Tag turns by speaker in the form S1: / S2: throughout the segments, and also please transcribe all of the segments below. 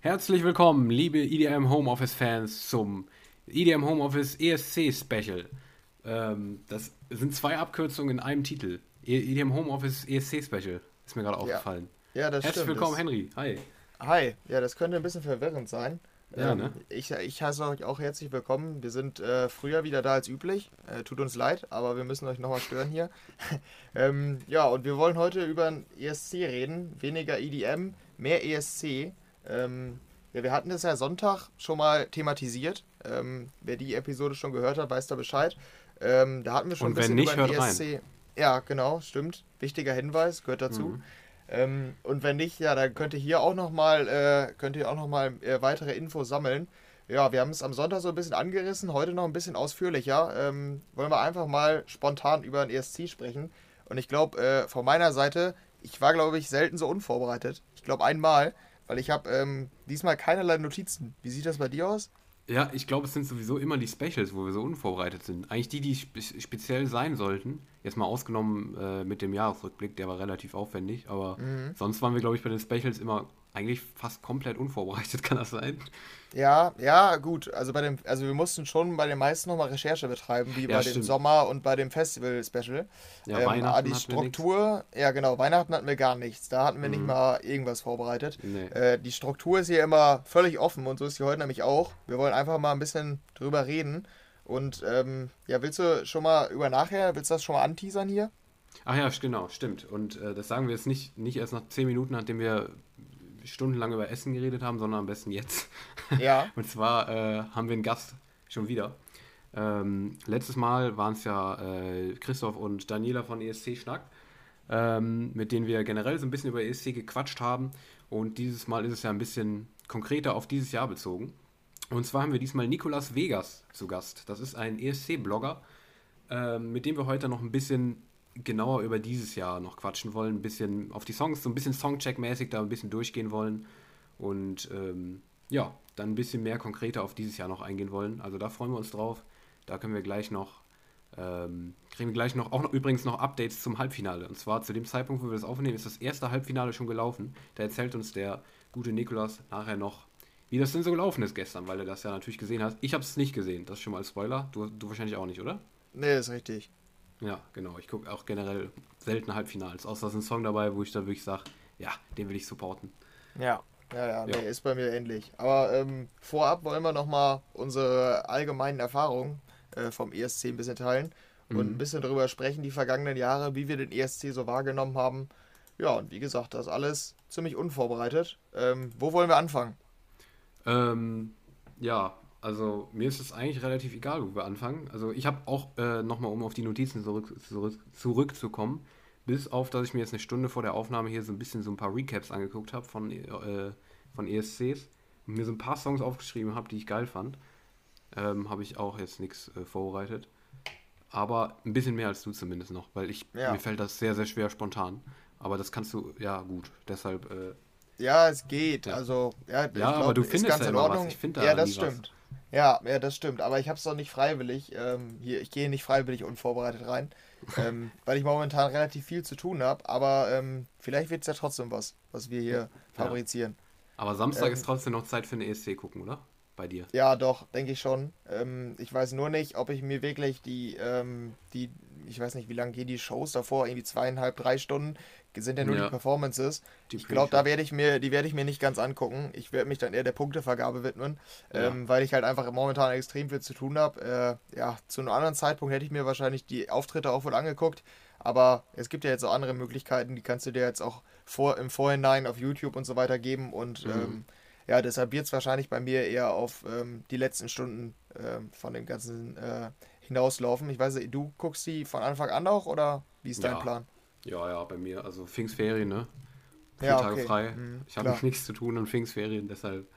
S1: Herzlich willkommen, liebe EDM Homeoffice Fans, zum EDM Homeoffice ESC Special. Ähm, das sind zwei Abkürzungen in einem Titel. EDM Homeoffice ESC Special. Ist mir gerade aufgefallen.
S2: Ja, das
S1: Herzlich
S2: stimmt.
S1: willkommen,
S2: das,
S1: Henry. Hi.
S2: Hi, ja, das könnte ein bisschen verwirrend sein.
S1: Ja,
S2: Ähm,
S1: ne?
S2: ich, ich heiße euch auch herzlich willkommen. Wir sind äh, früher wieder da als üblich. Äh, tut uns leid, aber wir müssen euch nochmal stören hier. ähm, ja, und wir wollen heute über ein ESC reden. Weniger EDM, mehr ESC. Ähm, ja, wir hatten das ja Sonntag schon mal thematisiert. Ähm, wer die Episode schon gehört hat, weiß da Bescheid. Ähm, da hatten wir schon
S1: Und
S2: ein bisschen
S1: nicht,
S2: über den
S1: hört rein.
S2: ESC. Ja, genau, stimmt. Wichtiger Hinweis, gehört dazu.
S1: Mhm.
S2: Ähm, und wenn nicht, ja, dann könnt ihr hier auch nochmal, äh, könnt ihr auch noch mal äh, weitere Infos sammeln. Ja, wir haben es am Sonntag so ein bisschen angerissen, heute noch ein bisschen ausführlicher. Ähm, wollen wir einfach mal spontan über den ESC sprechen. Und ich glaube, äh, von meiner Seite, ich war, glaube ich, selten so unvorbereitet. Ich glaube einmal, weil ich habe ähm, diesmal keinerlei Notizen. Wie sieht das bei dir aus?
S1: Ja, ich glaube, es sind sowieso immer die Specials, wo wir so unvorbereitet sind. Eigentlich die, die spe speziell sein sollten. Jetzt mal ausgenommen äh, mit dem Jahresrückblick, der war relativ aufwendig, aber
S2: Mhm.
S1: sonst waren wir, glaube ich, bei den Specials immer eigentlich fast komplett unvorbereitet, kann das sein?
S2: Ja, ja, gut. Also bei dem, also wir mussten schon bei den meisten nochmal Recherche betreiben, wie
S1: Ja,
S2: bei dem
S1: stimmt.
S2: Sommer und bei dem Festival-Special.
S1: Ja,
S2: ähm,
S1: Weihnachten
S2: aber die. Struktur, ja genau, Weihnachten hatten wir gar nichts. Da hatten wir nicht
S1: Mhm.
S2: mal irgendwas vorbereitet.
S1: Nee.
S2: Äh, die Struktur ist hier immer völlig offen und so ist sie heute nämlich auch. Wir wollen einfach mal ein bisschen drüber reden. Und ähm, ja, willst du schon mal über nachher, willst du das schon mal anteasern hier?
S1: Ach ja, genau, stimmt. Und äh, das sagen wir jetzt nicht, nicht erst nach 10 Minuten, nachdem wir stundenlang über Essen geredet haben, sondern am besten jetzt.
S2: Ja.
S1: Und zwar äh, haben wir einen Gast schon wieder. Ähm, letztes Mal waren es ja äh, Christoph und Daniela von ESC Schnack, ähm, mit denen wir generell so ein bisschen über ESC gequatscht haben. Und dieses Mal ist es ja ein bisschen konkreter auf dieses Jahr bezogen. Und zwar haben wir diesmal Nicolas Vegas zu Gast. Das ist ein ESC-Blogger, ähm, mit dem wir heute noch ein bisschen genauer über dieses Jahr noch quatschen wollen, ein bisschen auf die Songs, so ein bisschen Songcheck-mäßig da ein bisschen durchgehen wollen und ähm, ja, dann ein bisschen mehr konkreter auf dieses Jahr noch eingehen wollen. Also da freuen wir uns drauf. Da können wir gleich noch, ähm, kriegen wir gleich noch, auch noch, übrigens noch Updates zum Halbfinale. Und zwar zu dem Zeitpunkt, wo wir das aufnehmen, ist das erste Halbfinale schon gelaufen. Da erzählt uns der gute Nikolas nachher noch, wie das denn so gelaufen ist gestern, weil er das ja natürlich gesehen hat. Ich habe es nicht gesehen, das ist schon mal als Spoiler. Du, du wahrscheinlich auch nicht, oder?
S2: Nee, ist richtig.
S1: Ja, genau. Ich gucke auch generell selten Halbfinals. Außer es ist ein Song dabei, wo ich dann wirklich sage, ja, den will ich supporten.
S2: Ja. Ja, ja, nee,
S1: Ja.
S2: ist bei mir ähnlich. Aber ähm, vorab wollen wir nochmal unsere allgemeinen Erfahrungen äh, vom ESC ein bisschen teilen und
S1: Mhm.
S2: ein bisschen darüber sprechen, die vergangenen Jahre, wie wir den ESC so wahrgenommen haben. Ja, und wie gesagt, das alles ziemlich unvorbereitet. Ähm, wo wollen wir anfangen?
S1: Ähm, ja, also mir ist es eigentlich relativ egal, wo wir anfangen. Also ich habe auch äh, nochmal, um auf die Notizen zurück, zurück, zurückzukommen, bis auf, dass ich mir jetzt eine Stunde vor der Aufnahme hier so ein bisschen so ein paar Recaps angeguckt habe von, äh, von ESCs und mir so ein paar Songs aufgeschrieben habe, die ich geil fand, ähm, habe ich auch jetzt nichts äh, vorbereitet. Aber ein bisschen mehr als du zumindest noch, weil ich
S2: Ja.
S1: mir fällt das sehr, sehr schwer spontan. Aber das kannst du, ja gut, deshalb äh,
S2: Ja, es geht.
S1: Ja.
S2: Also, ja,
S1: Ja, aber du findest
S2: ganz
S1: ja
S2: in
S1: immer was.
S2: Ordnung.
S1: Ich find da
S2: ja, das
S1: nie was.
S2: Ja, ja, das stimmt. Aber ich habe es doch nicht freiwillig. Ähm, hier, ich gehe nicht freiwillig unvorbereitet rein, ähm, weil ich momentan relativ viel zu tun habe. Aber ähm, vielleicht wird es ja trotzdem was, was wir hier fabrizieren.
S1: Aber Samstag
S2: Ähm,
S1: ist trotzdem noch Zeit für eine ESC gucken, oder? Bei dir.
S2: Ja, doch, denke ich schon. Ähm, ich weiß nur nicht, ob ich mir wirklich die, ähm, die, ich weiß nicht, wie lange gehen die Shows davor, irgendwie zweieinhalb, drei Stunden, sind ja nur
S1: Ja.
S2: die Performances.
S1: Die
S2: ich glaube, da werde ich mir, die werde ich mir nicht ganz angucken. Ich werde mich dann eher der Punktevergabe widmen,
S1: Ja.
S2: ähm, weil ich halt einfach momentan extrem viel zu tun habe. Äh, ja, zu einem anderen Zeitpunkt hätte ich mir wahrscheinlich die Auftritte auch wohl angeguckt. Aber es gibt ja jetzt auch andere Möglichkeiten, die kannst du dir jetzt auch vor, im Vorhinein auf YouTube und so weiter geben. Und
S1: Mhm.
S2: ähm, ja, deshalb wird es wahrscheinlich bei mir eher auf ähm, die letzten Stunden ähm, von dem Ganzen äh, hinauslaufen. Ich weiß nicht, du guckst die von Anfang an auch oder wie ist dein
S1: Ja.
S2: Plan?
S1: Ja, ja, bei mir. Also Pfingstferien, ne? Vier
S2: Ja,
S1: Tage
S2: okay.
S1: frei.
S2: Mhm,
S1: ich habe nichts zu tun an Pfingstferien, deshalb.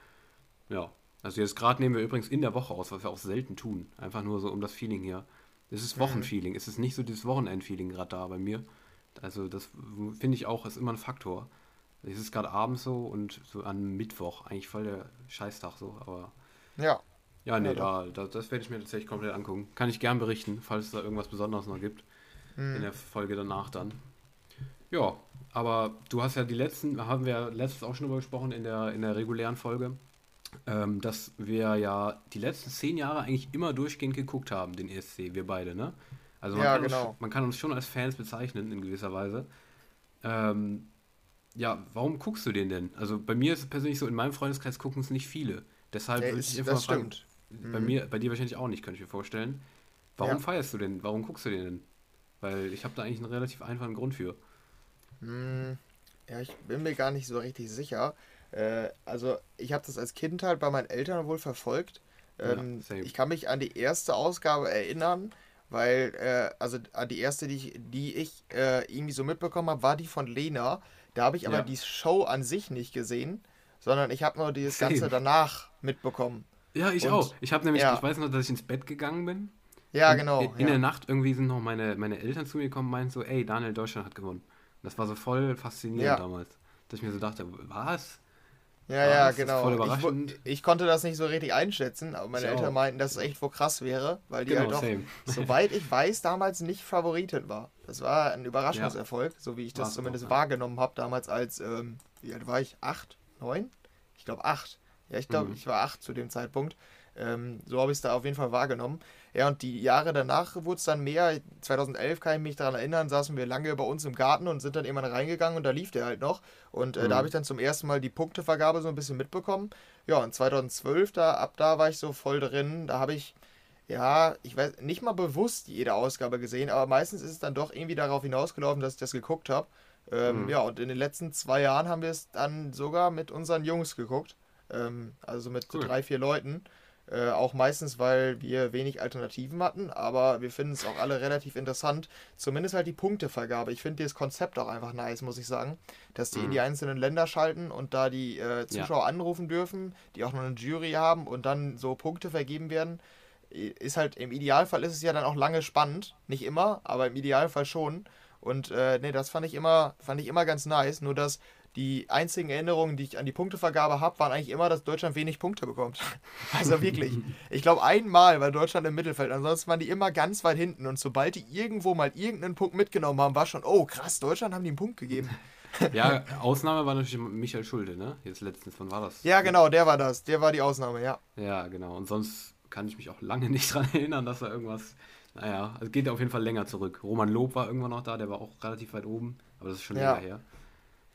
S1: Ja. Also jetzt gerade nehmen wir übrigens in der Woche aus, was wir auch selten tun. Einfach nur so um das Feeling hier. Es ist
S2: Mhm.
S1: Wochenfeeling. Es ist nicht so dieses Wochenendfeeling gerade da bei mir. Also das finde ich auch, ist immer ein Faktor. Es ist gerade abends so und so an Mittwoch. Eigentlich voll der Scheißtag so, aber
S2: Ja,
S1: Ja, nee,
S2: Ja,
S1: da, da, das werde ich mir tatsächlich komplett angucken. Kann ich gern berichten, falls es da irgendwas Besonderes noch gibt.
S2: Mhm.
S1: In der Folge danach dann. Ja, aber du hast ja die letzten, haben wir letztes auch schon drüber gesprochen in der, in der regulären Folge, ähm, dass wir ja die letzten zehn Jahre eigentlich immer durchgehend geguckt haben, den ESC, wir beide, ne? Also man,
S2: Ja,
S1: kann,
S2: genau.
S1: uns, man kann uns schon als Fans bezeichnen, in gewisser Weise. Ähm, ja, warum guckst du den denn? Also bei mir ist es persönlich so, in meinem Freundeskreis gucken es nicht viele. Deshalb würde
S2: ist,
S1: ich einfach mal
S2: das
S1: fragen,
S2: stimmt.
S1: bei
S2: Mhm.
S1: mir, bei dir wahrscheinlich auch nicht, könnte ich mir vorstellen. Warum
S2: Ja.
S1: feierst du den? Warum guckst du den denn? Weil ich habe da eigentlich einen relativ einfachen Grund für.
S2: Hm, Ja, ich bin mir gar nicht so richtig sicher. Äh, also, ich habe das als Kind halt bei meinen Eltern wohl verfolgt.
S1: Ja,
S2: Ähm, ich kann mich an die erste Ausgabe erinnern, weil, äh, also an die erste, die ich, die ich äh, irgendwie so mitbekommen habe, war die von Lena. Da habe ich aber
S1: Ja.
S2: die Show an sich nicht gesehen, sondern ich habe nur dieses
S1: Same.
S2: Ganze danach mitbekommen.
S1: Ja, ich
S2: Und-
S1: auch. Ich habe nämlich,
S2: ja.
S1: ich weiß noch, dass ich ins Bett gegangen bin.
S2: Ja, genau.
S1: In, in der Nacht irgendwie sind noch meine, meine Eltern zu mir gekommen und meinten so, ey, Daniel, Deutschland hat gewonnen. Das war so voll faszinierend
S2: Ja.
S1: damals. Dass ich mir so dachte, was?
S2: Ja, ja, genau.
S1: voll
S2: Ich, ich konnte das nicht so richtig einschätzen, aber meine
S1: Ich
S2: Eltern meinten, dass es echt wohl krass wäre, weil die
S1: Genau,
S2: halt doch, soweit ich weiß, damals nicht Favoritin war. Das war ein Überraschungserfolg, so wie ich das
S1: War's
S2: zumindest
S1: auch, ja.
S2: wahrgenommen habe, damals als, ähm, wie alt war ich? Acht? Neun? Ich glaube acht. Ja, ich glaube,
S1: Mhm.
S2: ich war acht zu dem Zeitpunkt. Ähm, so habe ich es da auf jeden Fall wahrgenommen. Ja, und die Jahre danach wurde es dann mehr. 2011 kann ich mich daran erinnern, saßen wir lange bei uns im Garten und sind dann irgendwann reingegangen und da lief der halt noch. Und äh,
S1: Mhm.
S2: da habe ich dann zum ersten Mal die Punktevergabe so ein bisschen mitbekommen. Ja, und 2012, da, ab da war ich so voll drin. Da habe ich, ja, ich weiß, nicht mal bewusst jede Ausgabe gesehen, aber meistens ist es dann doch irgendwie darauf hinausgelaufen, dass ich das geguckt habe. Ähm,
S1: Mhm.
S2: Ja, und in den letzten zwei Jahren haben wir es dann sogar mit unseren Jungs geguckt. Ähm, also mit
S1: Cool.
S2: drei, vier Leuten. Äh, auch meistens, weil wir wenig Alternativen hatten, aber wir finden es auch alle relativ interessant. Zumindest halt die Punktevergabe. Ich finde das Konzept auch einfach nice, muss ich sagen. Dass die in
S1: Mhm.
S2: die einzelnen Länder schalten und da die äh, Zuschauer anrufen dürfen, die auch noch eine Jury haben und dann so Punkte vergeben werden. Ist halt, im Idealfall ist es ja dann auch lange spannend. Nicht immer, aber im Idealfall schon. Und äh, nee, das fand ich immer, fand ich immer ganz nice. Nur dass die einzigen Erinnerungen, die ich an die Punktevergabe habe, waren eigentlich immer, dass Deutschland wenig Punkte bekommt. Also wirklich. Ich glaube, einmal war Deutschland im Mittelfeld, ansonsten waren die immer ganz weit hinten. Und sobald die irgendwo mal irgendeinen Punkt mitgenommen haben, war schon, oh krass, Deutschland haben die einen Punkt gegeben.
S1: Ja, Ausnahme war natürlich Michael Schulte, ne? Jetzt letztens, wann war das?
S2: Ja, genau, der war das. Der war die Ausnahme, ja.
S1: Ja, genau. Und sonst kann ich mich auch lange nicht dran erinnern, dass da irgendwas. Naja, es geht auf jeden Fall länger zurück. Roman Lob war irgendwann noch da, der war auch relativ weit oben, aber das ist schon
S2: Ja.
S1: länger her.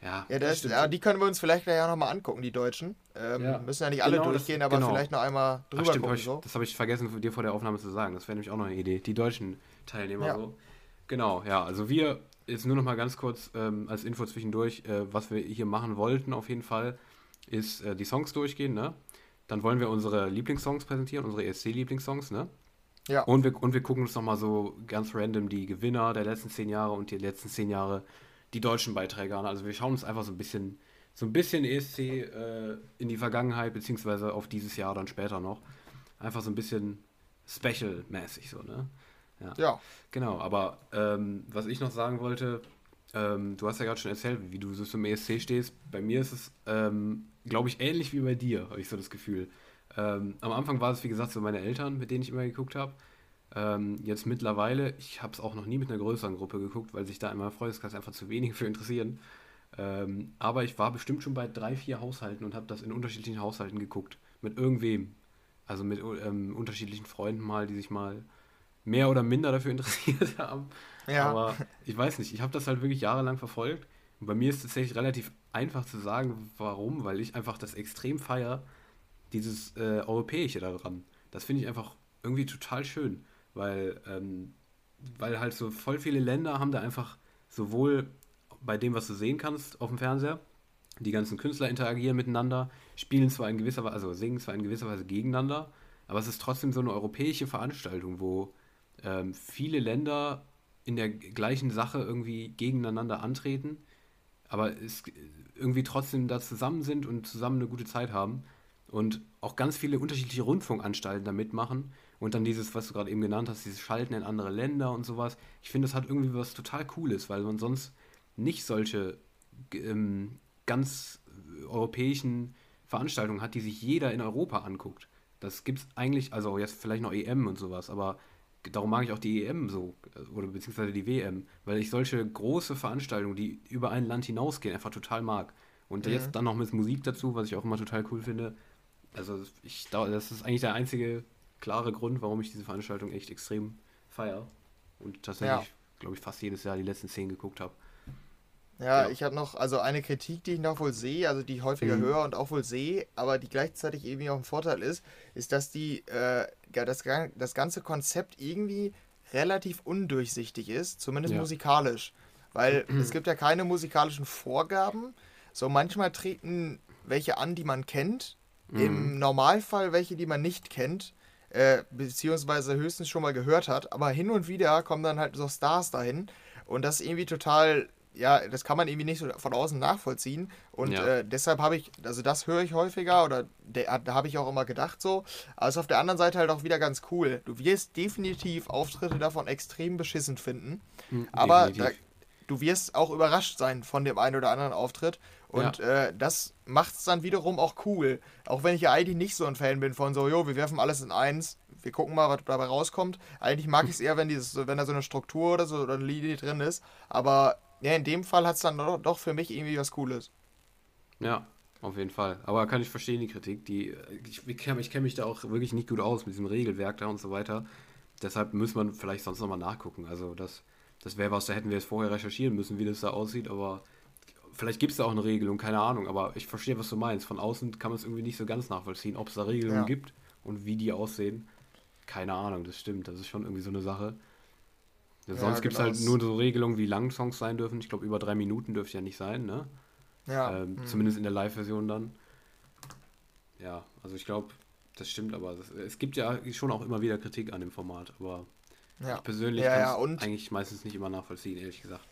S1: Ja,
S2: Ja, das,
S1: stimmt.
S2: ja, die können wir uns vielleicht gleich auch nochmal angucken, die Deutschen. Ähm,
S1: Ja.
S2: Müssen ja nicht alle
S1: Genau, das-
S2: durchgehen, aber
S1: genau.
S2: vielleicht noch einmal
S1: Ach,
S2: drüber
S1: stimmt, hab
S2: gucken.
S1: ich,
S2: So.
S1: das habe ich vergessen, dir vor der Aufnahme zu sagen. Das wäre nämlich auch noch eine Idee. Die deutschen Teilnehmer
S2: Ja.
S1: so. Genau, ja. Also wir, jetzt nur noch mal ganz kurz ähm, als Info zwischendurch, äh, was wir hier machen wollten auf jeden Fall, ist äh, die Songs durchgehen, ne? Dann wollen wir unsere Lieblingssongs präsentieren, unsere ESC-Lieblingssongs, ne?
S2: Ja.
S1: Und wir, und wir gucken uns nochmal so ganz random die Gewinner der letzten zehn Jahre und die letzten zehn Jahre die deutschen Beiträge an. Also wir schauen uns einfach so ein bisschen, so ein bisschen ESC äh, in die Vergangenheit, beziehungsweise auf dieses Jahr dann später noch. Einfach so ein bisschen special-mäßig so, ne?
S2: Ja,
S1: Genau, aber ähm, was ich noch sagen wollte, ähm, du hast ja gerade schon erzählt, wie du so zum ESC stehst. Bei mir ist es, ähm, glaube ich, ähnlich wie bei dir, habe ich so das Gefühl. Ähm, am Anfang war es, wie gesagt, so meine Eltern, mit denen ich immer geguckt habe. Ähm, jetzt mittlerweile, ich habe es auch noch nie mit einer größeren Gruppe geguckt, weil sich da in meinem Freundeskreis einfach zu wenige für interessieren. Ähm, aber ich war bestimmt schon bei drei, vier Haushalten und habe das in unterschiedlichen Haushalten geguckt. Mit irgendwem. Also mit ähm, unterschiedlichen Freunden mal, die sich mal mehr oder minder dafür interessiert haben.
S2: ja.
S1: Aber ich weiß nicht, ich habe das halt wirklich jahrelang verfolgt. Und bei mir ist es tatsächlich relativ einfach zu sagen, warum, weil ich einfach das extrem feier, dieses äh, Europäische daran. Das finde ich einfach irgendwie total schön, weil, ähm, weil halt so voll viele Länder haben da einfach sowohl bei dem, was du sehen kannst auf dem Fernseher, die ganzen Künstler interagieren miteinander, spielen zwar in gewisser Weise, also singen zwar in gewisser Weise gegeneinander, aber es ist trotzdem so eine europäische Veranstaltung, wo ähm, viele Länder in der gleichen Sache irgendwie gegeneinander antreten, aber es irgendwie trotzdem da zusammen sind und zusammen eine gute Zeit haben und auch ganz viele unterschiedliche Rundfunkanstalten da mitmachen und dann dieses, was du gerade eben genannt hast, dieses Schalten in andere Länder und sowas. Ich finde, das hat irgendwie was total Cooles, weil man sonst nicht solche ähm, ganz europäischen Veranstaltungen hat, die sich jeder in Europa anguckt. Das gibt es eigentlich, also jetzt vielleicht noch EM und sowas, aber darum mag ich auch die EM so, oder beziehungsweise die WM, weil ich solche große Veranstaltungen, die über ein Land hinausgehen, einfach total mag. Und mhm. jetzt dann noch mit Musik dazu, was ich auch immer total cool finde. Also ich, das ist eigentlich der einzige klare Grund, warum ich diese Veranstaltung echt extrem feiere. Und tatsächlich, ja. glaube ich, fast jedes Jahr die letzten zehn geguckt habe.
S2: Ja, ja, ich habe noch, also eine Kritik, die ich noch wohl sehe, also die ich häufiger mhm. höre und auch wohl sehe, aber die gleichzeitig irgendwie auch ein Vorteil ist, ist, dass die, äh, das, das ganze Konzept irgendwie relativ undurchsichtig ist, zumindest ja. musikalisch. Weil mhm. es gibt ja keine musikalischen Vorgaben. So manchmal treten welche an, die man kennt. Mhm. Im Normalfall welche, die man nicht kennt. Äh, beziehungsweise höchstens schon mal gehört hat. Aber hin und wieder kommen dann halt so Stars dahin. Und das ist irgendwie total ja, das kann man irgendwie nicht so von außen nachvollziehen. Und ja. äh, deshalb habe ich, also das höre ich häufiger oder da habe ich auch immer gedacht so. Aber es ist auf der anderen Seite halt auch wieder ganz cool. Du wirst definitiv Auftritte davon extrem beschissen finden. Mhm, aber da, du wirst auch überrascht sein von dem einen oder anderen Auftritt. Und ja. äh, das macht es dann wiederum auch cool. Auch wenn ich ja eigentlich nicht so ein Fan bin von so, jo, wir werfen alles in eins, wir gucken mal, was dabei rauskommt. Eigentlich mag ich es eher, wenn, dieses, wenn da so eine Struktur oder so oder eine Linie drin ist. Aber ja, in dem Fall hat es dann doch, doch für mich irgendwie was Cooles.
S1: Ja, auf jeden Fall. Aber kann ich verstehen, die Kritik. Die, ich ich kenne kenn mich da auch wirklich nicht gut aus mit diesem Regelwerk da und so weiter. Deshalb muss man vielleicht sonst nochmal nachgucken. Also das, das wäre was, da hätten wir jetzt vorher recherchieren müssen, wie das da aussieht, aber vielleicht gibt es da auch eine Regelung, keine Ahnung. Aber ich verstehe, was du meinst. Von außen kann man es irgendwie nicht so ganz nachvollziehen, ob es da Regelungen ja. gibt und wie die aussehen. Keine Ahnung, das stimmt. Das ist schon irgendwie so eine Sache. Ja, sonst ja, gibt es genau. halt nur so Regelungen, wie lang Songs sein dürfen. Ich glaube, über drei Minuten dürfte ja nicht sein, ne? Ja. Ähm, mhm. Zumindest in der Live-Version dann. Ja, also ich glaube, das stimmt, aber das, es gibt ja schon auch immer wieder Kritik an dem Format, aber ja. ich persönlich ja, kann es eigentlich meistens nicht immer nachvollziehen, ehrlich gesagt.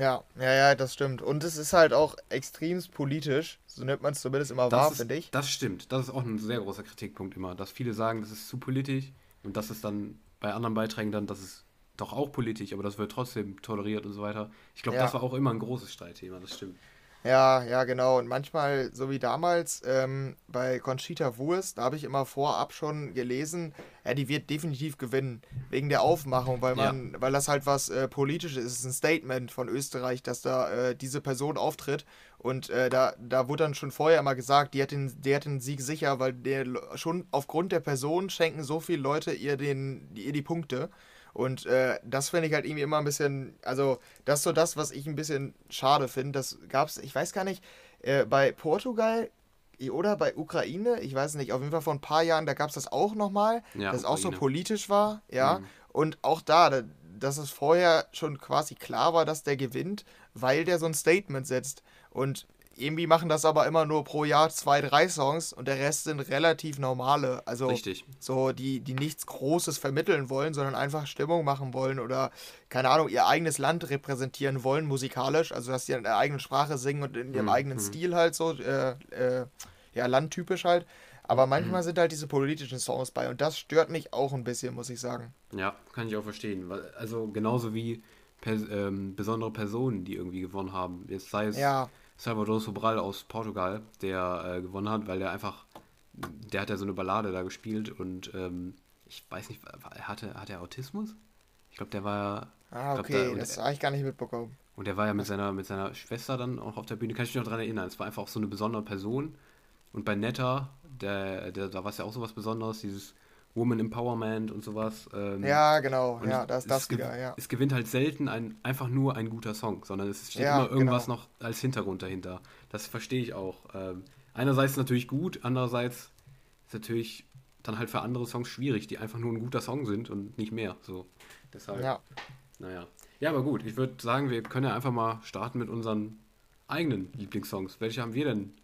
S2: Ja, ja, ja, das stimmt. Und es ist halt auch extremst politisch, so nimmt man es zumindest immer wahr,
S1: finde ich. Das stimmt, das ist auch ein sehr großer Kritikpunkt immer, dass viele sagen, das ist zu politisch und das ist dann bei anderen Beiträgen dann, dass es doch auch politisch, aber das wird trotzdem toleriert und so weiter. Ich glaube, ja. das war auch immer ein großes Streitthema, das stimmt.
S2: Ja, ja, genau. Und manchmal, so wie damals ähm, bei Conchita Wurst, da habe ich immer vorab schon gelesen, ja, die wird definitiv gewinnen. Wegen der Aufmachung, weil man, ja. weil das halt was äh, Politisches ist. Es ist ein Statement von Österreich, dass da äh, diese Person auftritt. Und äh, da, da wurde dann schon vorher immer gesagt, die hat, den, die hat den Sieg sicher, weil der schon aufgrund der Person schenken so viele Leute ihr, den, ihr die Punkte. Und äh, das finde ich halt irgendwie immer ein bisschen, also das ist so das, was ich ein bisschen schade finde. Das gab es, ich weiß gar nicht, äh, bei Portugal oder bei Ukraine, ich weiß nicht, auf jeden Fall vor ein paar Jahren, da gab es das auch nochmal, ja, das auch so politisch war, ja. Mhm. Und auch da, dass es vorher schon quasi klar war, dass der gewinnt, weil der so ein Statement setzt. Und irgendwie machen das aber immer nur pro Jahr zwei, drei Songs und der Rest sind relativ normale. Also Richtig. so, die, die nichts Großes vermitteln wollen, sondern einfach Stimmung machen wollen oder, keine Ahnung, ihr eigenes Land repräsentieren wollen, musikalisch. Also dass sie in der eigenen Sprache singen und in ihrem mhm. eigenen mhm. Stil halt so, äh, äh, ja, landtypisch halt. Aber mhm. manchmal mhm. sind halt diese politischen Songs bei und das stört mich auch ein bisschen, muss ich sagen.
S1: Ja, kann ich auch verstehen. Also genauso wie pers ähm, besondere Personen, die irgendwie gewonnen haben. Jetzt sei es ja Salvador Sobral aus Portugal, der äh, gewonnen hat, weil der einfach, der hat ja so eine Ballade da gespielt und ähm, ich weiß nicht, hatte, hat er Autismus? Ich glaube, der war
S2: Ah, okay, glaub, da, das habe ich gar nicht mitbekommen.
S1: Und der war ja mit seiner, mit seiner Schwester dann auch auf der Bühne, kann ich mich noch daran erinnern. Es war einfach auch so eine besondere Person. Und bei Netta, der, der, da war es ja auch so was Besonderes, dieses Woman Empowerment und sowas. Ähm,
S2: ja, genau, ja, das ist das wieder, ja.
S1: Es gewinnt halt selten ein, einfach nur ein guter Song, sondern es steht ja, immer irgendwas genau. noch als Hintergrund dahinter. Das verstehe ich auch. Ähm, einerseits natürlich gut, andererseits ist natürlich dann halt für andere Songs schwierig, die einfach nur ein guter Song sind und nicht mehr. So, deshalb. Ja. Naja. Ja, aber gut, ich würde sagen, wir können ja einfach mal starten mit unseren eigenen Lieblingssongs. Welche haben wir denn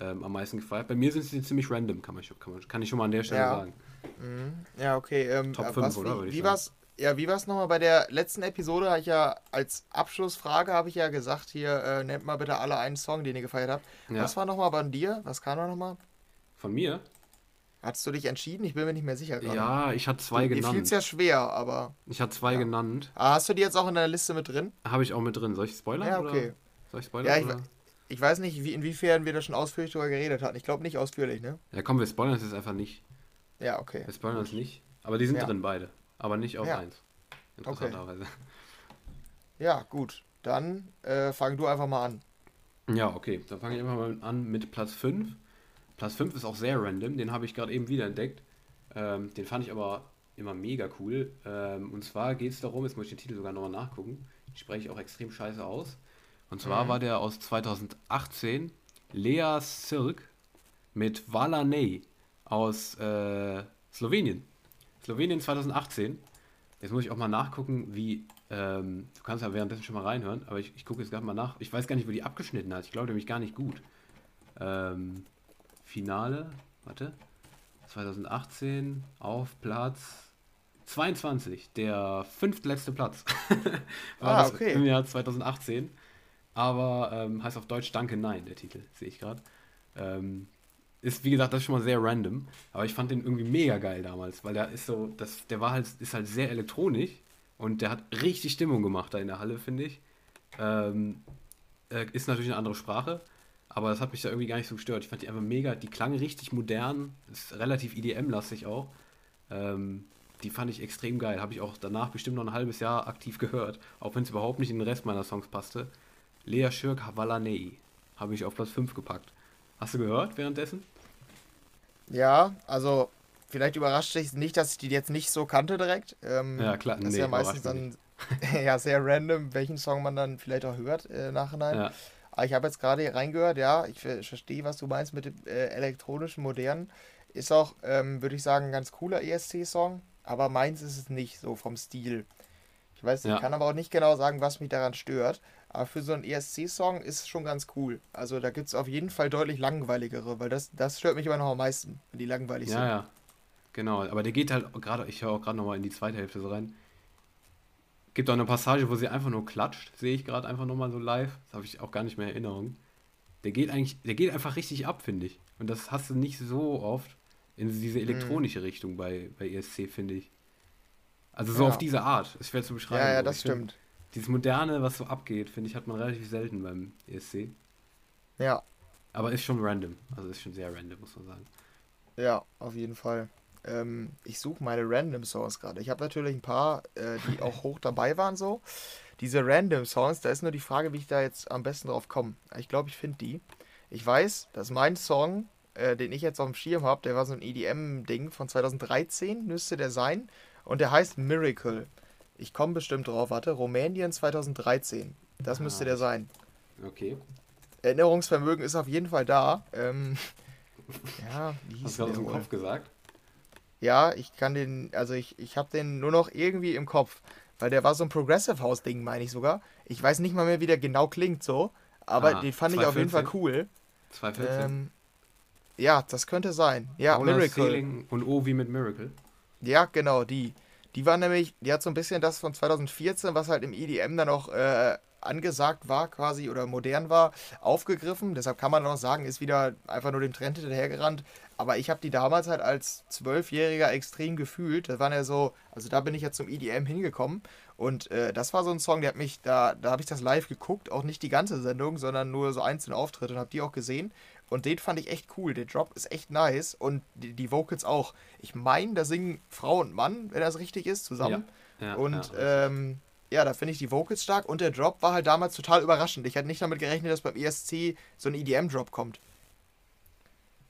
S1: ähm, am meisten gefeiert? Bei mir sind sie ziemlich random, kann, man, kann, man, kann ich schon mal an der Stelle ja. sagen.
S2: Mhm. Ja, okay. Ähm, Top 5, was, oder? Wie, wie war's? Ja, wie war es nochmal bei der letzten Episode? Habe ich ja als Abschlussfrage habe ich ja gesagt, hier äh, nennt mal bitte alle einen Song, den ihr gefeiert habt. Ja. Was war nochmal bei dir? Was kam da nochmal?
S1: Von mir?
S2: Hattest du dich entschieden? Ich bin mir nicht mehr sicher.
S1: Gerade. Ja, ich hatte zwei du, genannt. Mir
S2: fiel es ja schwer, aber.
S1: Ich hatte zwei ja. genannt.
S2: Ah, hast du die jetzt auch in der Liste mit drin?
S1: Habe ich auch mit drin. Soll ich spoilern?
S2: Ja, okay. Oder?
S1: Soll
S2: ich spoilern? Ja, ich, ich weiß nicht, wie, inwiefern wir da schon ausführlich drüber geredet hatten. Ich glaube nicht ausführlich, ne?
S1: Ja, komm, wir spoilern es jetzt einfach nicht.
S2: Ja, okay.
S1: Wir spoilern es nicht. Aber die sind ja. drin, beide. aber nicht auf
S2: Ja.
S1: 1. Interessanterweise.
S2: Ja, gut. Dann äh, fang du einfach mal an.
S1: Ja, okay. Dann fange ich einfach mal an mit Platz 5. Platz 5 ist auch sehr random. Den habe ich gerade eben wieder entdeckt. Ähm, den fand ich aber immer mega cool. Ähm, und zwar geht es darum, jetzt muss ich den Titel sogar nochmal nachgucken. Den spreche ich auch extrem scheiße aus. Und zwar
S2: Mhm.
S1: war der aus 2018 Lea Sirk mit Valanei aus äh, Slowenien. Slowenien 2018. Jetzt muss ich auch mal nachgucken, wie. Ähm, du kannst ja währenddessen schon mal reinhören, aber ich, ich gucke jetzt gerade mal nach. Ich weiß gar nicht, wo die abgeschnitten hat. Ich glaube nämlich gar nicht gut. Ähm, Finale, warte. 2018 auf Platz 22, der fünftletzte Platz. War
S2: Ah,
S1: das
S2: okay.
S1: im Jahr 2018. Aber ähm, heißt auf Deutsch Danke Nein, der Titel, sehe ich gerade. Ähm, ist, wie gesagt, das ist schon mal sehr random, aber ich fand den irgendwie mega geil damals, weil der ist so, das, der war halt, ist halt sehr elektronisch und der hat richtig Stimmung gemacht da in der Halle, finde ich. Ähm, äh, ist natürlich eine andere Sprache, aber das hat mich da irgendwie gar nicht so gestört. Ich fand die einfach mega, die klang richtig modern, ist relativ EDM-lastig auch. Ähm, die fand ich extrem geil. Habe ich auch danach bestimmt noch ein halbes Jahr aktiv gehört, auch wenn es überhaupt nicht in den Rest meiner Songs passte. Lea Schirk Havalanei habe ich auf Platz 5 gepackt. Hast du gehört währenddessen?
S2: Ja, also vielleicht überrascht dich nicht, dass ich die jetzt nicht so kannte direkt. Ähm,
S1: Ja, klar,
S2: Das ist
S1: nee,
S2: ja meistens dann ja, sehr random, welchen Song man dann vielleicht auch hört äh, nachhinein.
S1: Ja,
S2: Aber ich habe jetzt gerade reingehört, ja, ich verstehe, was du meinst mit dem äh, elektronischen, modernen. Ist auch, ähm, würde ich sagen, ein ganz cooler ESC-Song, aber meins ist es nicht, so vom Stil. Ich weiß,
S1: Ja.
S2: ich kann aber auch nicht genau sagen, was mich daran stört. Aber für so einen ESC-Song ist es schon ganz cool. Also da gibt es auf jeden Fall deutlich langweiligere, weil das, das stört mich immer noch am meisten, wenn die langweilig
S1: ja,
S2: sind.
S1: ja. Genau, aber der geht halt gerade, ich höre auch gerade nochmal in die zweite Hälfte so rein. Gibt auch eine Passage, wo sie einfach nur klatscht, sehe ich gerade einfach nochmal so live. Das habe ich auch gar nicht mehr in Erinnerung. Der geht eigentlich, der geht einfach richtig ab, finde ich. Und das hast du nicht so oft in diese
S2: Mhm.
S1: elektronische Richtung bei, bei ESC, finde ich. Also so
S2: Ja.
S1: auf diese Art. Ist schwer zu beschreiben.
S2: Ja, ja, das stimmt.
S1: Dieses Moderne, was so abgeht, finde ich, hat man relativ selten beim ESC.
S2: Ja,
S1: Aber ist schon random. Also ist schon sehr random, muss man sagen.
S2: Ja, auf jeden Fall. Ähm, ich suche meine Random Songs gerade. Ich habe natürlich ein paar, äh, die auch hoch dabei waren so. Diese Random Songs, da ist nur die Frage, wie ich da jetzt am besten drauf komme. Ich glaube, ich finde die. Ich weiß, dass mein Song, äh, den ich jetzt auf dem Schirm habe, der war so ein EDM-Ding von 2013, müsste der sein. Und der heißt Miracle. Ich komme bestimmt drauf. Warte, Rumänien 2013. Das müsste
S1: Ah,
S2: der sein.
S1: Okay.
S2: Erinnerungsvermögen ist auf jeden Fall da. Ähm, ja, wie hieß
S1: Hast du gerade
S2: wohl?
S1: Kopf gesagt?
S2: Ja, ich kann den, also ich, ich habe den nur noch irgendwie im Kopf, weil der war so ein Progressive House Ding, meine ich sogar. Ich weiß nicht mal mehr, wie der genau klingt so, aber
S1: Ah,
S2: den fand ich auf jeden Fall
S1: 214?
S2: cool.
S1: 214.
S2: Ähm, ja, das könnte sein. Ja,
S1: Paula
S2: Miracle.
S1: Seeling und O wie mit Miracle.
S2: Ja, genau, die. Die war nämlich, die hat so ein bisschen das von 2014, was halt im EDM dann auch äh, angesagt war quasi oder modern war, aufgegriffen. Deshalb kann man auch sagen, ist wieder einfach nur dem Trend hinterhergerannt. Aber ich habe die damals halt als Zwölfjähriger extrem gefühlt. Das waren ja so, also da bin ich ja zum EDM hingekommen. Und äh, das war so ein Song, der hat mich, da, da habe ich das live geguckt, auch nicht die ganze Sendung, sondern nur so einzelne Auftritte und habe die auch gesehen. Und den fand ich echt cool. Der Drop ist echt nice und die, die Vocals auch. Ich meine, da singen Frau und Mann, wenn das richtig ist, zusammen.
S1: Ja,
S2: und
S1: ja,
S2: ähm, ja, da finde ich die Vocals stark und der Drop war halt damals total überraschend. Ich hätte nicht damit gerechnet, dass beim ESC so ein EDM-Drop kommt.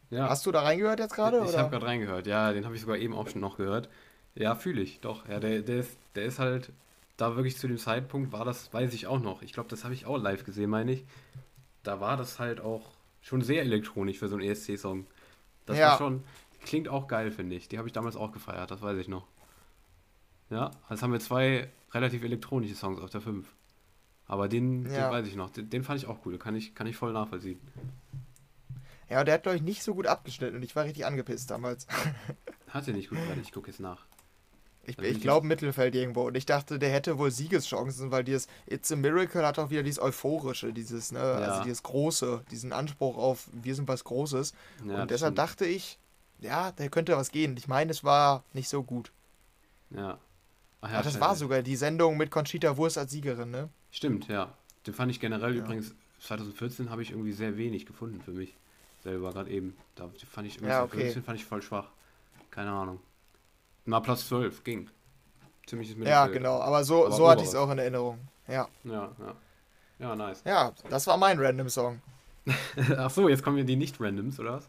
S1: ja.
S2: Hast du da reingehört jetzt gerade?
S1: ich habe gerade reingehört. Ja, den habe ich sogar eben auch schon noch gehört. Ja, fühle ich, doch. Ja, der, der, ist, der ist halt, da wirklich zu dem Zeitpunkt war das, weiß ich auch noch. Ich glaube, das habe ich auch live gesehen, meine ich. Da war das halt auch schon sehr elektronisch für so einen ESC-Song. Das
S2: Ja.
S1: war schon, klingt auch geil, finde ich. Die habe ich damals auch gefeiert, das weiß ich noch. Ja, jetzt haben wir zwei relativ elektronische Songs auf der 5. Aber den,
S2: Ja.
S1: den weiß ich noch. Den, den fand ich auch cool. Kann ich, kann ich voll nachvollziehen.
S2: Ja, der hat, glaube ich, nicht so gut abgeschnitten und ich war richtig angepisst damals.
S1: Hat er nicht gut, warte, ich gucke jetzt nach.
S2: Ich, ich glaube Mittelfeld irgendwo. Und ich dachte, der hätte wohl Siegeschancen, weil dieses It's a Miracle hat auch wieder dieses Euphorische, dieses, ne, also dieses Große, diesen Anspruch auf wir sind was Großes.
S1: Ja,
S2: und deshalb
S1: stimmt.
S2: dachte ich, ja, der könnte was gehen. Ich meine, es war nicht so gut.
S1: Ja. Ach ja,
S2: Ach, das war sogar die Sendung mit Conchita Wurst als Siegerin, ne?
S1: Stimmt, ja. Den fand ich generell
S2: Ja.
S1: übrigens, 2014 habe ich irgendwie sehr wenig gefunden für mich. Selber, gerade eben. Da fand ich irgendwie
S2: Ja, okay.
S1: 2014 fand ich voll schwach. Keine Ahnung. Na, Platz 12, ging.
S2: Ziemliches Mittelfeld. Ja, genau, aber so, aber so hatte ich es auch in Erinnerung. Ja.
S1: Ja, ja. Ja, nice.
S2: Ja, das war mein Random-Song.
S1: Ach so, jetzt kommen wir die Nicht-Randoms, oder was?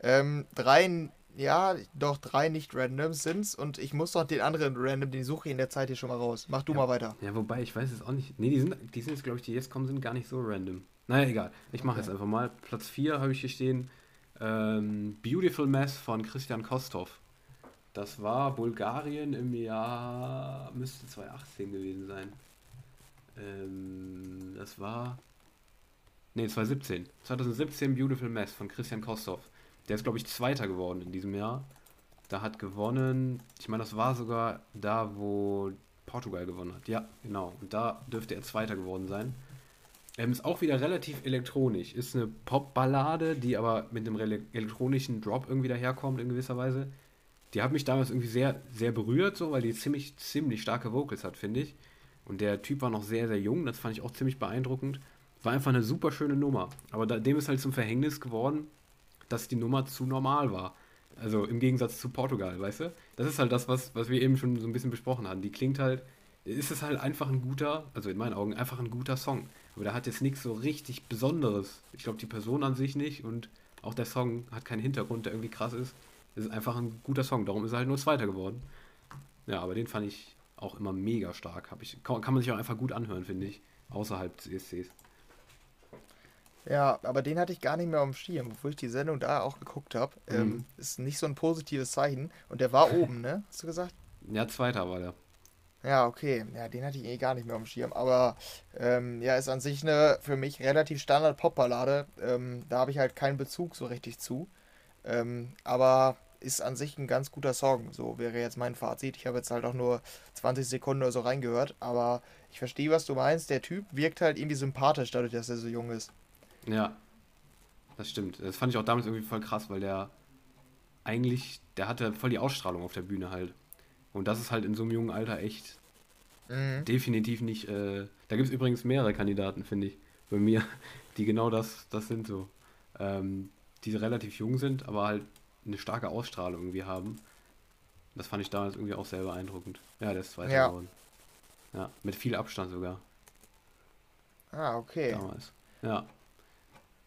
S2: Ähm, drei, ja, doch drei Nicht-Randoms sind's und ich muss doch den anderen Random, den suche ich in der Zeit hier schon mal raus. Mach du
S1: ja,
S2: mal weiter.
S1: Ja, wobei, ich weiß es auch nicht. Nee, die sind, die sind jetzt, glaube ich, die jetzt kommen, sind gar nicht so random. Naja, egal. Ich mache okay. jetzt einfach mal. Platz 4 habe ich hier stehen. Ähm, Beautiful Mess von Christian Kostov. Das war Bulgarien im Jahr, müsste 2018 gewesen sein. Ähm, das war. Ne, 2017. 2017 Beautiful Mess von Christian Kostov. Der ist, glaube ich, Zweiter geworden in diesem Jahr. Da hat gewonnen, ich meine, das war sogar da, wo Portugal gewonnen hat. Ja, genau. Und da dürfte er Zweiter geworden sein. Ähm, ist auch wieder relativ elektronisch. Ist eine Popballade, die aber mit einem elektronischen Drop irgendwie daherkommt in gewisser Weise. Die hat mich damals irgendwie sehr, sehr berührt, so, weil die ziemlich, ziemlich starke Vocals hat, finde ich. Und der Typ war noch sehr, sehr jung, das fand ich auch ziemlich beeindruckend. War einfach eine super schöne Nummer. Aber da, dem ist halt zum Verhängnis geworden, dass die Nummer zu normal war. Also im Gegensatz zu Portugal, weißt du? Das ist halt das, was, was wir eben schon so ein bisschen besprochen haben. Die klingt halt, ist es halt einfach ein guter, also in meinen Augen einfach ein guter Song. Aber der hat jetzt nichts so richtig Besonderes. Ich glaube, die Person an sich nicht und auch der Song hat keinen Hintergrund, der irgendwie krass ist. Ist einfach ein guter Song, darum ist er halt nur Zweiter geworden. Ja, aber den fand ich auch immer mega stark. Hab ich, kann, kann man sich auch einfach gut anhören, finde ich, außerhalb des ESCs.
S2: Ja, aber den hatte ich gar nicht mehr auf dem Schirm, bevor ich die Sendung da auch geguckt habe. Mhm. Ähm, ist nicht so ein positives Zeichen. Und der war oben, ne? Hast du gesagt?
S1: Ja, zweiter war der.
S2: Ja, okay. Ja, den hatte ich eh gar nicht mehr auf dem Schirm. Aber ähm, ja, ist an sich eine für mich relativ Standard Popballade. Ähm, da habe ich halt keinen Bezug so richtig zu. Ähm, aber ist an sich ein ganz guter Song. So wäre jetzt mein Fazit. Ich habe jetzt halt auch nur 20 Sekunden oder so reingehört. Aber ich verstehe, was du meinst. Der Typ wirkt halt irgendwie sympathisch, dadurch, dass er so jung ist.
S1: Ja, das stimmt. Das fand ich auch damals irgendwie voll krass, weil der eigentlich, der hatte voll die Ausstrahlung auf der Bühne halt. Und das ist halt in so einem jungen Alter echt mhm. definitiv nicht. Äh, da gibt es übrigens mehrere Kandidaten, finde ich, bei mir, die genau das, das sind so. Ähm, die relativ jung sind, aber halt eine starke Ausstrahlung irgendwie haben. Das fand ich damals irgendwie auch sehr beeindruckend. Ja, der ist Zweiter ja. geworden. Ja, mit viel Abstand sogar.
S2: Ah, okay.
S1: Damals. Ja.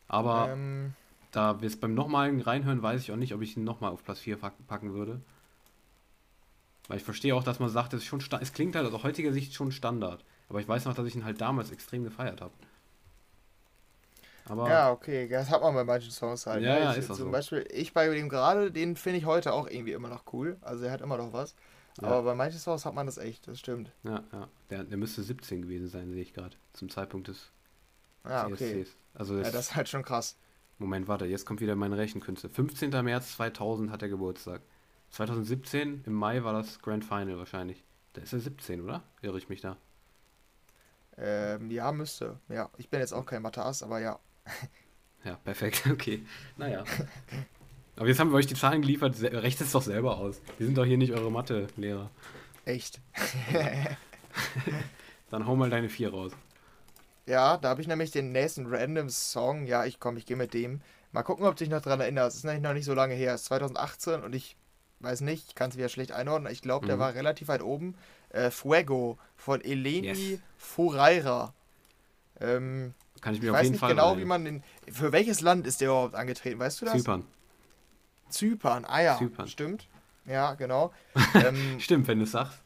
S1: Aber ähm, da wir es beim nochmaligen reinhören, weiß ich auch nicht, ob ich ihn nochmal auf Platz 4 packen würde. Weil ich verstehe auch, dass man sagt, es, ist schon es klingt halt aus heutiger Sicht schon Standard. Aber ich weiß noch, dass ich ihn halt damals extrem gefeiert habe.
S2: Aber ja, okay, das hat man bei manchen Songs halt. Ja, ne? ja, ist das Zum so. Beispiel, ich bei dem gerade, den finde ich heute auch irgendwie immer noch cool. Also er hat immer noch was. Ja. Aber bei manchen Songs hat man das echt, das stimmt.
S1: Ja, ja. Der, der müsste 17 gewesen sein, sehe ich gerade. Zum Zeitpunkt des
S2: ah, okay. Also das, ja, das ist halt schon krass.
S1: Moment, warte, jetzt kommt wieder meine Rechenkünste. 15. März 2000 hat er Geburtstag. 2017, im Mai war das Grand Final wahrscheinlich. Da ist er 17, oder? Irre ich mich da?
S2: Ähm, ja, müsste. Ja, ich bin jetzt auch kein Mathe-Ass, aber ja.
S1: Ja, perfekt, okay. Naja. Aber jetzt haben wir euch die Zahlen geliefert, rechnet es doch selber aus. Wir sind doch hier nicht eure Mathe-Lehrer.
S2: Echt?
S1: Dann hau mal deine vier raus.
S2: Ja, da habe ich nämlich den nächsten Random Song. Ja, ich komme, ich gehe mit dem. Mal gucken, ob du dich noch daran erinnerst. Es ist nämlich noch nicht so lange her. Es ist 2018 und ich weiß nicht, ich kann es wieder schlecht einordnen. Ich glaube, mhm. der war relativ weit oben. Äh, Fuego von Eleni yes. Fureira. Ähm,
S1: kann ich mir ich auf jeden Fall. Ich
S2: weiß nicht genau, wie man den. Für welches Land ist der überhaupt angetreten? Weißt du das?
S1: Zypern.
S2: Zypern, ah ja. Zypern. Stimmt. Ja, genau.
S1: ähm, Stimmt, wenn du es sagst.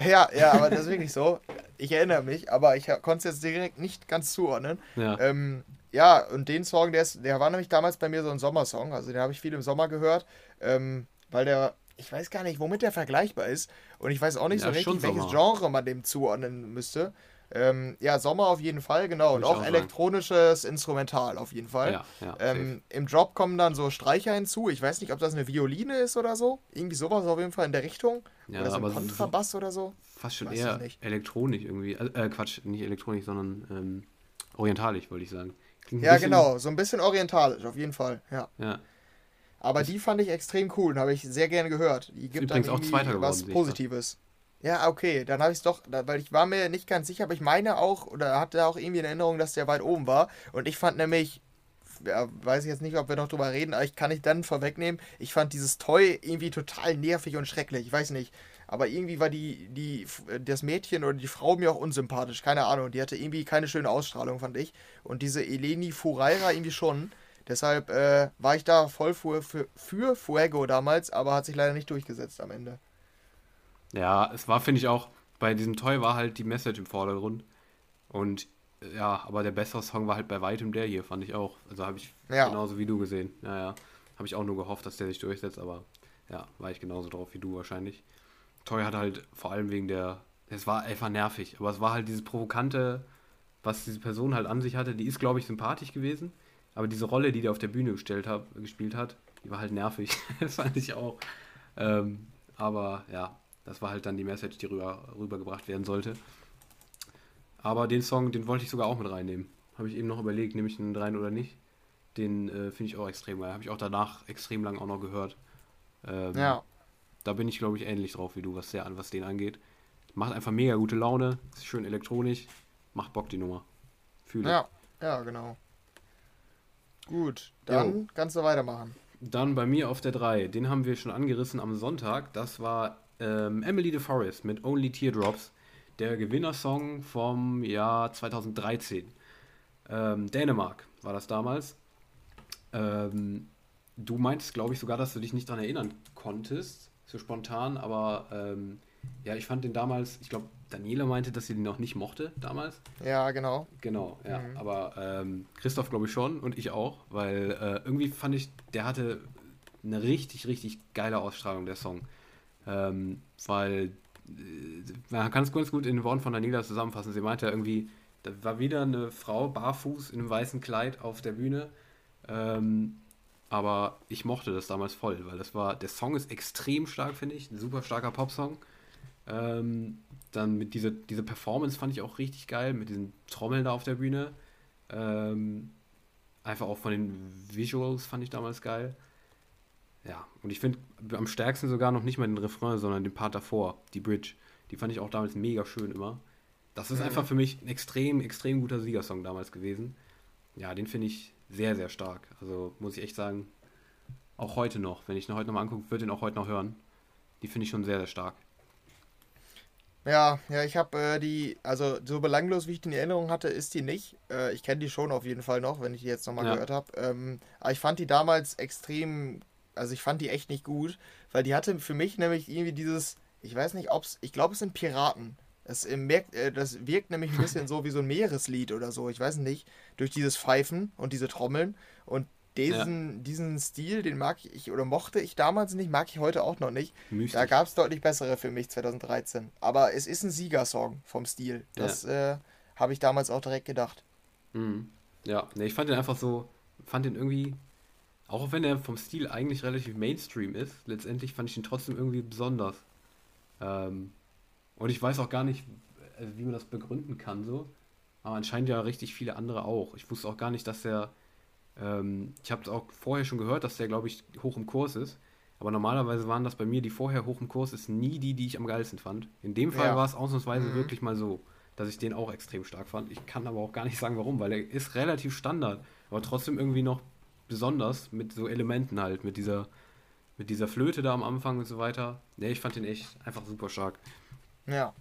S2: Ja, ja, aber das ist wirklich so. Ich erinnere mich, aber ich konnte es jetzt direkt nicht ganz zuordnen. Ja. Ähm, ja, und den Song, der, ist, der war nämlich damals bei mir so ein Sommersong. Also den habe ich viel im Sommer gehört, ähm, weil der, ich weiß gar nicht, womit der vergleichbar ist. Und ich weiß auch nicht ja, so richtig, welches Genre man dem zuordnen müsste. Ähm, ja, Sommer auf jeden Fall, genau. Und auch, auch elektronisches Instrumental auf jeden Fall. Ja, ja, ähm, Im Drop kommen dann so Streicher hinzu. Ich weiß nicht, ob das eine Violine ist oder so. Irgendwie sowas auf jeden Fall in der Richtung. Ja, oder so ein Kontrabass so, oder so.
S1: Fast schon eher elektronisch irgendwie. Äh, Quatsch, nicht elektronisch, sondern ähm, orientalisch, wollte ich sagen.
S2: ja, genau. So ein bisschen orientalisch, auf jeden Fall. Ja. ja. Aber das die fand ich extrem cool und habe ich sehr gerne gehört. Die gibt dann irgendwie was Positives. Ja, okay, dann habe ich es doch, weil ich war mir nicht ganz sicher, aber ich meine auch, oder hatte auch irgendwie in Erinnerung, dass der weit oben war. Und ich fand nämlich, ja, weiß ich jetzt nicht, ob wir noch drüber reden, aber ich kann nicht dann vorwegnehmen, ich fand dieses Toy irgendwie total nervig und schrecklich. Ich weiß nicht. aber irgendwie war die, die, das Mädchen oder die Frau mir auch unsympathisch, keine Ahnung. Die hatte irgendwie keine schöne Ausstrahlung, fand ich. Und diese Eleni Fureira irgendwie schon. Deshalb äh, war ich da voll für, für, für Fuego damals, aber hat sich leider nicht durchgesetzt am Ende.
S1: Ja, es war, finde ich auch, bei diesem Toy war halt die Message im Vordergrund. Und ja, aber der bessere Song war halt bei weitem der hier, fand ich auch. Also habe ich ja. genauso wie du gesehen. Ja, ja. Habe ich auch nur gehofft, dass der sich durchsetzt, aber ja, war ich genauso drauf wie du wahrscheinlich. Toy hat halt vor allem wegen der. Es war einfach nervig, aber es war halt dieses Provokante, was diese Person halt an sich hatte. Die ist, glaube ich, sympathisch gewesen, aber diese Rolle, die der auf der Bühne gestellt hat, gespielt hat, die war halt nervig. das fand ich auch. Ähm, aber ja, das war halt dann die Message, die rüber, rübergebracht werden sollte. Aber den Song, den wollte ich sogar auch mit reinnehmen. Habe ich eben noch überlegt, nehme ich den rein oder nicht. Den äh, finde ich auch extrem geil. Habe ich auch danach extrem lang auch noch gehört. Ähm, ja. Da bin ich, glaube ich, ähnlich drauf wie du, was, der, was den angeht. Macht einfach mega gute Laune, ist schön elektronisch, macht Bock die Nummer.
S2: Fühle. Ja, ja, genau. Gut, dann jo. kannst du weitermachen.
S1: Dann bei mir auf der 3, den haben wir schon angerissen am Sonntag. Das war ähm, Emily de Forest mit Only Teardrops, der Gewinnersong vom Jahr 2013. Ähm, Dänemark war das damals. Ähm, du meintest, glaube ich, sogar, dass du dich nicht daran erinnern konntest, so spontan, aber ähm, ja, ich fand den damals, ich glaube, Daniela meinte, dass sie den noch nicht mochte damals.
S2: Ja, genau.
S1: Genau, ja. Mhm. Aber ähm, Christoph glaube ich schon und ich auch, weil äh, irgendwie fand ich, der hatte eine richtig, richtig geile Ausstrahlung, der Song. Ähm, weil äh, man kann es ganz gut in den Worten von Daniela zusammenfassen. Sie meinte ja irgendwie, da war wieder eine Frau barfuß in einem weißen Kleid auf der Bühne. Ähm, aber ich mochte das damals voll, weil das war, der Song ist extrem stark, finde ich. Ein super starker Popsong. Ähm, dann mit dieser diese Performance fand ich auch richtig geil, mit diesen Trommeln da auf der Bühne. Ähm, einfach auch von den Visuals fand ich damals geil. Ja, und ich finde am stärksten sogar noch nicht mal den Refrain, sondern den Part davor, die Bridge. Die fand ich auch damals mega schön immer. Das ist mhm. einfach für mich ein extrem, extrem guter Siegersong damals gewesen. Ja, den finde ich sehr, sehr stark. Also muss ich echt sagen, auch heute noch, wenn ich ihn heute noch mal angucke, würde ich ihn auch heute noch hören. Die finde ich schon sehr, sehr stark.
S2: Ja, ja, ich habe äh, die, also so belanglos wie ich die in Erinnerung hatte, ist die nicht. Äh, ich kenne die schon auf jeden Fall noch, wenn ich die jetzt nochmal ja. gehört habe. Ähm, aber ich fand die damals extrem also ich fand die echt nicht gut, weil die hatte für mich nämlich irgendwie dieses, ich weiß nicht, ob es, ich glaube, es sind Piraten. Das, merkt, äh, das wirkt nämlich ein bisschen so wie so ein Meereslied oder so, ich weiß nicht, durch dieses Pfeifen und diese Trommeln. Und diesen, ja. diesen Stil, den mag ich oder mochte ich damals nicht, mag ich heute auch noch nicht. Mystisch. Da gab es deutlich bessere für mich 2013. Aber es ist ein Siegersong vom Stil. Das ja. äh, habe ich damals auch direkt gedacht.
S1: Mhm. Ja, ne, ich fand den einfach so, fand den irgendwie auch wenn er vom Stil eigentlich relativ Mainstream ist, letztendlich fand ich ihn trotzdem irgendwie besonders. Ähm, und ich weiß auch gar nicht, äh, wie man das begründen kann so. Aber anscheinend ja richtig viele andere auch. Ich wusste auch gar nicht, dass er. Ähm, ich habe es auch vorher schon gehört, dass der, glaube ich, hoch im Kurs ist. Aber normalerweise waren das bei mir, die vorher hoch im Kurs ist, nie die, die ich am geilsten fand. In dem Fall ja. war es ausnahmsweise mhm. wirklich mal so, dass ich den auch extrem stark fand. Ich kann aber auch gar nicht sagen, warum, weil er ist relativ Standard, aber trotzdem irgendwie noch besonders mit so Elementen halt, mit dieser, mit dieser Flöte da am Anfang und so weiter. Ne, ich fand den echt einfach super stark.
S2: Ja.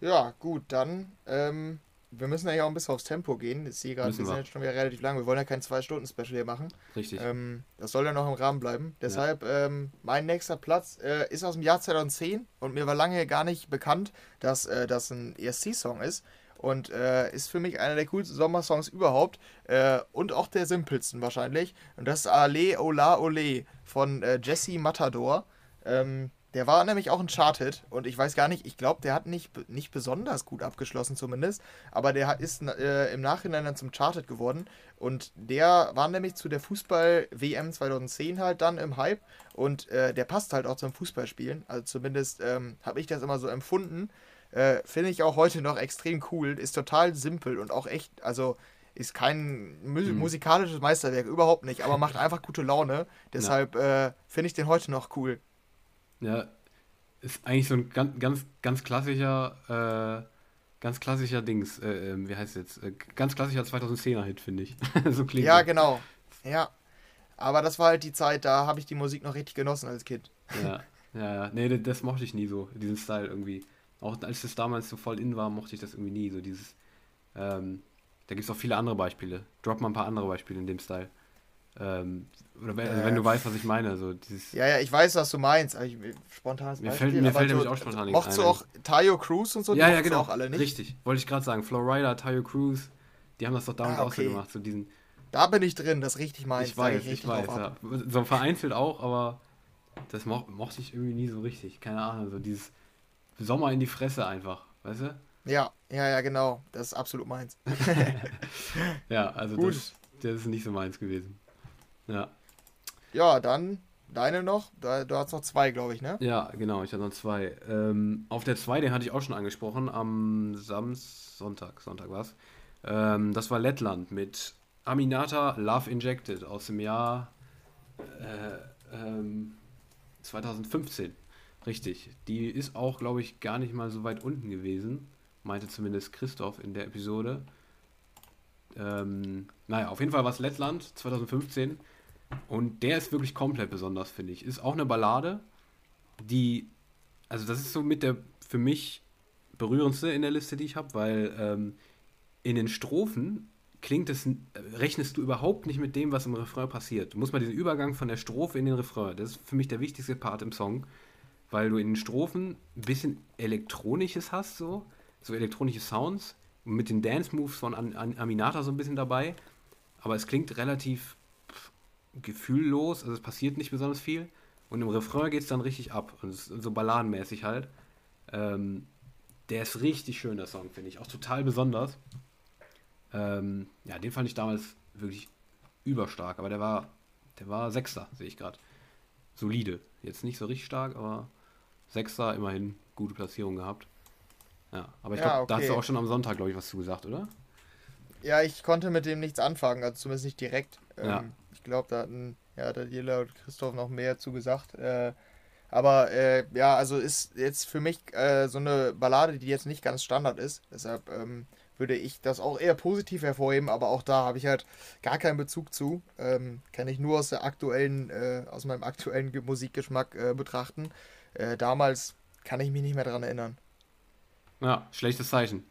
S2: Ja, gut, dann, ähm, wir müssen ja auch ein bisschen aufs Tempo gehen. Ich sehe gerade, wir sind jetzt schon wieder relativ lang. Wir wollen ja kein Zwei-Stunden-Special hier machen. Richtig. Ähm, das soll ja noch im Rahmen bleiben. Deshalb, ja. ähm, mein nächster Platz äh, ist aus dem Jahr 2010 und mir war lange gar nicht bekannt, dass äh, das ein ESC-Song ist und äh, ist für mich einer der coolsten Sommersongs überhaupt äh, und auch der simpelsten wahrscheinlich. Und das ist Ale Ola Ole von äh, Jesse Matador. Ähm, der war nämlich auch ein Chart-Hit und ich weiß gar nicht, ich glaube, der hat nicht, nicht besonders gut abgeschlossen zumindest, aber der ist äh, im Nachhinein dann zum Chart-Hit geworden und der war nämlich zu der Fußball-WM 2010 halt dann im Hype und äh, der passt halt auch zum Fußballspielen, also zumindest ähm, habe ich das immer so empfunden äh, Finde ich auch heute noch extrem cool. Ist total simpel und auch echt, also ist kein mhm. musikalisches Meisterwerk, überhaupt nicht, aber macht einfach gute Laune. Deshalb ja. äh, finde ich den heute noch cool.
S1: Ja, ist eigentlich so ein ganz, ganz, ganz klassischer, äh, ganz klassischer Dings, äh, ähm, wie heißt es jetzt? Äh, ganz klassischer 2010er-Hit, finde ich.
S2: so klingt Ja, genau. Ja. Aber das war halt die Zeit, da habe ich die Musik noch richtig genossen als Kind.
S1: Ja. Ja, ja. Nee, das mochte ich nie so, diesen Style irgendwie. Auch als das damals so voll in war, mochte ich das irgendwie nie. So dieses, ähm, da gibt es auch viele andere Beispiele. Drop mal ein paar andere Beispiele in dem Style. Ähm, oder wenn, also wenn du weißt, was ich meine. So dieses
S2: Ja, ja, ich weiß, was du meinst. aber Ich, spontanes
S1: Mir
S2: Beispiel,
S1: fällt- mir fällt nämlich auch spontan nichts
S2: Mochtest du
S1: ein.
S2: auch Tayo Cruz und so? Die
S1: ja, ja, genau.
S2: auch alle nicht?
S1: Richtig. Wollte ich gerade sagen. Florida, Tayo Cruz, die haben das doch damals
S2: Ah,
S1: auch so
S2: okay.
S1: gemacht. So diesen,
S2: Da bin ich drin, das richtig meins.
S1: ich weiß, ich
S2: richtig
S1: weiß. Ja. So vereinzelt auch, aber das mo mochte ich irgendwie nie so richtig. Keine Ahnung. So dieses Sommer in die Fresse einfach. Weißt du?
S2: Ja, ja, ja, genau. Das ist absolut meins.
S1: Ja, also
S2: Gut.
S1: das, das ist nicht so meins gewesen. Ja.
S2: Ja, dann deine noch. Da, du hast noch zwei, glaube ich, ne?
S1: Ja, genau, ich hatte noch zwei. Ähm, auf der 2, den hatte ich auch schon angesprochen, am Samstag, Sonntag, Sonntag war's. Ähm, das war Lettland mit Aminata Love Injected aus dem Jahr äh, ähm, 2015. Richtig. Die ist auch, glaube ich, gar nicht mal so weit unten gewesen. Meinte zumindest Christoph in der Episode. Ähm, naja, auf jeden Fall war es Lettland 2015. Und der ist wirklich komplett besonders, finde ich. Ist auch eine Ballade, die, also das ist so mit der für mich berührendste in der Liste, die ich habe, weil ähm, in den Strophen klingt es, rechnest du überhaupt nicht mit dem, was im Refrain passiert. Du musst mal diesen Übergang von der Strophe in den Refrain, das ist für mich der wichtigste Part im Song, weil du in den Strophen ein bisschen Elektronisches hast, so, so elektronische Sounds, mit den Dance-Moves von An An Aminata so ein bisschen dabei, aber es klingt relativ gefühllos, also es passiert nicht besonders viel. Und im Refrain geht es dann richtig ab. Und so balladenmäßig halt. Ähm, der ist richtig schön, der Song, finde ich. Auch total besonders. Ähm, ja, den fand ich damals wirklich überstark. Aber der war, der war Sechster, sehe ich gerade. Solide. Jetzt nicht so richtig stark, aber Sechster, immerhin gute Platzierung gehabt. Ja, aber ich
S2: Ja,
S1: glaube, da hast du
S2: okay.
S1: auch schon am Sonntag, glaube ich, was zu gesagt, oder?
S2: Ja, ich konnte mit dem nichts anfangen, also zumindest nicht direkt. Ähm,
S1: Ja.
S2: Ich glaube, da hatten ja, Daniela und Christoph noch mehr zu gesagt. Äh, aber äh, ja, also ist jetzt für mich äh, so eine Ballade, die jetzt nicht ganz Standard ist. Deshalb ähm, würde ich das auch eher positiv hervorheben, aber auch da habe ich halt gar keinen Bezug zu. Ähm, kann ich nur aus der aktuellen, äh, aus meinem aktuellen Ge- Musikgeschmack äh, betrachten. Äh, damals kann ich mich nicht mehr daran erinnern.
S1: Ja, schlechtes Zeichen.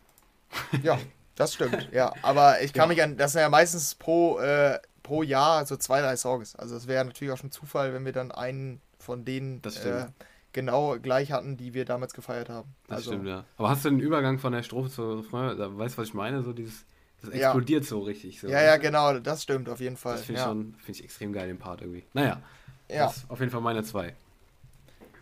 S2: Ja, das stimmt. Ja, aber ich kann
S1: Ja.
S2: mich an, das sind ja meistens pro, äh, pro Jahr so zwei, drei Songs. Also es wäre natürlich auch schon Zufall, wenn wir dann einen von denen äh, genau gleich hatten, die wir damals gefeiert haben.
S1: Das
S2: also,
S1: stimmt, ja. Aber hast du den Übergang von der Strophe zur Refrain, weißt du, was ich meine? So dieses, das
S2: Ja.
S1: explodiert so richtig. So,
S2: Ja, ja, genau, das stimmt auf jeden Fall.
S1: Das finde ich
S2: ja.
S1: schon, finde ich extrem geil, den Part irgendwie. Naja,
S2: Ja.
S1: das ist auf jeden Fall meine zwei.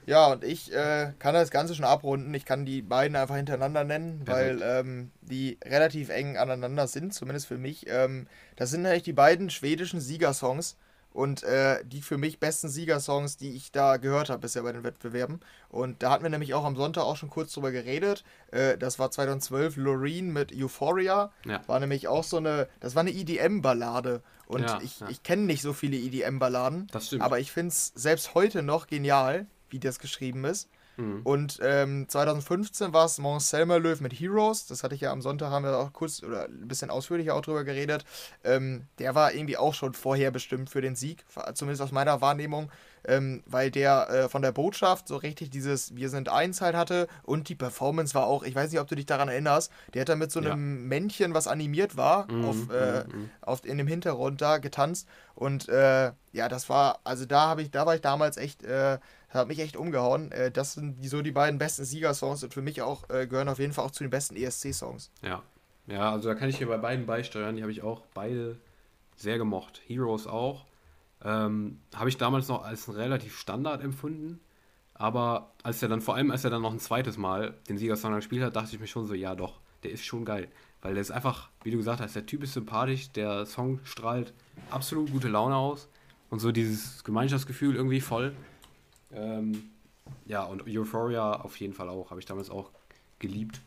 S2: Ja, und ich äh, kann das Ganze schon abrunden. Ich kann die beiden einfach hintereinander nennen,
S1: Perfekt.
S2: weil ähm, die relativ eng aneinander sind, zumindest für mich. Ähm, das sind eigentlich die beiden schwedischen Siegersongs und äh, die für mich besten Siegersongs, die ich da gehört habe bisher bei den Wettbewerben. Und da hatten wir nämlich auch am Sonntag auch schon kurz drüber geredet. Äh, das war 2012 Loreen mit Euphoria.
S1: Ja.
S2: War nämlich auch so eine, das war eine EDM-Ballade. Und
S1: Ja,
S2: ich,
S1: ja.
S2: ich kenne nicht so viele EDM-Balladen.
S1: Das stimmt.
S2: Aber ich finde es selbst heute noch genial, wie das geschrieben ist.
S1: Mhm.
S2: Und ähm, 2015 war es Mont Selma Löw mit Heroes. Das hatte ich ja am Sonntag, haben wir auch kurz oder ein bisschen ausführlicher auch drüber geredet. Ähm, der war irgendwie auch schon vorher bestimmt für den Sieg, zumindest aus meiner Wahrnehmung, ähm, weil der äh, von der Botschaft so richtig dieses Wir sind eins halt hatte und die Performance war auch, ich weiß nicht, ob du dich daran erinnerst, der hat da mit so
S1: Ja.
S2: einem Männchen, was animiert war,
S1: Mhm,
S2: auf, äh,
S1: mhm, mhm.
S2: auf, in dem Hintergrund da getanzt. Und äh, ja, das war, also da habe ich, da war ich damals echt, äh, hat mich echt umgehauen. Äh, das sind die, so die beiden besten Siegersongs und für mich auch äh, gehören auf jeden Fall auch zu den besten ESC-Songs.
S1: Ja. Ja, also da kann ich hier bei beiden beisteuern. Die habe ich auch beide sehr gemocht. Heroes auch. Ähm, habe ich damals noch als relativ Standard empfunden. Aber als er dann, vor allem als er dann noch ein zweites Mal den Siegersong gespielt hat, dachte ich mir schon so, ja doch, der ist schon geil. Weil der ist einfach, wie du gesagt hast, der Typ ist sympathisch, der Song strahlt absolut gute Laune aus. Und so dieses Gemeinschaftsgefühl irgendwie voll. Ähm, ja, und Euphoria auf jeden Fall auch. Habe ich damals auch geliebt.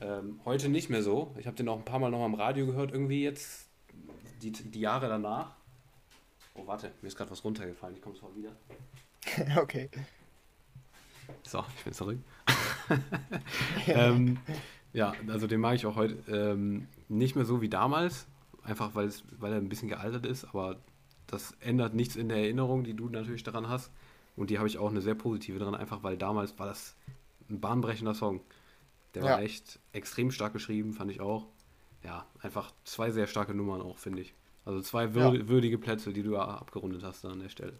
S1: Ähm, heute nicht mehr so. Ich habe den auch ein paar Mal noch am Radio gehört, irgendwie jetzt, die, die Jahre danach. Oh, warte, mir ist gerade was runtergefallen. Ich komme sofort wieder.
S2: okay.
S1: So, ich bin zurück. ähm, ja, also den mag ich auch heute ähm, nicht mehr so wie damals. Einfach weil, es, weil er ein bisschen gealtert ist, aber das ändert nichts in der Erinnerung, die du natürlich daran hast. Und die habe ich auch eine sehr positive drin, einfach weil damals war das ein bahnbrechender Song. Der war
S2: Ja.
S1: echt extrem stark geschrieben, fand ich auch. Ja, einfach zwei sehr starke Nummern auch, finde ich. Also zwei würd würdige Plätze, die du abgerundet hast an der Stelle.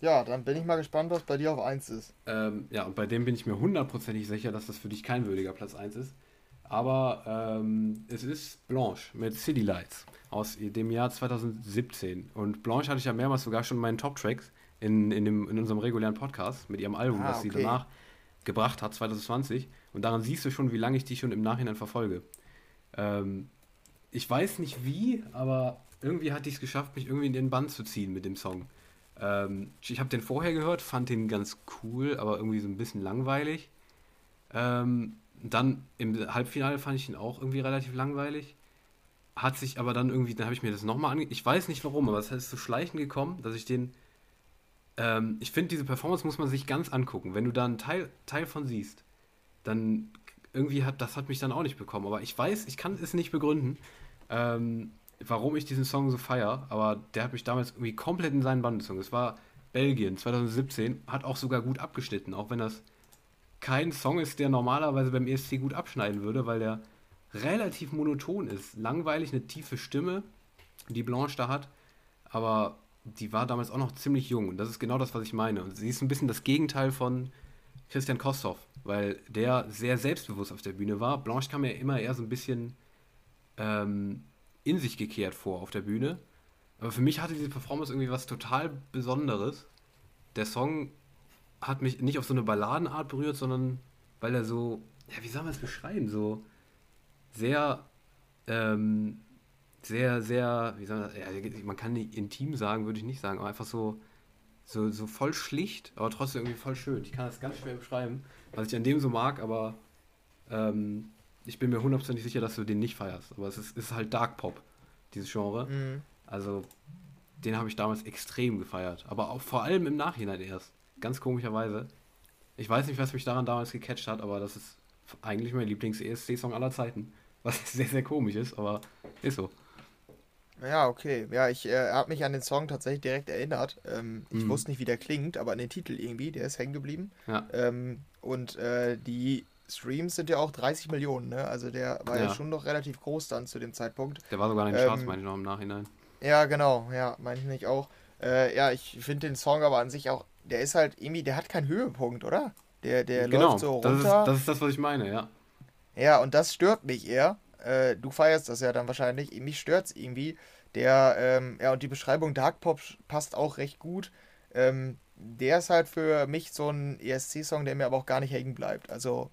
S2: Ja, dann bin ich mal gespannt, was bei dir auf 1 ist.
S1: Ähm, ja, und bei dem bin ich mir hundertprozentig sicher, dass das für dich kein würdiger Platz 1 ist. Aber ähm, es ist Blanche mit City Lights aus dem Jahr 2017. Und Blanche hatte ich ja mehrmals sogar schon in meinen Top-Tracks in, in, dem, in unserem regulären Podcast mit ihrem Album,
S2: Ah,
S1: was sie
S2: okay.
S1: danach gebracht hat, 2020. Und daran siehst du schon, wie lange ich die schon im Nachhinein verfolge. Ähm, ich weiß nicht wie, aber irgendwie hat die es geschafft, mich irgendwie in den Bann zu ziehen mit dem Song. Ähm, ich habe den vorher gehört, fand den ganz cool, aber irgendwie so ein bisschen langweilig. Ähm, dann im Halbfinale fand ich ihn auch irgendwie relativ langweilig. Hat sich aber dann irgendwie, dann habe ich mir das nochmal ange... Ich weiß nicht warum, aber es ist so schleichend gekommen, dass ich den... Ähm, ich finde, diese Performance muss man sich ganz angucken. Wenn du da einen Teil, Teil von siehst, dann irgendwie hat das hat mich dann auch nicht bekommen. Aber ich weiß, ich kann es nicht begründen, ähm, warum ich diesen Song so feier. Aber der hat mich damals irgendwie komplett in seinen Bann gezogen. Es war Belgien 2017, hat auch sogar gut abgeschnitten, auch wenn das kein Song ist, der normalerweise beim ESC gut abschneiden würde, weil der relativ monoton ist. Langweilig, eine tiefe Stimme, die Blanche da hat. Aber die war damals auch noch ziemlich jung. Und das ist genau das, was ich meine. Und sie ist ein bisschen das Gegenteil von Christian Kosthoff, weil der sehr selbstbewusst auf der Bühne war. Blanche kam mir immer eher so ein bisschen ähm, in sich gekehrt vor auf der Bühne. Aber für mich hatte diese Performance irgendwie was total Besonderes. Der Song hat mich nicht auf so eine Balladenart berührt, sondern weil er so, ja, wie soll man es beschreiben, so sehr, ähm, sehr, sehr, wie soll man das, ja, man kann nicht intim sagen, würde ich nicht sagen, aber einfach so, so, so voll schlicht, aber trotzdem irgendwie voll schön. Ich kann das ganz schwer beschreiben, was ich an dem so mag, aber ähm, ich bin mir hundertprozentig sicher, dass du den nicht feierst. Aber es ist, ist halt Dark Pop, dieses Genre.
S2: Mhm.
S1: Also, den habe ich damals extrem gefeiert. Aber auch vor allem im Nachhinein erst. Ganz komischerweise. Ich weiß nicht, was mich daran damals gecatcht hat, aber das ist eigentlich mein Lieblings-ESC-Song aller Zeiten. Was sehr, sehr komisch ist, aber ist so.
S2: Ja, okay. Ja, ich äh, habe mich an den Song tatsächlich direkt erinnert. Ähm, ich
S1: Mhm.
S2: wusste nicht, wie der klingt, aber an den Titel irgendwie, der ist hängen geblieben.
S1: Ja.
S2: Ähm, und äh, die Streams sind ja auch 30 Millionen, ne? Also der war ja.
S1: Ja.
S2: schon noch relativ groß dann zu dem Zeitpunkt.
S1: Der war sogar in den
S2: Ähm,
S1: Charts, meine ich noch im Nachhinein.
S2: Ja, genau, ja, meine ich nicht auch. Äh, ja, ich finde den Song aber an sich auch, der ist halt irgendwie, der hat keinen Höhepunkt, oder? Der, der
S1: genau,
S2: läuft so
S1: das ist,
S2: runter.
S1: das ist das, was ich meine, ja.
S2: Ja, und das stört mich eher. Äh, du feierst das ja dann wahrscheinlich. Mich stört es irgendwie. Der, ähm, ja, und die Beschreibung Dark Pop passt auch recht gut. Ähm, der ist halt für mich so ein ESC-Song, der mir aber auch gar nicht hängen bleibt. Also,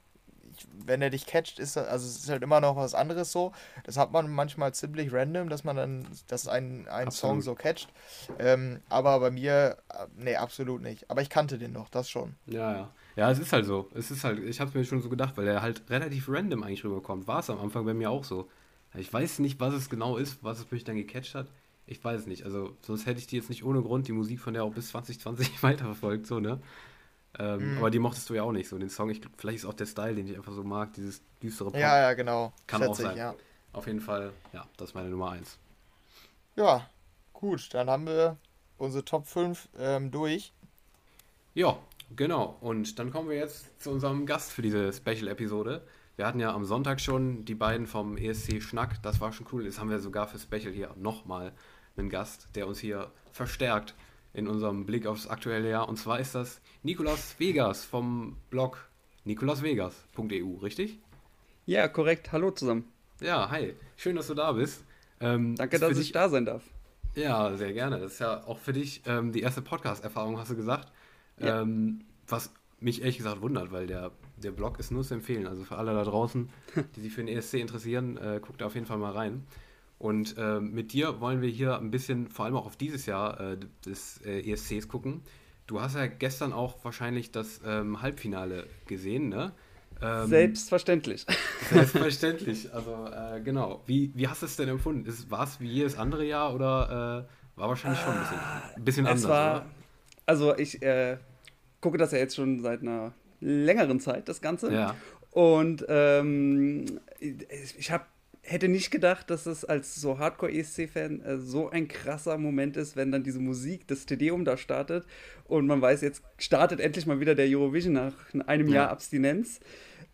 S2: ich, wenn er dich catcht, ist das, also es ist halt immer noch was anderes so. Das hat man manchmal ziemlich random, dass man dann, dass ein, ein Song so catcht. Ähm, aber bei mir, äh, nee, absolut nicht. Aber ich kannte den noch, das schon.
S1: Ja, ja. Ja, es ist halt so. Es ist halt, ich habe mir schon so gedacht, weil er halt relativ random eigentlich rüberkommt. War es am Anfang bei mir auch so. Ich weiß nicht, was es genau ist, was es mich dann gecatcht hat. Ich weiß es nicht. Also, sonst hätte ich die jetzt nicht ohne Grund die Musik von der auch bis 2020 weiterverfolgt, so, ne? Ähm,
S2: Mhm.
S1: Aber die mochtest du ja auch nicht so. Den Song, ich, vielleicht ist auch der Style, den ich einfach so mag, dieses düstere Pop.
S2: Ja, ja, genau.
S1: Kann
S2: Schätze
S1: auch
S2: ich,
S1: sein.
S2: ja.
S1: Auf jeden Fall, ja, das ist meine Nummer 1.
S2: Ja, gut, dann haben wir unsere Top 5 ähm, durch.
S1: Ja, genau. Und dann kommen wir jetzt zu unserem Gast für diese Special-Episode. Wir hatten ja am Sonntag schon die beiden vom ESC Schnack, das war schon cool. Jetzt haben wir sogar für Special hier nochmal einen Gast, der uns hier verstärkt in unserem Blick aufs aktuelle Jahr. Und zwar ist das Nikolas Vegas vom Blog nikolasvegas.eu, richtig?
S3: Ja, korrekt. Hallo zusammen.
S1: Ja, hi. Schön, dass du da bist. Ähm,
S3: Danke, dass
S1: dich-
S3: ich da sein darf.
S1: Ja, sehr gerne. Das ist ja auch für dich ähm, die erste Podcast-Erfahrung, hast du gesagt.
S3: Ja.
S1: Ähm, was mich ehrlich gesagt wundert, weil der, der Blog ist nur zu empfehlen. Also für alle da draußen, die sich für den ESC interessieren, äh, guckt da auf jeden Fall mal rein. Und ähm, mit dir wollen wir hier ein bisschen, vor allem auch auf dieses Jahr äh, des äh, ESCs gucken. Du hast ja gestern auch wahrscheinlich das ähm, Halbfinale gesehen, ne? Ähm,
S3: Selbstverständlich.
S1: Selbstverständlich. Also, äh, genau. Wie, wie hast du es denn empfunden? War es wie jedes andere Jahr oder äh, war wahrscheinlich schon ein bisschen, ein bisschen anders,
S3: es war,
S1: oder?
S3: also ich äh, gucke das ja jetzt schon seit einer längeren Zeit, das Ganze.
S1: Ja.
S3: Und ähm, ich, habe hätte nicht gedacht, dass es als so Hardcore-ESC-Fan äh, so ein krasser Moment ist, wenn dann diese Musik, das Tedeum da startet und man weiß, jetzt startet endlich mal wieder der Eurovision nach einem
S1: Ja.
S3: Jahr Abstinenz.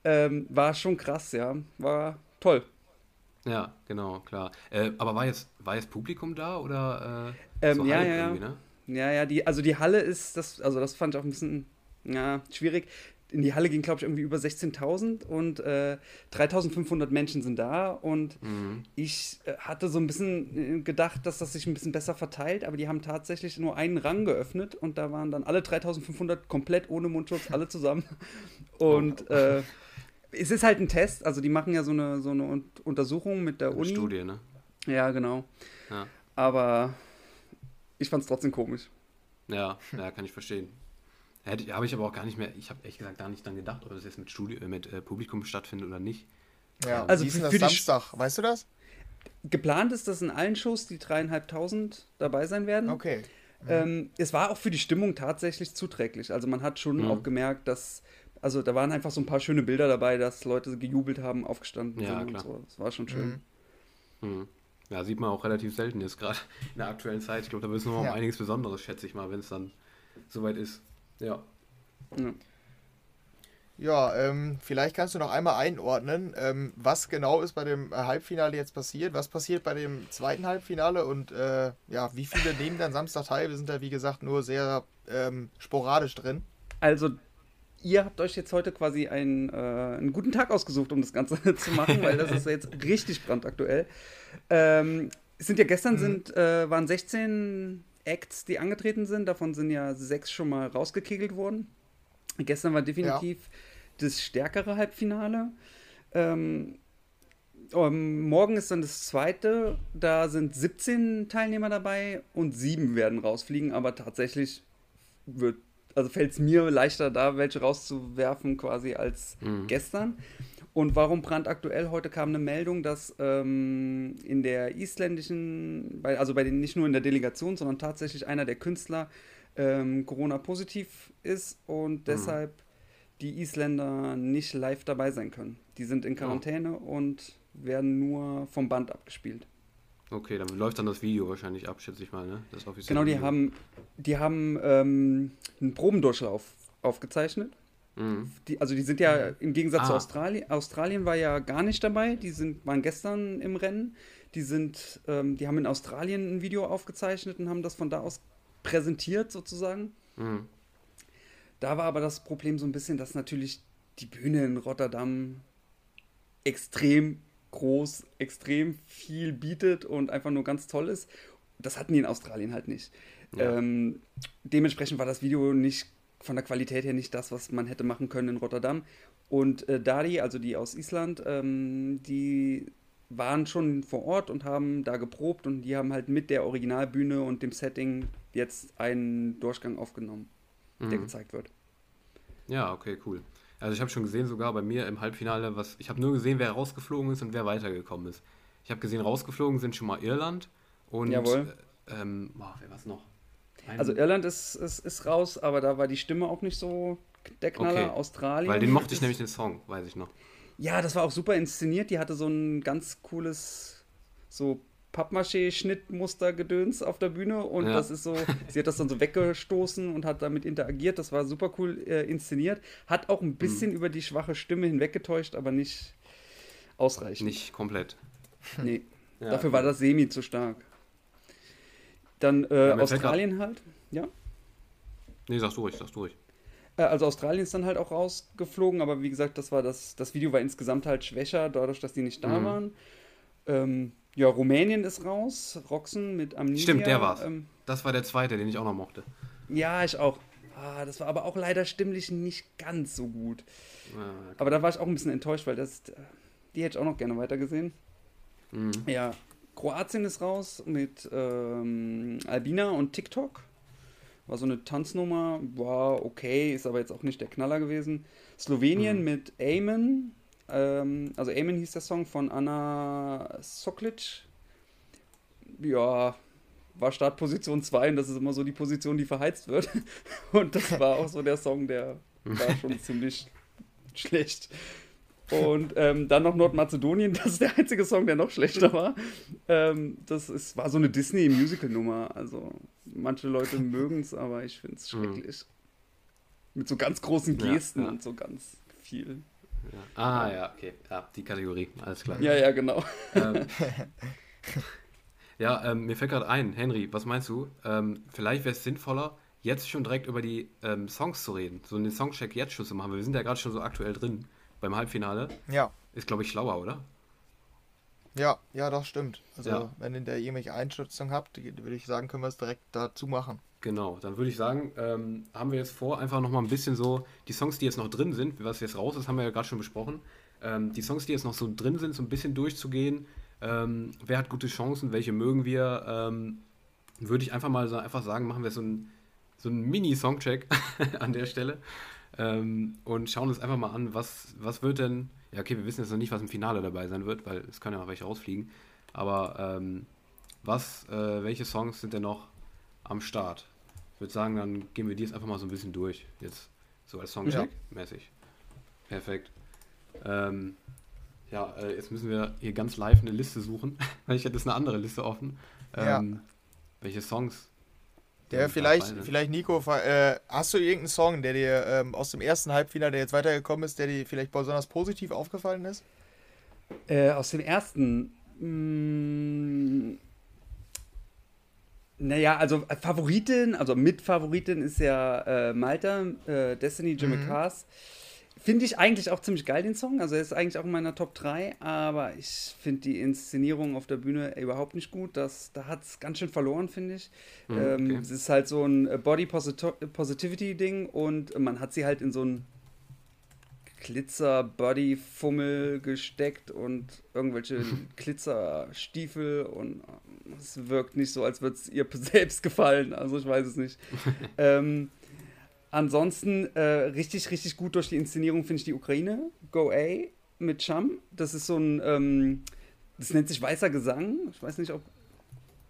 S3: Ähm, war schon krass, ja. War toll.
S1: Ja, genau, klar. Äh, aber war jetzt, war jetzt Publikum da oder äh,
S3: Ähm,
S1: so
S3: ja, ja, ja.
S1: irgendwie, ne?
S3: Ja, ja, die, also die Halle ist, das, also das fand ich auch ein bisschen ja, schwierig. In die Halle ging, glaube ich, irgendwie über 16.000 und äh, 3.500 Menschen sind da und
S1: Mhm.
S3: ich äh, hatte so ein bisschen äh, gedacht, dass das sich ein bisschen besser verteilt, aber die haben tatsächlich nur einen Rang geöffnet und da waren dann alle 3.500 komplett ohne Mundschutz, alle zusammen. Und äh, es ist halt ein Test, also die machen ja so eine, so eine Un- Untersuchung mit der
S1: Eine
S3: Uni.
S1: Studie, ne?
S3: Ja, genau.
S1: Ja.
S3: Aber ich fand es trotzdem komisch.
S1: Ja, ja, kann ich verstehen. Hätte, habe ich aber auch gar nicht mehr, ich habe ehrlich gesagt gar nicht dran gedacht, ob das jetzt mit, Studio, äh, mit äh, Publikum stattfindet oder nicht.
S2: Ja,
S3: Also
S2: wie ist das
S3: für die
S2: Samstag? Weißt du das?
S3: Geplant ist, dass in allen Shows die dreieinhalbtausend dabei sein werden.
S2: Okay.
S3: Ähm, es war auch für die Stimmung tatsächlich zuträglich. Also man hat schon
S1: Mhm.
S3: auch gemerkt, dass, also da waren einfach so ein paar schöne Bilder dabei, dass Leute gejubelt haben, aufgestanden
S1: Ja,
S3: sind
S1: klar.
S3: und so. Das war schon schön.
S2: Mhm.
S1: Ja, sieht man auch relativ selten jetzt gerade in der aktuellen Zeit. Ich glaube, da wird es noch um
S2: Ja.
S1: einiges Besonderes, schätze ich mal, wenn es dann soweit ist. Ja.
S3: Ja.
S2: Ja, ähm, vielleicht kannst du noch einmal einordnen, ähm, was genau ist bei dem äh, Halbfinale jetzt passiert, was passiert bei dem zweiten Halbfinale und äh, ja, wie viele nehmen dann Samstag teil? Wir sind da, wie gesagt, nur sehr ähm, sporadisch drin.
S3: Also, ihr habt euch jetzt heute quasi einen, äh, einen guten Tag ausgesucht, um das Ganze zu machen, weil das ist jetzt richtig brandaktuell. Ähm, es sind ja gestern
S2: Mhm.
S3: sind, äh, waren 16 Acts, die angetreten sind. Davon sind ja sechs schon mal rausgekegelt worden. Gestern war definitiv das stärkere Halbfinale. Ähm, morgen ist dann das zweite. Da sind 17 Teilnehmer dabei und sieben werden rausfliegen, aber tatsächlich wird, also fällt es mir leichter, da welche rauszuwerfen quasi als
S1: Mhm.
S3: gestern. Und warum brandaktuell? Heute kam eine Meldung, dass ähm, in der isländischen, bei, also bei den nicht nur in der Delegation, sondern tatsächlich einer der Künstler ähm, Corona-positiv ist und deshalb die Isländer nicht live dabei sein können. Die sind in Quarantäne und werden nur vom Band abgespielt.
S1: Okay, dann läuft dann das Video wahrscheinlich ab, schätze ich mal, ne? Das offizielle
S3: Genau, die
S1: Video.
S3: haben, die haben ähm, einen Probendurchlauf aufgezeichnet.
S1: Mhm.
S3: Die, also die sind ja im Gegensatz zu
S1: Ah.
S3: Australien, Australien war ja gar nicht dabei, die sind, waren gestern im Rennen. Die sind, ähm, die haben in Australien ein Video aufgezeichnet und haben das von da aus präsentiert sozusagen.
S1: Mhm.
S3: Da war aber das Problem so ein bisschen, dass natürlich die Bühne in Rotterdam extrem groß, extrem viel bietet und einfach nur ganz toll ist. Das hatten die in Australien halt nicht.
S1: Ja.
S3: Ähm, dementsprechend war das Video nicht von der Qualität her nicht das, was man hätte machen können in Rotterdam. Und äh, Dari, also die aus Island, ähm, die waren schon vor Ort und haben da geprobt und die haben halt mit der Originalbühne und dem Setting jetzt einen Durchgang aufgenommen, der
S1: Mhm.
S3: gezeigt wird.
S1: Ja, okay, cool. Also ich habe schon gesehen, sogar bei mir im Halbfinale, was ich habe nur gesehen, wer rausgeflogen ist und wer weitergekommen ist. Ich habe gesehen, rausgeflogen sind schon mal Irland und
S3: Jawohl.
S1: äh, ähm, boah, wer war's noch? Ein-
S3: Also Irland ist, ist, ist raus, aber da war die Stimme auch nicht so der Knaller.
S1: Okay.
S3: Australien.
S1: weil den mochte ich nämlich den Song, weiß ich noch.
S3: Ja, das war auch super inszeniert. Die hatte so ein ganz cooles, so Pappmaché-Schnittmuster-Gedöns auf der Bühne und
S1: Ja.
S3: das ist so, sie hat das dann so weggestoßen und hat damit interagiert. Das war super cool äh, inszeniert. Hat auch ein bisschen über die schwache Stimme hinweggetäuscht, aber nicht ausreichend.
S1: Nicht komplett.
S3: Nee.
S1: Ja,
S3: Dafür war das Semi zu stark. Dann äh,
S1: Ja,
S3: Australien halt, ja.
S1: Nee, sagst du ruhig, sagst du ruhig.
S3: Äh, Also Australien ist dann halt auch rausgeflogen, aber wie gesagt, das war das, das Video war insgesamt halt schwächer, dadurch, dass die nicht da
S1: Mhm.
S3: waren. Ähm, ja, Rumänien ist raus, Roxen mit Amnesia.
S1: Stimmt, der war's.
S3: Ähm,
S1: Das war der zweite, den ich auch noch mochte.
S3: ja, ich auch. Ah, das war aber auch leider stimmlich nicht ganz so gut.
S1: Ja,
S3: Aber da war ich auch ein bisschen enttäuscht, weil das, die hätte ich auch noch gerne weitergesehen.
S1: mhm.
S3: Ja, Kroatien ist raus mit ähm, Albina und TikTok. War so eine Tanznummer, war okay, ist aber jetzt auch nicht der Knaller gewesen. Slowenien
S1: Mhm.
S3: mit Amen. Ähm, also Amen hieß der Song von Anna Soklic. Ja, war Startposition 2 und das ist immer so die Position, die verheizt wird. Und das war auch so der Song, der war schon ziemlich schlecht. Und ähm, dann noch Nordmazedonien, das ist der einzige Song, der noch schlechter war. Ähm, das ist, war so eine Disney-Musical-Nummer. Also manche Leute mögen es, aber ich finde es mhm. schrecklich. Mhm. Mit so ganz großen Gesten ja, ja. und so ganz viel.
S1: Ja. Ah, ja, okay. Ja, die Kategorie, alles klar.
S3: Ja, ja, genau.
S1: Ähm, ja, ähm, mir fällt gerade ein, Henry, was meinst du? Ähm, vielleicht wäre es sinnvoller, jetzt schon direkt über die ähm, Songs zu reden. So einen Songcheck jetzt schon zu machen. Wir sind ja gerade schon so aktuell drin beim Halbfinale.
S2: Ja.
S1: Ist, glaube ich, schlauer, oder?
S2: Ja, ja, das stimmt. Also, ja. wenn ihr da irgendwelche Einschätzungen habt, würde ich sagen, können wir es direkt dazu machen.
S1: Genau, dann würde ich sagen, ähm, haben wir jetzt vor, einfach nochmal ein bisschen so, die Songs, die jetzt noch drin sind, was jetzt raus ist, haben wir ja gerade schon besprochen, ähm, die Songs, die jetzt noch so drin sind, so ein bisschen durchzugehen. Ähm, wer hat gute Chancen, welche mögen wir? Ähm, würde ich einfach mal so, einfach sagen, machen wir so einen so Mini-Songcheck an der Stelle ähm, und schauen uns einfach mal an, was, was wird denn, ja okay, wir wissen jetzt noch nicht, was im Finale dabei sein wird, weil es können ja noch welche rausfliegen, aber ähm, was, äh, welche Songs sind denn noch am Start? Ich würde sagen, dann gehen wir die jetzt einfach mal so ein bisschen durch, jetzt so als Songcheck mäßig. Perfekt. Ähm, ja, äh, jetzt müssen wir hier ganz live eine Liste suchen, weil ich hätte jetzt eine andere Liste offen. Ähm, ja. Welche Songs
S2: der vielleicht, vielleicht Nico, äh, hast du irgendeinen Song, der dir ähm, aus dem ersten Halbfinale, der jetzt weitergekommen ist, der dir vielleicht besonders positiv aufgefallen ist?
S3: Äh, aus dem ersten. Mh, mm, naja, also äh, Favoritin, also Mitfavoritin ist ja äh, Malta, äh, Destiny Jimmy mhm. Cars. Finde ich eigentlich auch ziemlich geil, den Song. Also er ist eigentlich auch in meiner Top 3, aber ich finde die Inszenierung auf der Bühne überhaupt nicht gut. Das, da hat es ganz schön verloren, finde ich. Mhm, ähm, okay. Es ist halt so ein äh, Body Positivity-Ding und man hat sie halt in so ein Glitzer-Body-Fummel gesteckt und irgendwelche Glitzerstiefel und äh, es wirkt nicht so, als würde es ihr selbst gefallen. Also ich weiß es nicht. ähm, Ansonsten äh, richtig, richtig gut durch die Inszenierung finde ich die Ukraine. Go A mit Cham. Das ist so ein, ähm, das nennt sich Weißer Gesang. Ich weiß nicht, ob.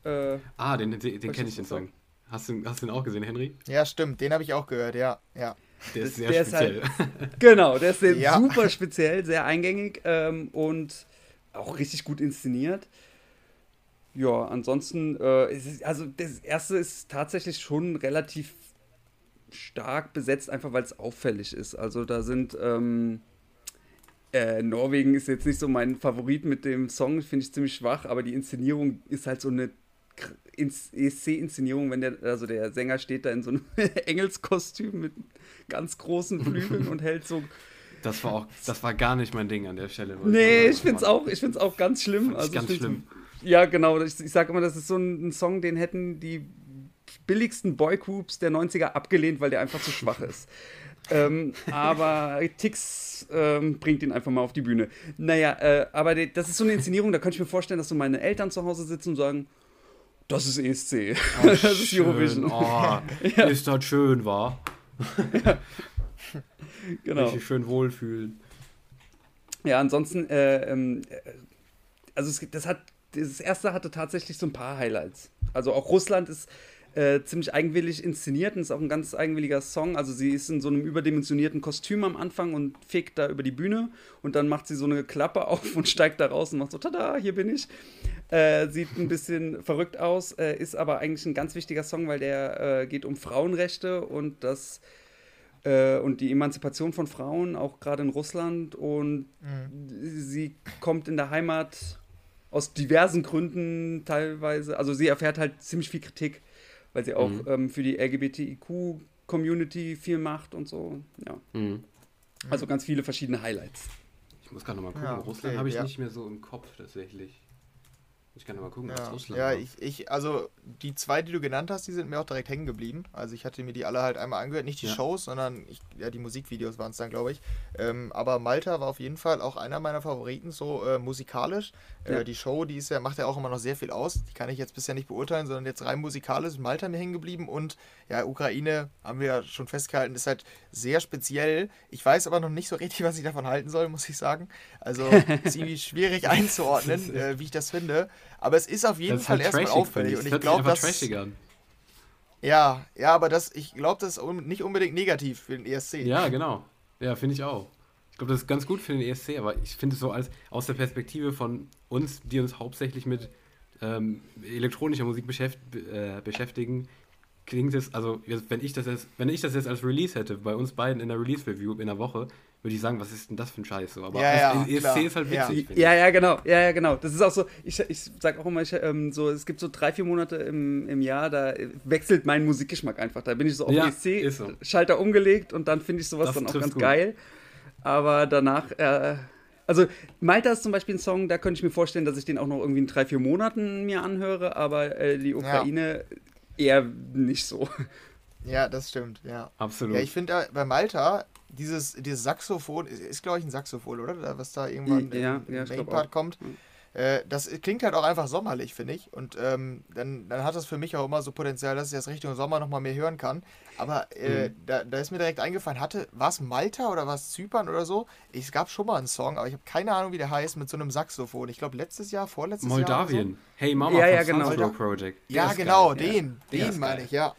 S1: Äh, ah, den, den, den kenne ich, den Song. Hast du, hast du den auch gesehen, Henry?
S2: Ja, stimmt. Den habe ich auch gehört, ja. ja.
S1: Der ist sehr der speziell.
S3: Ist halt, genau, der ist ja. super speziell, sehr eingängig ähm, und auch richtig gut inszeniert. Ja, ansonsten, äh, ist, also das erste ist tatsächlich schon relativ stark besetzt, einfach weil es auffällig ist. Also da sind ähm, äh, Norwegen ist jetzt nicht so mein Favorit mit dem Song, finde ich ziemlich schwach, aber die Inszenierung ist halt so eine ESC-Inszenierung, wenn der, also der Sänger steht da in so einem Engelskostüm mit ganz großen Flügeln und hält so.
S1: Das war auch, das war gar nicht mein Ding an der Stelle.
S3: Nee, ich finde es auch, ich find's auch ganz schlimm.
S1: Also ganz schlimm.
S3: Ja, genau. Ich, ich sage immer, das ist so ein, ein Song, den hätten die billigsten Boygroups der 90er abgelehnt, weil der einfach zu schwach ist. ähm, aber Tix ähm, bringt ihn einfach mal auf die Bühne. Naja, äh, aber das ist so eine Inszenierung, da könnte ich mir vorstellen, dass so meine Eltern zu Hause sitzen und sagen, das ist ESC.
S1: Oh, das ist Eurovision. Oh, ja. Ist das schön, war. ja. Genau. Richtig schön wohlfühlen.
S3: Ja, ansonsten, äh, ähm, äh, also es, das hat, das erste hatte tatsächlich so ein paar Highlights. Also auch Russland ist äh, ziemlich eigenwillig inszeniert und ist auch ein ganz eigenwilliger Song. Also sie ist in so einem überdimensionierten Kostüm am Anfang und fegt da über die Bühne und dann macht sie so eine Klappe auf und steigt da raus und macht so, tada, hier bin ich. Äh, sieht ein bisschen verrückt aus, äh, ist aber eigentlich ein ganz wichtiger Song, weil der äh, geht um Frauenrechte und das äh, und die Emanzipation von Frauen, auch gerade in Russland. Und mhm. sie kommt in der Heimat aus diversen Gründen teilweise, also sie erfährt halt ziemlich viel Kritik weil sie auch mhm. ähm, für die LGBTIQ-Community viel macht und so. Ja. Mhm. Also ganz viele verschiedene Highlights.
S1: Ich muss gerade nochmal gucken. Ja, okay, Russland habe ich ja. nicht mehr so im Kopf tatsächlich. Ich kann aber gucken,
S2: ja. was Russland Ja, ich, ich, also die zwei, die du genannt hast, die sind mir auch direkt hängen geblieben. Also ich hatte mir die alle halt einmal angehört. Nicht die ja. Shows, sondern ich, ja, die Musikvideos waren es dann, glaube ich. Ähm, aber Malta war auf jeden Fall auch einer meiner Favoriten, so äh, musikalisch. Äh, ja. Die Show, die ist ja, macht ja auch immer noch sehr viel aus. Die kann ich jetzt bisher nicht beurteilen, sondern jetzt rein musikalisch ist Malta mir hängen geblieben. Und ja, Ukraine, haben wir ja schon festgehalten, ist halt sehr speziell. Ich weiß aber noch nicht so richtig, was ich davon halten soll, muss ich sagen. Also ist irgendwie schwierig einzuordnen, äh, wie ich das finde. Aber es ist auf jeden Fall halt erstmal auffällig. Und ich glaube, dass. Ja, ja, aber das, ich glaube, das ist nicht unbedingt negativ für den ESC.
S1: Ja, genau. Ja, finde ich auch. Ich glaube, das ist ganz gut für den ESC, aber ich finde es so als aus der Perspektive von uns, die uns hauptsächlich mit ähm, elektronischer Musik beschäft, äh, beschäftigen, klingt es, also wenn ich das jetzt, wenn ich das jetzt als Release hätte, bei uns beiden in der Release-Review in der Woche, würde ich sagen, was ist denn das für ein Scheiß? So, aber
S2: ja, ja,
S1: ESC klar. ist halt
S3: witzig. Ja. ja, ja, genau. Ja, ja, genau. Das ist auch so, ich, ich sag auch immer, ich, ähm, so, es gibt so drei, vier Monate im, im Jahr, da wechselt mein Musikgeschmack einfach. Da bin ich so auf ja, ESC, so. Schalter umgelegt und dann finde ich sowas das dann auch ganz gut. geil. Aber danach, äh, also Malta ist zum Beispiel ein Song, da könnte ich mir vorstellen, dass ich den auch noch irgendwie in drei, vier Monaten mir anhöre, aber äh, die Ukraine ja. eher nicht so.
S2: Ja, das stimmt, ja.
S1: Absolut.
S2: Ja, ich finde bei Malta, dieses, dieses Saxophon, ist, ist glaube ich ein Saxophon, oder? Was da irgendwann
S3: ja, im,
S2: im ja, Main Part kommt. Äh, das klingt halt auch einfach sommerlich, finde ich. Und ähm, dann, dann hat das für mich auch immer so Potenzial, dass ich das Richtung Sommer nochmal mehr hören kann. Aber äh, mhm. da, da ist mir direkt eingefallen, hatte, war es Malta oder war es Zypern oder so? Es gab schon mal einen Song, aber ich habe keine Ahnung, wie der heißt, mit so einem Saxophon. Ich glaube, letztes Jahr, vorletztes
S1: Moldawien.
S2: Jahr.
S1: Moldawien. So. Hey Mama
S3: ja, ja, genau.
S1: Project.
S2: Ja, genau, geil. den. Ja. Den meine ich, ja.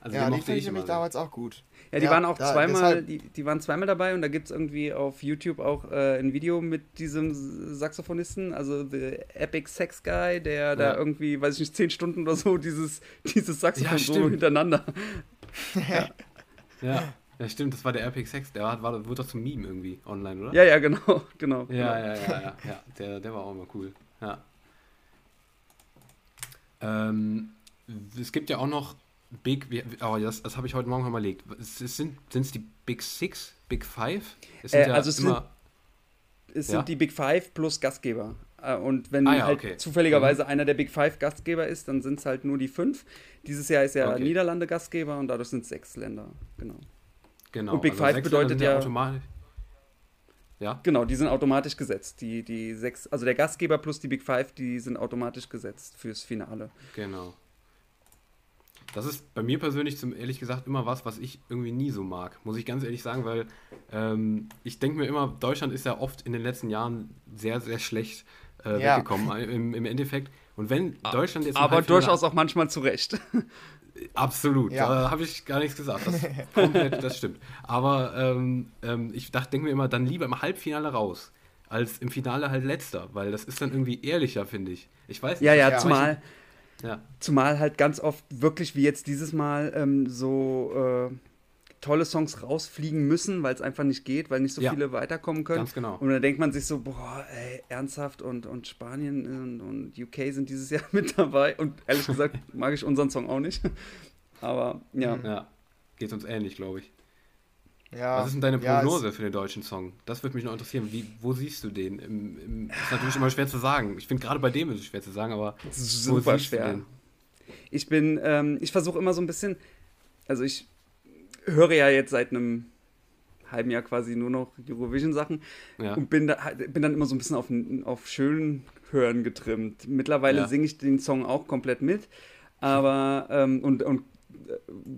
S2: Also ja, den fand ich nämlich damals auch gut.
S3: Ja, die ja, waren auch da, zweimal, die, die waren zweimal dabei und da gibt es irgendwie auf YouTube auch äh, ein Video mit diesem Saxophonisten, also The Epic Sex Guy, der ja. da irgendwie, weiß ich nicht, zehn Stunden oder so dieses, dieses Saxophon ja, so hintereinander.
S1: ja. ja. Ja, stimmt, das war der Epic Sex, der war, war, wurde doch zum Meme irgendwie online, oder?
S3: Ja, ja, genau, genau.
S1: Ja, ja, ja, ja, ja, der, der war auch immer cool, ja. Ähm, es gibt ja auch noch Big, oh, das, das habe ich heute Morgen überlegt. Sind es die Big Six, Big Five?
S3: Es äh, ja also es immer, sind, es ja? sind die Big Five plus Gastgeber. Äh, und wenn ah, ja, halt okay. zufälligerweise mhm. einer der Big Five Gastgeber ist, dann sind es halt nur die fünf. Dieses Jahr ist ja okay. Niederlande Gastgeber und dadurch sind es sechs Länder. Genau.
S1: Genau.
S3: Und Big also Five bedeutet ja.
S1: Automatisch. Ja.
S3: Genau, die sind automatisch gesetzt. Die, die sechs, also der Gastgeber plus die Big Five, die sind automatisch gesetzt fürs Finale.
S1: Genau. Das ist bei mir persönlich zum ehrlich gesagt immer was, was ich irgendwie nie so mag, muss ich ganz ehrlich sagen, weil ähm, ich denke mir immer, Deutschland ist ja oft in den letzten Jahren sehr, sehr schlecht äh, ja. weggekommen äh, im, im, Endeffekt. Und wenn Deutschland jetzt.
S3: Aber durchaus auch manchmal zu Recht.
S1: Absolut, ja. da habe ich gar nichts gesagt. Das, komplett, das stimmt. Aber ähm, ähm, ich denke mir immer, dann lieber im Halbfinale raus, als im Finale halt letzter, weil das ist dann irgendwie ehrlicher, finde ich. Ich weiß
S3: nicht. Ja, ja, zumal. Ich, ja. Zumal halt ganz oft wirklich wie jetzt dieses Mal ähm, so äh, tolle Songs rausfliegen müssen, weil es einfach nicht geht, weil nicht so ja. viele weiterkommen können.
S1: Ganz genau.
S3: Und dann denkt man sich so, boah, ey, ernsthaft und, und Spanien und, und UK sind dieses Jahr mit dabei. Und ehrlich gesagt mag ich unseren Song auch nicht. Aber ja.
S1: Ja, geht uns ähnlich, glaube ich. Ja, Was ist denn deine Prognose ja, für den deutschen Song? Das würde mich noch interessieren. Wie, wo siehst du den? Im, im, ist natürlich immer schwer zu sagen. Ich finde gerade bei dem ist es schwer zu sagen, aber
S3: super schwer. Ich bin, ähm, ich versuche immer so ein bisschen, also ich höre ja jetzt seit einem halben Jahr quasi nur noch Eurovision-Sachen ja. und bin, da, bin dann immer so ein bisschen auf, auf schön hören getrimmt. Mittlerweile singe ich den Song auch komplett mit, aber ähm, und, und äh,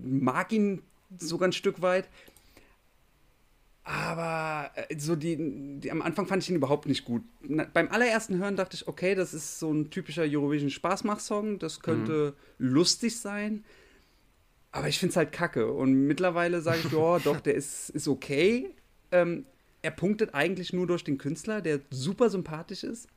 S3: mag ihn sogar ein Stück weit. Aber äh, so die, die, am Anfang fand ich ihn überhaupt nicht gut. Na, beim allerersten Hören dachte ich, okay, das ist so ein typischer Eurovision Spaßmach-Song, das könnte mhm. lustig sein. Aber ich finde es halt kacke. Und mittlerweile sage ich, ja, doch, der ist, ist okay. Ähm, er punktet eigentlich nur durch den Künstler, der super sympathisch ist.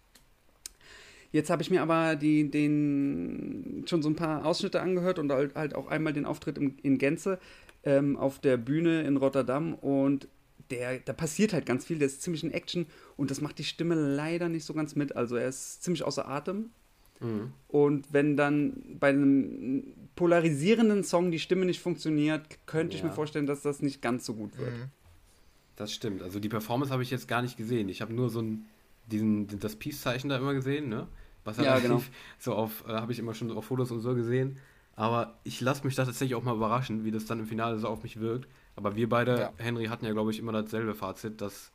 S3: Jetzt habe ich mir aber die, den schon so ein paar Ausschnitte angehört und halt, halt auch einmal den Auftritt in, in Gänze ähm, auf der Bühne in Rotterdam und der, da passiert halt ganz viel, der ist ziemlich in Action und das macht die Stimme leider nicht so ganz mit. Also er ist ziemlich außer Atem. Mhm. Und wenn dann bei einem polarisierenden Song die Stimme nicht funktioniert, könnte ja. ich mir vorstellen, dass das nicht ganz so gut wird. Mhm.
S1: Das stimmt. Also die Performance habe ich jetzt gar nicht gesehen. Ich habe nur so ein, diesen, das Peace-Zeichen da immer gesehen, ne? Was ja, genau. so auf, äh, habe ich immer schon auf Fotos und so gesehen. Aber ich lasse mich da tatsächlich auch mal überraschen, wie das dann im Finale so auf mich wirkt. Aber wir beide, ja. Henry, hatten ja, glaube ich, immer dasselbe Fazit, dass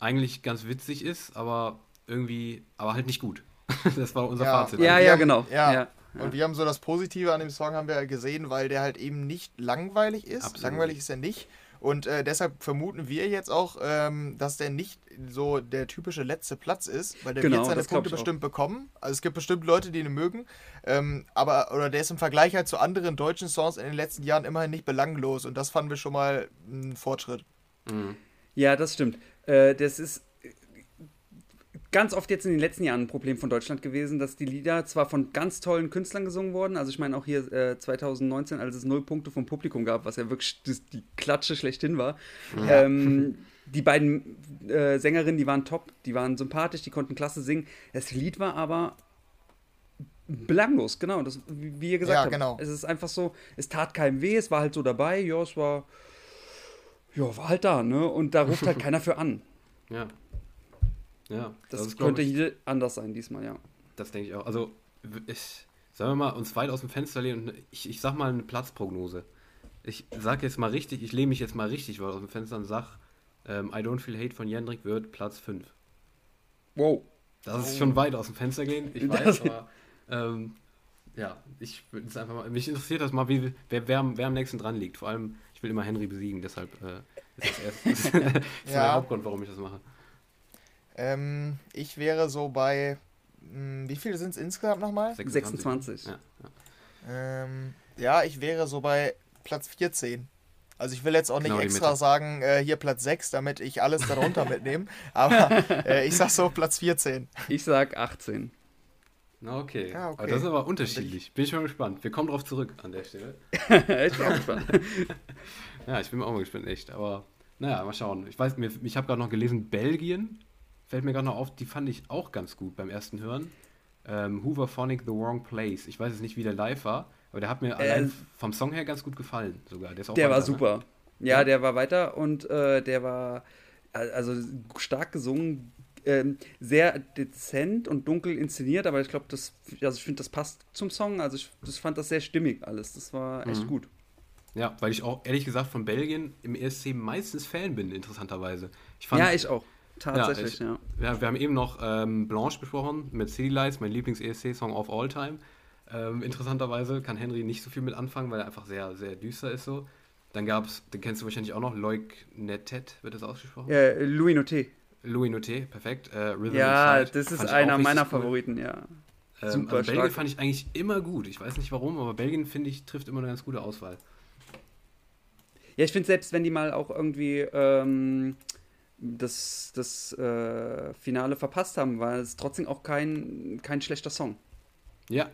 S1: eigentlich ganz witzig ist, aber irgendwie, aber halt nicht gut. das war unser
S3: ja.
S1: Fazit.
S3: Ja, ja, genau.
S2: Ja. ja. Und wir haben so das Positive an dem Song haben wir gesehen, weil der halt eben nicht langweilig ist. Absolut. Langweilig ist er nicht. Und äh, deshalb vermuten wir jetzt auch, ähm, dass der nicht so der typische letzte Platz ist, weil der genau, wird seine Punkte bestimmt bekommen. Also es gibt bestimmt Leute, die ihn mögen. Ähm, aber, oder der ist im Vergleich halt zu anderen deutschen Songs in den letzten Jahren immerhin nicht belanglos. Und das fanden wir schon mal ein Fortschritt.
S3: Mhm. Ja, das stimmt. Äh, das ist ganz oft jetzt in den letzten Jahren ein Problem von Deutschland gewesen, dass die Lieder zwar von ganz tollen Künstlern gesungen wurden, also ich meine auch hier äh, 2019, als es null Punkte vom Publikum gab, was ja wirklich das, die Klatsche schlechthin war. Ja. Ähm, die beiden äh, Sängerinnen, die waren top, die waren sympathisch, die konnten klasse singen. Das Lied war aber belanglos, genau, das, wie ihr gesagt ja, habt. Genau. Es ist einfach so, es tat keinem weh, es war halt so dabei, ja, es war, ja, war halt da, ne? Und da ruft halt keiner für an.
S1: Ja. Ja,
S3: das, das könnte hier anders sein diesmal, ja.
S1: Das denke ich auch. Also, ich, sagen wir mal, uns weit aus dem Fenster lehnen und ich, ich sag mal eine Platzprognose. Ich sag jetzt mal richtig, ich lehne mich jetzt mal richtig weit aus dem Fenster und sag, ähm, I Don't Feel Hate von Jendrik wird Platz 5.
S3: Wow.
S1: Das ist schon weit aus dem Fenster gehen, ich weiß, aber ähm, ja, ich würde es einfach mal, mich interessiert das mal, wie, wer, wer, wer am nächsten dran liegt. Vor allem, ich will immer Henry besiegen, deshalb äh, ist das, erst, das ist ja. der Hauptgrund, warum ich das mache.
S2: Ähm, ich wäre so bei. Mh, hm, wie viele sind es insgesamt nochmal?
S3: 26. 26. Ja,
S2: ja. Ähm, ja, ich wäre so bei Platz 14. Also ich will jetzt auch nicht genau extra sagen, äh, hier Platz 6, damit ich alles darunter mitnehme. Aber äh, ich sag so Platz 14.
S3: Ich sag 18.
S1: Na okay. Ja, okay. Aber das ist aber unterschiedlich. Bin ich mal gespannt. Wir kommen drauf zurück an der Stelle.
S3: ich bin auch gespannt.
S1: ja, ich bin auch mal gespannt, echt. Aber naja, mal schauen. Ich weiß, mir, ich habe gerade noch gelesen, Belgien fällt mir gerade noch auf, die fand ich auch ganz gut beim ersten Hören. Ähm, Hoover Phonic The Wrong Place. Ich weiß jetzt nicht, wie der live war, aber der hat mir äh, allein vom Song her ganz gut gefallen sogar.
S3: Der, der weiter, war ne? super. Ne? Ja, ja, der war weiter und äh, der war also stark gesungen, ähm, sehr dezent und dunkel inszeniert, aber ich glaube, das, also ich finde, das passt zum Song. Also ich das fand das sehr stimmig alles. Das war echt mhm. gut.
S1: Ja, weil ich auch ehrlich gesagt von Belgien im ESC meistens Fan bin, interessanterweise.
S3: Ich fand, ja, ich auch. Tatsächlich, ja.
S1: Ich, ja. ja. Wir haben eben noch ähm, Blanche besprochen mit City Lights, mein Lieblings-ESC-Song of all time. Ähm, interessanterweise kann Henry nicht so viel mit anfangen, weil er einfach sehr, sehr düster ist so. Dann gab es, den kennst du wahrscheinlich auch noch, Loic Netet, wird das ausgesprochen?
S3: Ja, Louis Noté.
S1: Louis Noté, perfekt. Äh,
S3: ja, das ist einer meiner cool. Favoriten, ja.
S1: Ähm, Super also Belgien fand ich eigentlich immer gut. Ich weiß nicht warum, aber Belgien, finde ich, trifft immer eine ganz gute Auswahl.
S3: Ja, ich finde selbst, wenn die mal auch irgendwie ähm, das, das äh, Finale verpasst haben, war es trotzdem auch kein, kein schlechter Song.
S1: Ja.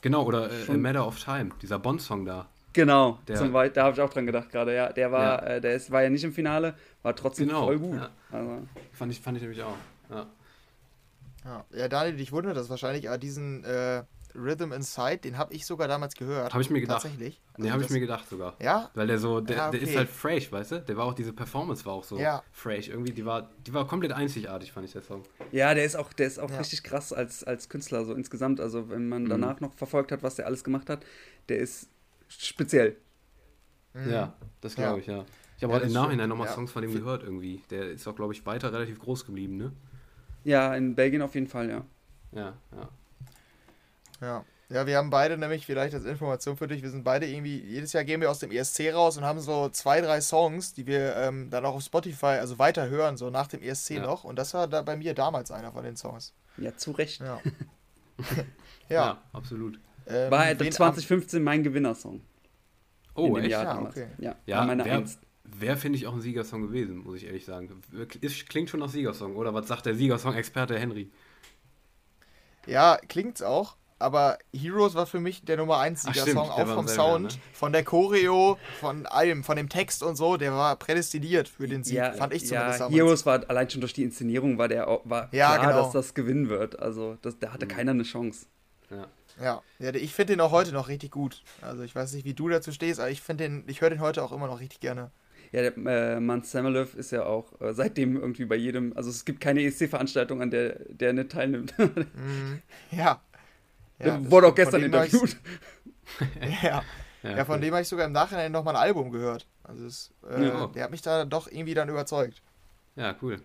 S1: Genau, oder äh, A Matter of Time, dieser Bond-Song da.
S3: Genau, der, zum Weit, da habe ich auch dran gedacht gerade, ja. Der war, ja. Äh, der ist, war ja nicht im Finale, war trotzdem genau, voll gut. Ja.
S1: Also. Fand, ich, fand ich nämlich auch. Ja.
S2: Ja, ja Daniel, dich wundert das wahrscheinlich, aber diesen äh, Rhythm Inside, den habe ich sogar damals gehört.
S1: Habe ich mir gedacht.
S2: Tatsächlich.
S1: Also nee, habe ich mir gedacht sogar.
S2: Ja?
S1: Weil der so, der, ja, okay. der ist halt fresh, weißt du? Der war auch, diese Performance war auch so ja. fresh. Irgendwie, die war, die war komplett einzigartig, fand ich, der Song.
S3: Ja, der ist auch, der ist auch ja. richtig krass als, als Künstler, so insgesamt. Also, wenn man mhm. danach noch verfolgt hat, was der alles gemacht hat, der ist speziell.
S1: Mhm. Ja, das glaube ich, ja. Ich habe ja, im Nachhinein nochmal ja. Songs von dem gehört irgendwie. Der ist auch, glaube ich, weiter relativ groß geblieben, ne?
S3: Ja, in Belgien auf jeden Fall, ja.
S1: Ja, ja.
S2: Ja. Ja, wir haben beide nämlich, vielleicht als Information für dich, wir sind beide irgendwie, jedes Jahr gehen wir aus dem ESC raus und haben so zwei, drei Songs, die wir ähm, dann auch auf Spotify, also weiter hören, so nach dem ESC ja. noch. Und das war da bei mir damals einer von den Songs.
S3: Ja, zu Recht.
S2: Ja,
S1: ja. ja absolut.
S3: Ähm, war 2015 mein Gewinnersong.
S1: Oh, echt?
S3: Jahr ja, okay. Ja,
S1: ja meine wäre, wär finde ich, auch ein Siegersong gewesen, muss ich ehrlich sagen. Ist, klingt schon nach Siegersong, oder was sagt der Siegersong-Experte Henry?
S2: Ja, klingt's auch aber Heroes war für mich der Nummer 1 Sieger-Song, auch vom Sound, ne? von der Choreo, von allem, von dem Text und so, der war prädestiniert für den Sieg, ja, fand ich zumindest.
S3: Ja, Heroes war allein schon durch die Inszenierung war der war ja, klar, genau. dass das gewinnen wird. Also das, da hatte mhm. keiner eine Chance.
S2: Ja. Ja, ja ich finde den auch heute noch richtig gut. Also ich weiß nicht, wie du dazu stehst, aber ich finde den, ich höre den heute auch immer noch richtig gerne.
S3: Ja, der äh, Mann Samuelov ist ja auch äh, seitdem irgendwie bei jedem, also es gibt keine ESC-Veranstaltung, an der der nicht teilnimmt.
S2: mm, ja,
S3: ja, wurde auch gestern interviewt.
S2: ja. Ja, ja, von dem habe ich sogar im Nachhinein nochmal ein Album gehört. Also es, äh, ja. der hat mich da doch irgendwie dann überzeugt.
S1: Ja, cool.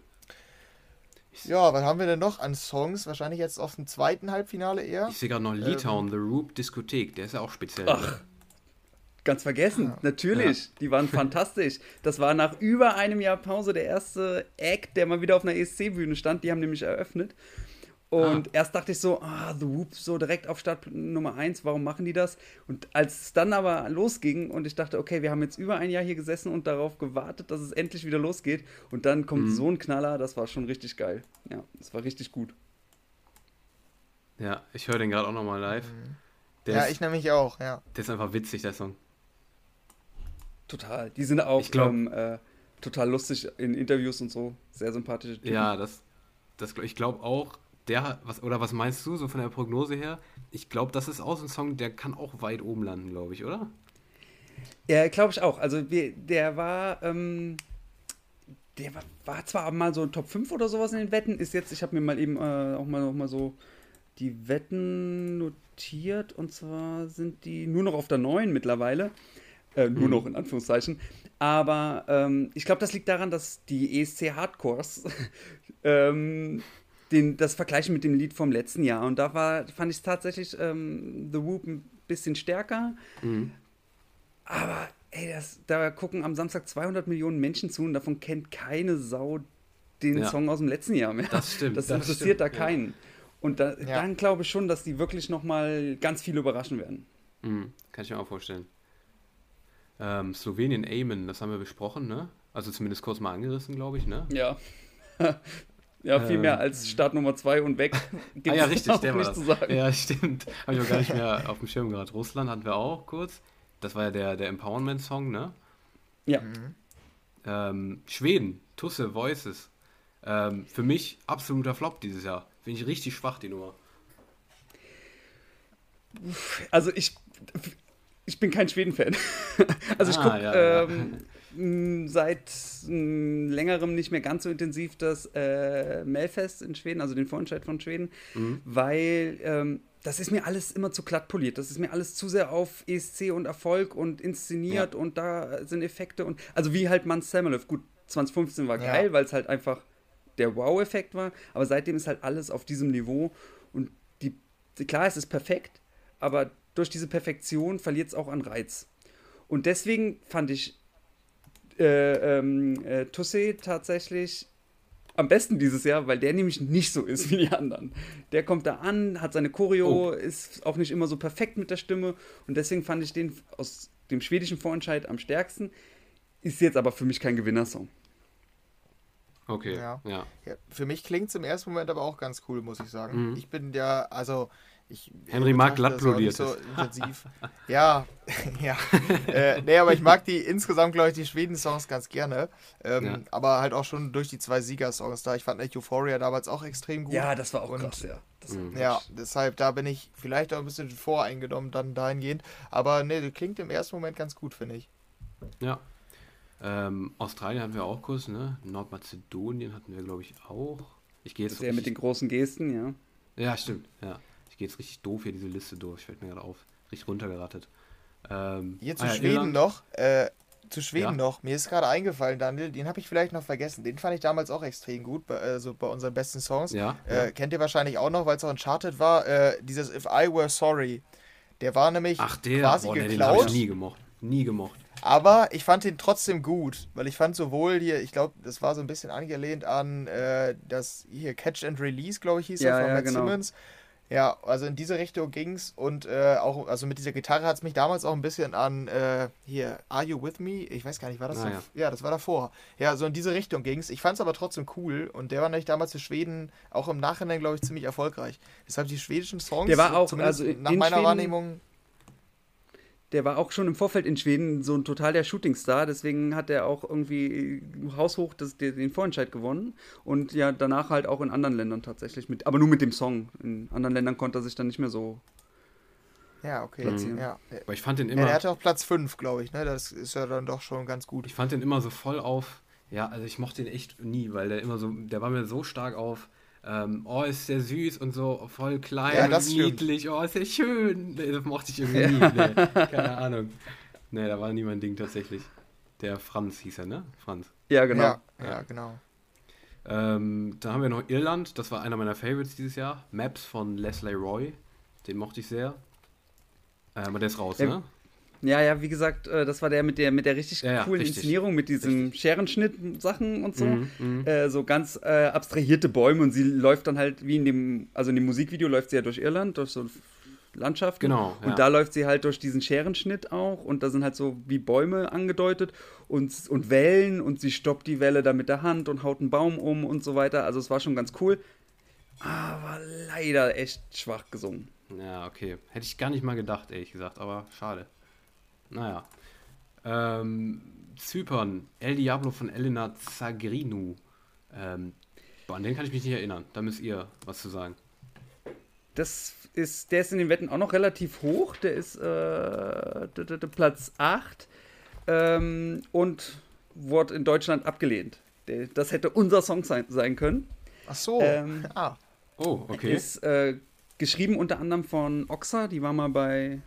S2: Ja, was haben wir denn noch an Songs? Wahrscheinlich jetzt auf dem zweiten Halbfinale eher.
S1: Ich sehe gerade noch Litauen, ähm, The Roop Diskothek. Der ist ja auch speziell.
S3: Ach, ganz vergessen. Ja. Natürlich. Ja. Die waren fantastisch. Das war nach über einem Jahr Pause der erste Act, der mal wieder auf einer ESC-Bühne stand. Die haben nämlich eröffnet. Und ah. erst dachte ich so, ah, The Whoop so direkt auf Start Nummer 1, warum machen die das? Und als es dann aber losging und ich dachte, okay, wir haben jetzt über ein Jahr hier gesessen und darauf gewartet, dass es endlich wieder losgeht. Und dann kommt mhm. so ein Knaller, das war schon richtig geil. Ja, das war richtig gut.
S1: Ja, ich höre den gerade auch nochmal live.
S2: Mhm. ja, ist, ich nämlich auch, ja.
S1: Der ist einfach witzig, der Song.
S3: Total. Die sind auch ich glaub, ähm, äh, total lustig in Interviews und so. Sehr sympathische
S1: Typen. Ja, das, das ich glaube auch, der, was, oder was meinst du so von der Prognose her? Ich glaube, das ist auch so ein Song, der kann auch weit oben landen, glaube ich, oder?
S3: Ja, glaube ich auch. Also wir, der war, ähm, der war, war, zwar mal so Top 5 oder sowas in den Wetten, ist jetzt, ich habe mir mal eben äh, auch mal noch mal so die Wetten notiert und zwar sind die nur noch auf der 9 mittlerweile. Äh, nur mhm. noch in Anführungszeichen. Aber ähm, ich glaube, das liegt daran, dass die ESC Hardcores ähm, den, das vergleichen mit dem Lied vom letzten Jahr. Und da war, fand ich tatsächlich ähm, The Whoop ein bisschen stärker. Mhm. Aber ey, das, da gucken am Samstag 200 Millionen Menschen zu und davon kennt keine Sau den ja. Song aus dem letzten Jahr mehr.
S1: Das stimmt.
S3: Das, das interessiert stimmt, da keinen. Ja. Und da, ja. dann glaube ich schon, dass die wirklich noch mal ganz viel überraschen werden.
S1: Mhm. Kann ich mir auch vorstellen. Ähm, Slowenien Amen, das haben wir besprochen, ne? Also zumindest kurz mal angerissen, glaube ich, ne?
S3: Ja. Ja, viel mehr ähm, als Start Nummer 2 und weg.
S1: ah ja, richtig, der war das. Ja, stimmt. Habe ich auch gar nicht mehr auf dem Schirm gehabt. Russland hatten wir auch kurz. Das war ja der, der Empowerment-Song, ne?
S3: Ja. Mhm.
S1: Ähm, Schweden, Tusse, Voices. Ähm, für mich absoluter Flop dieses Jahr. Finde ich richtig schwach, die Nummer.
S3: Also ich, ich bin kein Schweden-Fan. also ich ah, gucke ja, ähm, ja seit längerem nicht mehr ganz so intensiv das äh, Melfest in Schweden, also den Vorentscheid von Schweden, mhm. weil ähm, das ist mir alles immer zu glatt poliert. Das ist mir alles zu sehr auf ESC und Erfolg und inszeniert ja. und da sind Effekte und also wie halt Man Samuelov. Gut, 2015 war geil, ja. weil es halt einfach der Wow-Effekt war, aber seitdem ist halt alles auf diesem Niveau und die, klar, es ist perfekt, aber durch diese Perfektion verliert es auch an Reiz. Und deswegen fand ich äh, ähm, äh, Tussé tatsächlich am besten dieses Jahr, weil der nämlich nicht so ist wie die anderen. Der kommt da an, hat seine Choreo, oh. ist auch nicht immer so perfekt mit der Stimme und deswegen fand ich den aus dem schwedischen Vorentscheid am stärksten. Ist jetzt aber für mich kein Gewinnersong.
S1: Okay, ja. ja.
S2: ja für mich klingt es im ersten Moment aber auch ganz cool, muss ich sagen. Mhm. Ich bin ja, also ich
S1: Henry mag glattblodiert.
S2: So intensiv. ja, ja. äh, nee, aber ich mag die insgesamt, glaube ich, die Schweden-Songs ganz gerne. Ähm, ja. Aber halt auch schon durch die zwei Sieger-Songs da. Ich fand echt Euphoria damals auch extrem gut.
S3: Ja, das war auch Und, krass, ja.
S2: Mhm. Ja, deshalb, da bin ich vielleicht auch ein bisschen voreingenommen dann dahingehend. Aber nee, das klingt im ersten Moment ganz gut, finde ich.
S1: Ja. Ähm, Australien hatten wir auch kurz, ne? Nordmazedonien hatten wir, glaube ich, auch. Ich gehe jetzt.
S3: Der mit den großen Gesten, ja.
S1: Ja, stimmt, ja. Ich gehe jetzt richtig doof hier diese Liste durch, fällt mir gerade auf. Richtig runtergerattet.
S2: Ähm, hier zu ah, ja, Schweden Irland. noch. Äh, zu Schweden ja. noch. Mir ist gerade eingefallen, Daniel, den habe ich vielleicht noch vergessen. Den fand ich damals auch extrem gut, bei, also bei unseren besten Songs.
S1: Ja,
S2: äh, ja. Kennt ihr wahrscheinlich auch noch, weil es auch Uncharted war. Äh, dieses If I Were Sorry. Der war nämlich
S1: Ach, der, quasi boah, geklaut. Den habe ich nie gemocht. Nie gemocht.
S2: Aber ich fand ihn trotzdem gut, weil ich fand sowohl hier, ich glaube, das war so ein bisschen angelehnt an äh, das hier Catch and Release, glaube ich, hieß
S3: ja,
S2: er von
S3: ja, Matt genau.
S2: Simmons. Ja, also in diese Richtung ging's und äh, auch, also mit dieser Gitarre hat es mich damals auch ein bisschen an äh, hier, Are You With Me? Ich weiß gar nicht, war das ah, so? Ja. ja. das war davor. Ja, so in diese Richtung ging's. Ich fand es aber trotzdem cool und der war nämlich damals für Schweden auch im Nachhinein, glaube ich, ziemlich erfolgreich. Deshalb die schwedischen Songs,
S3: der war auch, also
S2: nach meiner
S3: Schweden,
S2: Wahrnehmung
S3: der war auch schon im Vorfeld in Schweden so ein total der Shootingstar, deswegen hat er auch irgendwie haushoch das, den Vorentscheid gewonnen und ja danach halt auch in anderen Ländern tatsächlich, mit, aber nur mit dem Song. In anderen Ländern konnte er sich dann nicht mehr so
S2: ja, okay. Platzieren. Ja.
S1: Aber ich fand den immer.
S2: Ja, er hatte auch Platz 5, glaube ich, ne? Das ist ja dann doch schon ganz gut.
S1: Ich fand den immer so voll auf. Ja, also ich mochte den echt nie, weil der immer so, der war mir so stark auf ähm, oh, ist der süß und so voll klein ja, und niedlich, stimmt. oh, ist der schön. Nee, das mochte ich irgendwie nie. Nee, keine Ahnung. Nee, da war nie mein Ding tatsächlich. Der Franz hieß er, ne? Franz.
S2: Ja, genau. Ja, ja genau.
S1: Ähm, dann haben wir noch Irland, das war einer meiner Favorites dieses Jahr. Maps von Leslie Roy, den mochte ich sehr. Ähm, aber der ist raus, ja, ne?
S3: Ja, ja, wie gesagt, äh, das war der mit der mit der richtig
S1: Ja,
S3: coolen
S1: richtig.
S3: Inszenierung, mit diesem Scherenschnitt-Sachen und so.
S1: Mhm, mhm.
S3: Äh, so ganz äh, abstrahierte Bäume und sie läuft dann halt wie in dem, also in dem Musikvideo läuft sie ja durch Irland, durch so Landschaften.
S1: Genau,
S3: Und
S1: ja.
S3: da läuft sie halt durch diesen Scherenschnitt auch und da sind halt so wie Bäume angedeutet und, und Wellen und sie stoppt die Welle da mit der Hand und haut einen Baum um und so weiter. Also es war schon ganz cool. Aber leider echt schwach gesungen.
S1: Ja, okay. Hätte ich gar nicht mal gedacht, ehrlich gesagt, aber schade. Naja. Ähm, Zypern, El Diablo von Elena Zagrinu. Ähm, boah, an den kann ich mich nicht erinnern. Da müsst ihr was zu sagen.
S3: Das ist, der ist in den Wetten auch noch relativ hoch. Der ist äh, Platz 8 ähm, und wurde in Deutschland abgelehnt. Das hätte unser Song sein, sein können.
S2: Ach so.
S3: Ähm,
S2: ah.
S1: Oh, okay.
S3: Ist äh, geschrieben unter anderem von Oxa, die war mal bei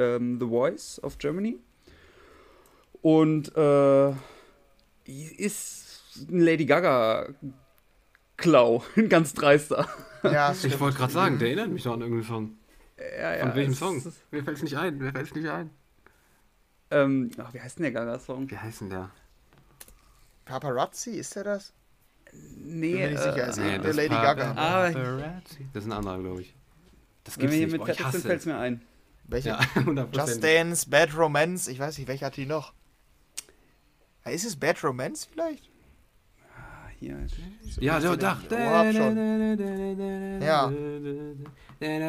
S3: ähm, The Voice of Germany. Und äh, ist ein Lady Gaga-Klau, ein ganz dreister.
S2: Ja,
S1: Ich wollte gerade sagen, der erinnert mich doch an irgendeinen Song.
S3: Ja, ja,
S1: Von welchem Song? Mir fällt es nicht ein. Mir fällt es nicht ein.
S3: Ähm, ach, wie heißt denn der Gaga-Song?
S1: Wie heißt denn der?
S2: Paparazzi, ist der das?
S3: Nee,
S2: Bin mir nicht sicher,
S3: äh,
S2: ist
S1: Nee,
S2: der
S1: das
S2: Lady
S1: Papa-
S2: Gaga.
S3: Ah.
S1: Paparazzi. Das ist ein anderer, glaube ich. Das
S3: wenn
S1: gibt's
S3: wir hier
S1: nicht.
S3: mit
S1: Boah, ich hasse
S3: fällt es. mir ein.
S2: Welche?
S1: Ja, 100%.
S2: Just Dance, Bad Romance, ich weiß nicht, welche hat die noch? Ist es Bad Romance vielleicht?
S3: Ah, hier.
S1: Ja, so,
S2: so
S1: doch.
S2: den Ohr schon. Ja.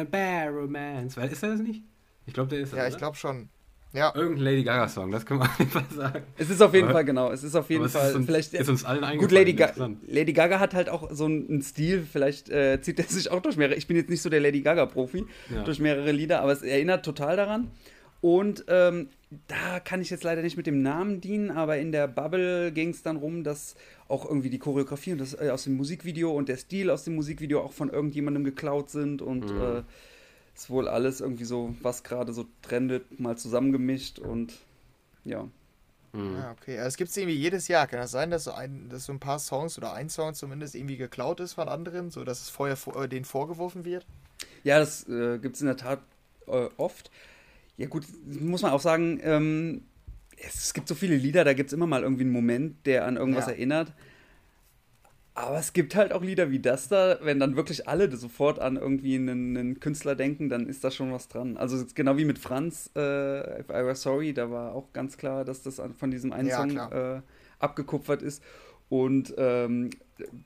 S1: Bad Romance. Weil, Ist er das nicht? Ich glaube, der ist das,
S2: Ja, ich glaube schon. Ja,
S1: Irgendein Lady Gaga-Song, das können wir auf jeden Fall sagen.
S3: Es ist auf jeden
S1: Aber-
S3: Fall, genau. Es ist auf jeden Fall.
S1: ist uns,
S3: vielleicht,
S1: ist uns allen
S3: Gut,
S1: eingefallen.
S3: Lady, Ga. Lady Gaga hat halt auch so einen Stil, vielleicht äh, zieht er sich auch durch mehrere. Ich bin jetzt nicht so der Lady Gaga-Profi,
S1: Ja.
S3: durch mehrere Lieder, aber es erinnert total daran. Und ähm, da kann ich jetzt leider nicht mit dem Namen dienen, aber in der Bubble ging es dann rum, dass auch irgendwie die Choreografie und das äh, aus dem Musikvideo und der Stil aus dem Musikvideo auch von irgendjemandem geklaut sind und
S1: Mhm.
S3: äh, ist wohl alles irgendwie so, was gerade so trendet, mal zusammengemischt und ja.
S1: Mhm.
S2: ja okay. Also, Es gibt es irgendwie jedes Jahr. Kann das sein, dass so, ein, dass so ein paar Songs oder ein Song zumindest irgendwie geklaut ist von anderen, so dass es vorher vor, äh, denen vorgeworfen wird?
S3: Ja, das äh, gibt es in der Tat äh, oft. Ja gut, muss man auch sagen, ähm, es, es gibt so viele Lieder, da gibt es immer mal irgendwie einen Moment, der an irgendwas
S2: Ja.
S3: erinnert. Aber es gibt halt auch Lieder wie das da, wenn dann wirklich alle sofort an irgendwie einen, einen Künstler denken, dann ist da schon was dran. Also genau wie mit Franz, äh, If I Were Sorry, da war auch ganz klar, dass das von diesem einen
S2: Ja,
S3: Song äh, abgekupfert ist. Und ähm,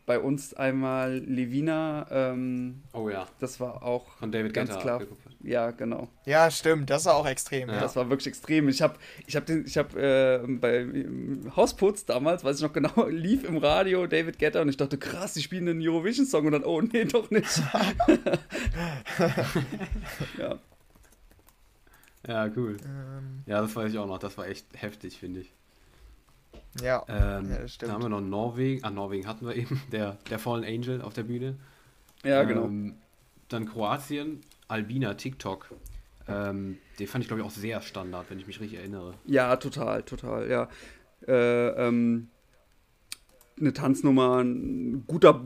S3: bei uns einmal Levina, ähm,
S1: Oh ja,
S3: das war auch
S1: von David
S3: ganz
S1: Guetta
S3: klar. Ja, genau.
S2: Ja, stimmt. Das ist auch extrem.
S1: Ja.
S3: Das war wirklich extrem. Ich habe ich hab den, ich hab, äh, bei Hausputz damals, weiß ich noch genau, lief im Radio David Guetta und ich dachte, krass, die spielen einen Eurovision-Song und dann, oh nee, doch nicht. ja.
S1: Ja, cool.
S2: Ähm,
S1: Ja, das weiß ich auch noch. Das war echt heftig, finde ich.
S2: Ja.
S1: Ähm,
S2: Ja, das stimmt.
S1: Da haben wir noch Norwegen. Ah, Norwegen hatten wir eben. Der, der Fallen Angel auf der Bühne.
S3: ja, genau.
S1: Ähm, dann Kroatien, Albina, TikTok. Ähm, den fand ich, glaube ich, auch sehr Standard, wenn ich mich richtig erinnere.
S3: Ja, total, total, ja. Äh, ähm, eine Tanznummer, ein guter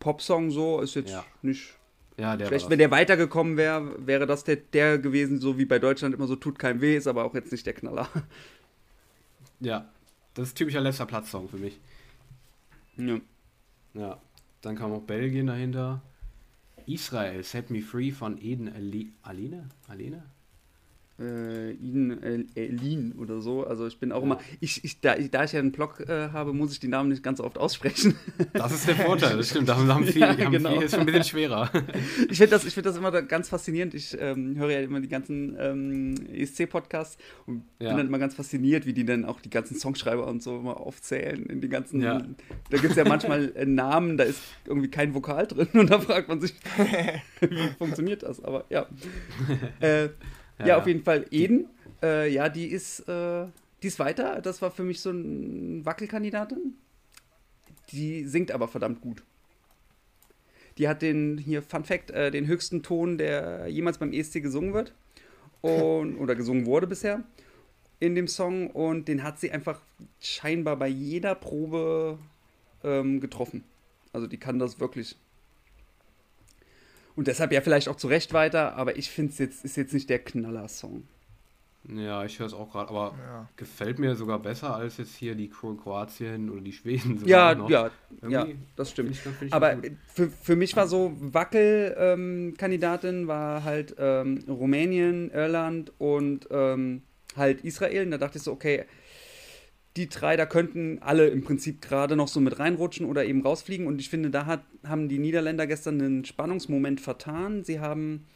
S3: Popsong so, ist jetzt
S1: Ja.
S3: nicht
S1: Ja,
S3: schlecht.
S1: war
S3: Wenn der weitergekommen wäre, wäre das der, der gewesen, so wie bei Deutschland immer so, tut keinem weh, ist aber auch jetzt nicht der Knaller.
S1: Ja, das ist typischer letzter Platz-Song für mich.
S3: ja.
S1: Ja, dann kam auch Belgien dahinter. Israel, Set Me Free von Eden Ali Aline? Alene?
S3: Äh, Iden El- Elin oder so. Also ich bin auch immer, ich, ich, da, ich, da ich ja einen Blog äh, habe, muss ich die Namen nicht ganz so oft aussprechen.
S1: Das ist der Vorteil, das stimmt. Da haben, viele,
S3: Ja,
S1: haben
S3: genau.
S1: viele, ist schon ein bisschen schwerer.
S3: ich finde das, ich find das immer da ganz faszinierend. Ich ähm, höre ja immer die ganzen ähm, ESC-Podcasts und
S1: Ja.
S3: bin dann immer ganz fasziniert, wie die dann auch die ganzen Songschreiber und so immer aufzählen in die ganzen.
S1: Ja.
S3: Da gibt es ja manchmal äh, Namen, da ist irgendwie kein Vokal drin und da fragt man sich, wie funktioniert das? Aber ja. Ja,
S1: Ja.
S3: auf jeden Fall Eden. Äh, ja, die ist, äh, die ist weiter. Das war für mich so ein Wackelkandidatin. Die singt aber verdammt gut. Die hat den, hier Fun Fact, äh, den höchsten Ton, der jemals beim ESC gesungen wird. Und, oder gesungen wurde bisher in dem Song. Und den hat sie einfach scheinbar bei jeder Probe ähm, getroffen. Also die kann das wirklich. Und deshalb ja vielleicht auch zu Recht weiter, aber ich finde es jetzt, ist jetzt nicht der Knaller-Song.
S1: Ja, ich höre es auch gerade, aber ja. gefällt mir sogar besser als jetzt hier die Kroatien oder die Schweden.
S3: Ja, noch. ja, ja, das stimmt. Ich, ich aber für, für mich war so Wackelkandidatin ähm, war halt ähm, Rumänien, Irland und ähm, halt Israel. Und da dachte ich so, okay, die drei, da könnten alle im Prinzip gerade noch so mit reinrutschen oder eben rausfliegen. Und ich finde, da hat, haben die Niederländer gestern einen Spannungsmoment vertan. Sie haben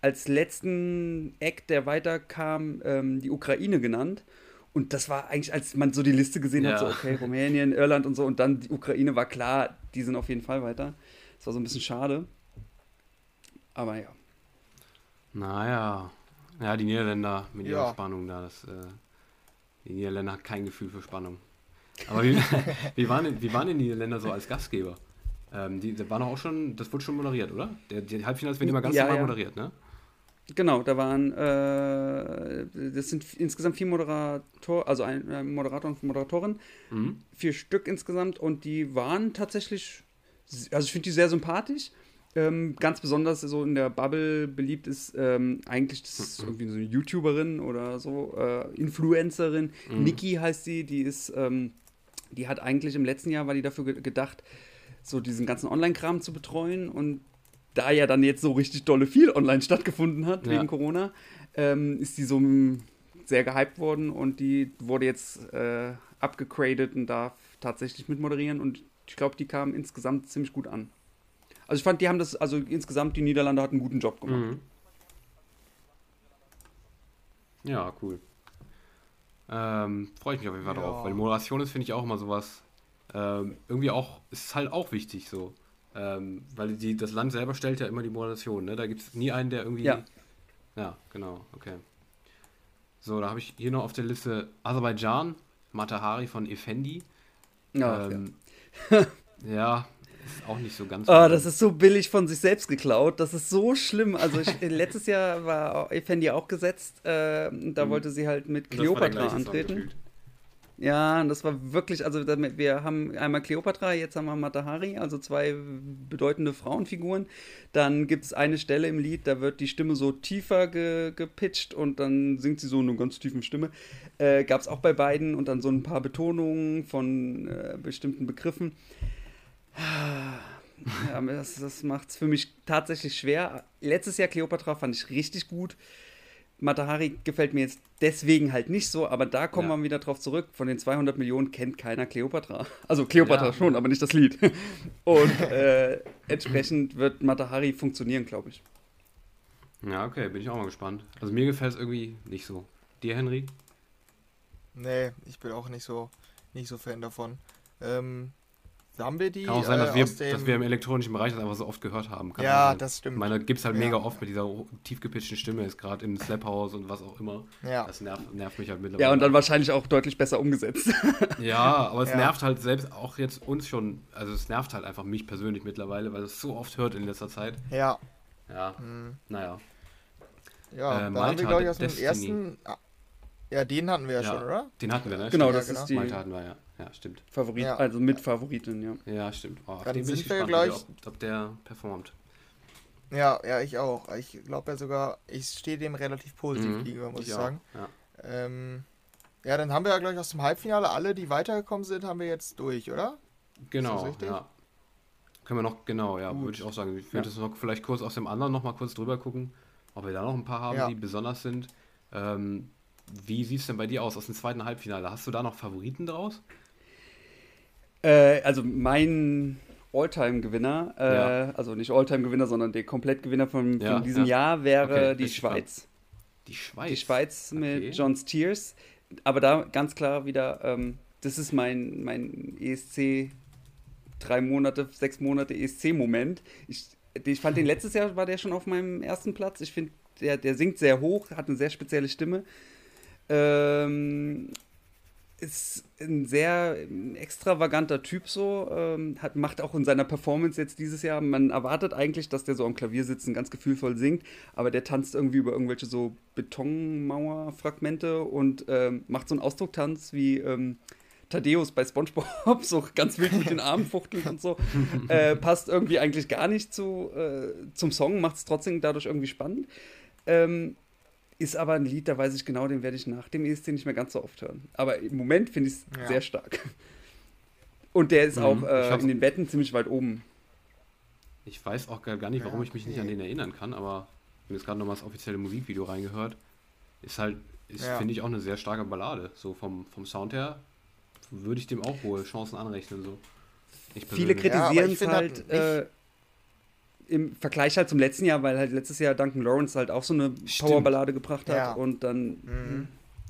S3: als letzten Eck, der weiterkam, ähm, die Ukraine genannt. Und das war eigentlich, als man so die Liste gesehen ja. hat, so okay, Rumänien, Irland und so, und dann die Ukraine war klar, die sind auf jeden Fall weiter. Das war so ein bisschen schade. Aber ja.
S1: Naja. Ja, die Niederländer mit ihrer ja. Spannung da, das, äh, die Niederländer haben kein Gefühl für Spannung. Aber wie, wie, waren, wie waren die Niederländer so als Gastgeber? Ähm, die, die waren auch schon, das wurde schon moderiert, oder? Der, die Halbfinals werden immer ganz ja, normal ja. moderiert, ne?
S3: Genau, da waren, äh, das sind insgesamt vier Moderator, also ein äh, Moderator und Moderatorin, mhm. vier Stück insgesamt und die waren tatsächlich, also ich finde die sehr sympathisch. Ähm, ganz besonders so in der Bubble beliebt ist ähm, eigentlich, das ist mhm. irgendwie so eine YouTuberin oder so, äh, Influencerin. Mhm. Niki heißt sie, die ist, ähm, die hat eigentlich im letzten Jahr, war die dafür ge gedacht, so diesen ganzen Online-Kram zu betreuen und da ja dann jetzt so richtig dolle viel online stattgefunden hat ja. wegen Corona, ähm, ist die so sehr gehypt worden und die wurde jetzt äh, abgegradet und darf tatsächlich mitmoderieren und ich glaube, die kam insgesamt ziemlich gut an. Also ich fand, die haben das, also insgesamt, die Niederlande hatten einen guten Job gemacht. Mhm.
S1: Ja, cool. Ähm, Freue ich mich auf jeden Fall ja. drauf, weil Moderation ist, finde ich, auch immer sowas. Ähm, irgendwie auch, ist halt auch wichtig so. Ähm, weil die, das Land selber stellt ja immer die Moderation, ne? Da gibt es nie einen, der irgendwie. Ja. Ja, genau, okay. So, da habe ich hier noch auf der Liste Aserbaidschan, Matahari von Effendi. Ja, ähm, ja. ja, ist auch nicht so ganz.
S3: Oh, das ist so billig von sich selbst geklaut. Das ist so schlimm. Also ich, letztes Jahr war Effendi auch gesetzt. Äh, da mhm. wollte sie halt mit Cleopatra antreten. Ja, das war wirklich, also wir haben einmal Cleopatra, jetzt haben wir Matahari, also zwei bedeutende Frauenfiguren. Dann gibt es eine Stelle im Lied, da wird die Stimme so tiefer ge gepitcht und dann singt sie so eine ganz tiefen Stimme. Äh, Gab es auch bei beiden und dann so ein paar Betonungen von äh, bestimmten Begriffen. Ja, das, das macht es für mich tatsächlich schwer. Letztes Jahr Cleopatra fand ich richtig gut. Matahari gefällt mir jetzt deswegen halt nicht so, aber da kommen ja. wir wieder drauf zurück. Von den 200 Millionen kennt keiner Cleopatra. Also Cleopatra ja. schon, aber nicht das Lied. Und äh, entsprechend wird Matahari funktionieren, glaube ich.
S1: Ja, okay, bin ich auch mal gespannt. Also mir gefällt es irgendwie nicht so. Dir, Henry?
S2: Nee, ich bin auch nicht so, nicht so Fan davon. Ähm, haben wir die?
S1: Kann auch sein, dass, äh, wir, dass wir im elektronischen Bereich das einfach so oft gehört haben. Kann
S2: ja, das stimmt. Ich
S1: meine, gibt es halt ja. mega oft mit dieser tiefgepitchten Stimme, ist gerade im Slap House und was auch immer.
S2: Ja.
S1: Das nervt, nervt mich halt mittlerweile.
S3: Ja, und dann wahrscheinlich auch deutlich besser umgesetzt.
S1: ja, aber es ja. nervt halt selbst auch jetzt uns schon, also es nervt halt einfach mich persönlich mittlerweile, weil es so oft hört in letzter Zeit.
S2: Ja.
S1: Ja, mhm. naja.
S2: Ja, äh, dann haben wir, glaube ich, aus dem ersten. Ah, ja, den hatten wir ja, ja, schon, oder?
S1: Den hatten wir, ne?
S3: Genau, das genau. ist die.
S1: Malta hatten wir, ja. Ja, stimmt.
S3: Favorit, ja. also mit Favoritin, ja.
S1: Ja, stimmt.
S2: Oh, Dann sind ich wir gleich.
S1: Ob, ob, der performt.
S2: Ja, ja, ich auch. Ich glaube ja sogar, ich stehe dem relativ positiv mhm, gegenüber, muss ich, ich sagen.
S1: Ja.
S2: Ähm, ja, dann haben wir ja gleich aus dem Halbfinale alle, die weitergekommen sind, haben wir jetzt durch, oder?
S1: Genau, ja. Können wir noch, genau, ja, würde ich auch sagen. Ich würde ja. noch vielleicht kurz aus dem anderen noch mal kurz drüber gucken, ob wir da noch ein paar haben, ja. die besonders sind. Ähm, wie sieht es denn bei dir aus aus dem zweiten Halbfinale? Hast du da noch Favoriten draus?
S3: Äh, also mein Alltime-Gewinner, äh, ja. also nicht Alltime-Gewinner, sondern der Komplettgewinner von, ja, von diesem ja. Jahr wäre okay, die Schweiz.
S1: Die Schweiz?
S3: Die Schweiz mit okay. John Steers. Aber da ganz klar wieder, ähm, das ist mein, mein ESC drei Monate, sechs Monate ESC-Moment. Ich, ich fand den letztes Jahr war der schon auf meinem ersten Platz. Ich finde, der, der singt sehr hoch, hat eine sehr spezielle Stimme. Ähm, ist ein sehr extravaganter Typ so, ähm, hat, macht auch in seiner Performance jetzt dieses Jahr, man erwartet eigentlich, dass der so am Klavier sitzt und ganz gefühlvoll singt, aber der tanzt irgendwie über irgendwelche so Betonmauerfragmente und ähm, macht so einen Ausdrucktanz wie ähm, Thaddeus bei Spongebob, so ganz wild mit den Armen fuchteln und so. Äh, passt irgendwie eigentlich gar nicht zu, äh, zum Song, macht es trotzdem dadurch irgendwie spannend. Ähm, ist aber ein Lied, da weiß ich genau, den werde ich nach dem ESC nicht mehr ganz so oft hören. Aber im Moment finde ich es ja. sehr stark. Und der ist mhm. auch äh, in den Wetten ziemlich weit oben.
S1: Ich weiß auch gar nicht, warum ja, ich mich nicht an den erinnern kann, aber ich habe jetzt gerade nochmal das offizielle Musikvideo reingehört. Ist halt, ist, ja. finde ich, auch eine sehr starke Ballade. So vom, vom Sound her würde ich dem auch hohe Chancen anrechnen. So.
S3: Viele kritisieren es halt, halt äh, im Vergleich halt zum letzten Jahr, weil halt letztes Jahr Duncan Lawrence halt auch so eine Powerballade gebracht hat ja. und dann. Mhm.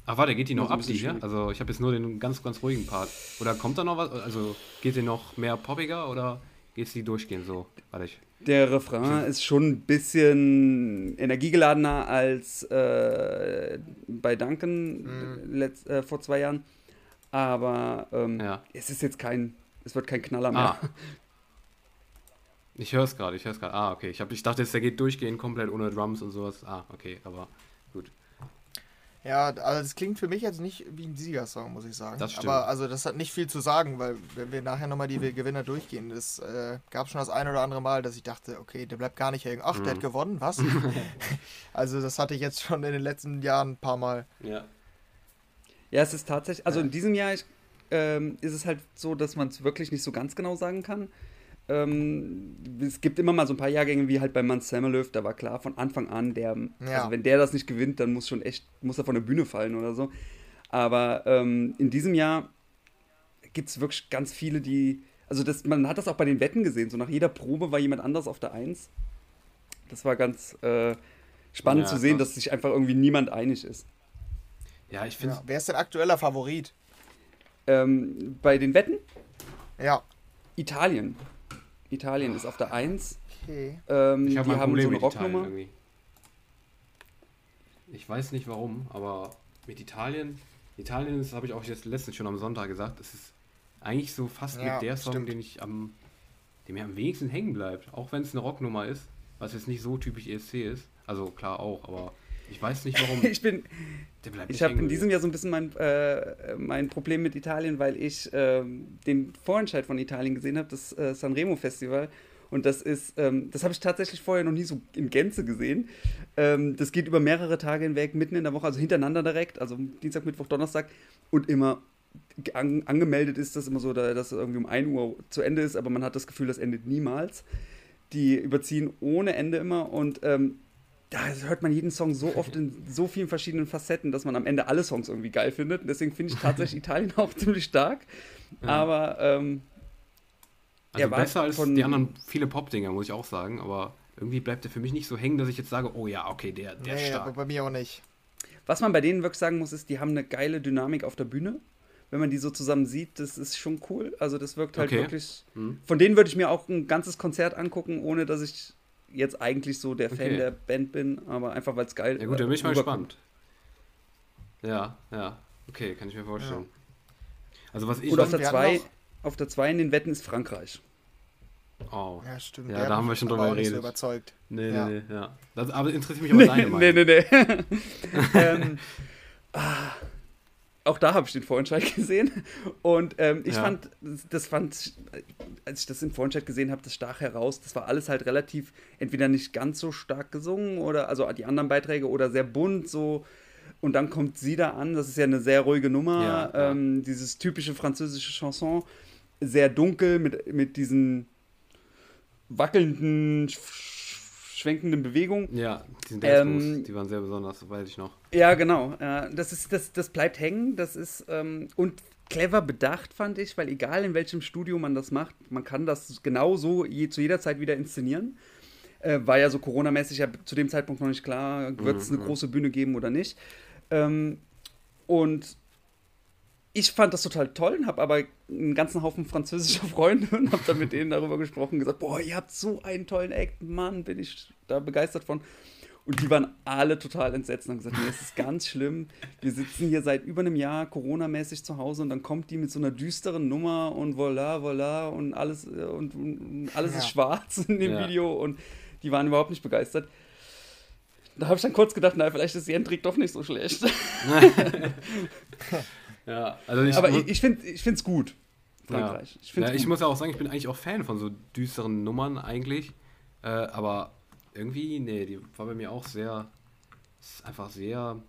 S1: Ach warte, geht die noch ab, die hier? Also ich habe jetzt nur den ganz, ganz ruhigen Part. Oder kommt da noch was? Also geht die noch mehr poppiger oder geht die durchgehend so? Warte ich.
S3: Der Refrain ist schon ein bisschen energiegeladener als äh, bei Duncan mhm. letzt, äh, vor zwei Jahren. Aber ähm, ja. es ist jetzt kein, es wird kein Knaller mehr. Ah.
S1: Ich höre es gerade, ich höre es gerade. Ah, okay. Ich, hab, ich dachte, der geht durchgehend komplett ohne Drums und sowas. Ah, okay, aber gut.
S2: Ja, also das klingt für mich jetzt nicht wie ein Siegersong, muss ich sagen. Das stimmt. Aber also das hat nicht viel zu sagen, weil wenn wir nachher nochmal die Gewinner durchgehen, es äh, gab schon das ein oder andere Mal, dass ich dachte, okay, der bleibt gar nicht hängen. Ach, mhm. der hat mhm. gewonnen, was? also das hatte ich jetzt schon in den letzten Jahren ein paar Mal.
S3: Ja. Ja, es ist tatsächlich, also in diesem Jahr ich, ähm, ist es halt so, dass man es wirklich nicht so ganz genau sagen kann. Ähm, es gibt immer mal so ein paar Jahrgänge wie halt bei Mans Samuelöw, da war klar von Anfang an, der, ja. also wenn der das nicht gewinnt, dann muss schon echt, muss er von der Bühne fallen oder so. Aber ähm, in diesem Jahr gibt es wirklich ganz viele, die, also das, man hat das auch bei den Wetten gesehen, so nach jeder Probe war jemand anders auf der Eins. Das war ganz äh, spannend ja, zu sehen, krass. dass sich einfach irgendwie niemand einig ist.
S2: Ja, ich finde. Ja. Wer ist dein aktueller Favorit?
S3: Ähm, bei den Wetten?
S2: Ja.
S3: Italien. Italien ist auf der 1.
S1: Okay. Ähm, ich hab die haben Problem so eine Rocknummer. Ich weiß nicht warum, aber mit Italien, Italien ist, habe ich auch jetzt letztens schon am Sonntag gesagt, es ist eigentlich so fast ja, mit der Song, stimmt. den ich am, der mir am wenigsten hängen bleibt. Auch wenn es eine Rocknummer ist, was jetzt nicht so typisch ESC ist. Also klar auch, aber ich weiß nicht warum.
S3: ich bin. ich habe in diesem Jahr so ein bisschen mein, äh, mein Problem mit Italien, weil ich äh, den Vorentscheid von Italien gesehen habe, das äh, Sanremo Festival. Und das ist, ähm, das habe ich tatsächlich vorher noch nie so in Gänze gesehen. Ähm, das geht über mehrere Tage hinweg, mitten in der Woche, also hintereinander direkt, also Dienstag, Mittwoch, Donnerstag und immer an, angemeldet ist das immer so, dass es irgendwie um 1 Uhr zu Ende ist, aber man hat das Gefühl, das endet niemals. Die überziehen ohne Ende immer und ähm, da hört man jeden Song so oft in so vielen verschiedenen Facetten, dass man am Ende alle Songs irgendwie geil findet. Und deswegen finde ich tatsächlich Italien auch ziemlich stark. Ja. Aber ähm,
S1: also besser als die anderen viele Pop-Dinger, muss ich auch sagen. Aber irgendwie bleibt er für mich nicht so hängen, dass ich jetzt sage, oh ja, okay, der, der nee, ist stark.
S2: Aber bei mir auch nicht.
S3: Was man bei denen wirklich sagen muss, ist, die haben eine geile Dynamik auf der Bühne. Wenn man die so zusammen sieht, das ist schon cool. Also das wirkt halt okay. wirklich. Hm. Von denen würde ich mir auch ein ganzes Konzert angucken, ohne dass ich jetzt eigentlich so der Fan okay. der Band bin, aber einfach weil es geil ist.
S1: Ja gut, dann bin ich mal gespannt. Ja, ja. Okay, kann ich mir vorstellen. Ja. Also was ich
S3: Gut, auf der 2 auf der 2 in den Wetten ist Frankreich.
S1: Oh.
S2: Ja, stimmt.
S1: Ja, da haben wir schon drüber geredet. So
S2: überzeugt.
S1: Nee, ja. nee, nee, ja. Das, aber interessiert mich aber deine Meinung.
S3: nee, nee, nee. ähm, ah, auch da habe ich den Vorentscheid gesehen. Und ähm, ich ja. fand, das fand, als ich das im Vorentscheid gesehen habe, das stach heraus. Das war alles halt relativ entweder nicht ganz so stark gesungen oder also die anderen Beiträge oder sehr bunt so. Und dann kommt sie da an. Das ist ja eine sehr ruhige Nummer. Ja, ja. Ähm, dieses typische französische Chanson. Sehr dunkel mit, mit diesen wackelnden schwenkenden Bewegung.
S1: Ja, die, ähm, die waren sehr besonders, weiß ich noch.
S3: Ja, genau. Das, ist, das, das bleibt hängen. Das ist ähm, und clever bedacht, fand ich, weil egal in welchem Studio man das macht, man kann das genauso je, zu jeder Zeit wieder inszenieren. Äh, war ja so Corona-mäßig ja zu dem Zeitpunkt noch nicht klar, wird es mhm. eine große Bühne geben oder nicht. Ähm, und ich fand das total toll und habe aber einen ganzen Haufen französischer Freunde und habe dann mit denen darüber gesprochen und gesagt, boah, ihr habt so einen tollen Act, Mann, bin ich da begeistert von. Und die waren alle total entsetzt und haben gesagt, nee, es ist ganz schlimm. Wir sitzen hier seit über einem Jahr Corona-mäßig zu Hause und dann kommt die mit so einer düsteren Nummer und voilà, voilà und alles, äh, und, und alles ja. ist schwarz in dem ja. Video und die waren überhaupt nicht begeistert. Da habe ich dann kurz gedacht, na, vielleicht ist Endrick doch nicht so schlecht.
S1: Ja, also ich
S3: Aber ich, ich finde es gut,
S1: Frankreich. Ja. Ich, ich muss ja auch sagen, ich bin eigentlich auch Fan von so düsteren Nummern eigentlich. Äh, aber irgendwie, nee, die war bei mir auch sehr, ist einfach sehr,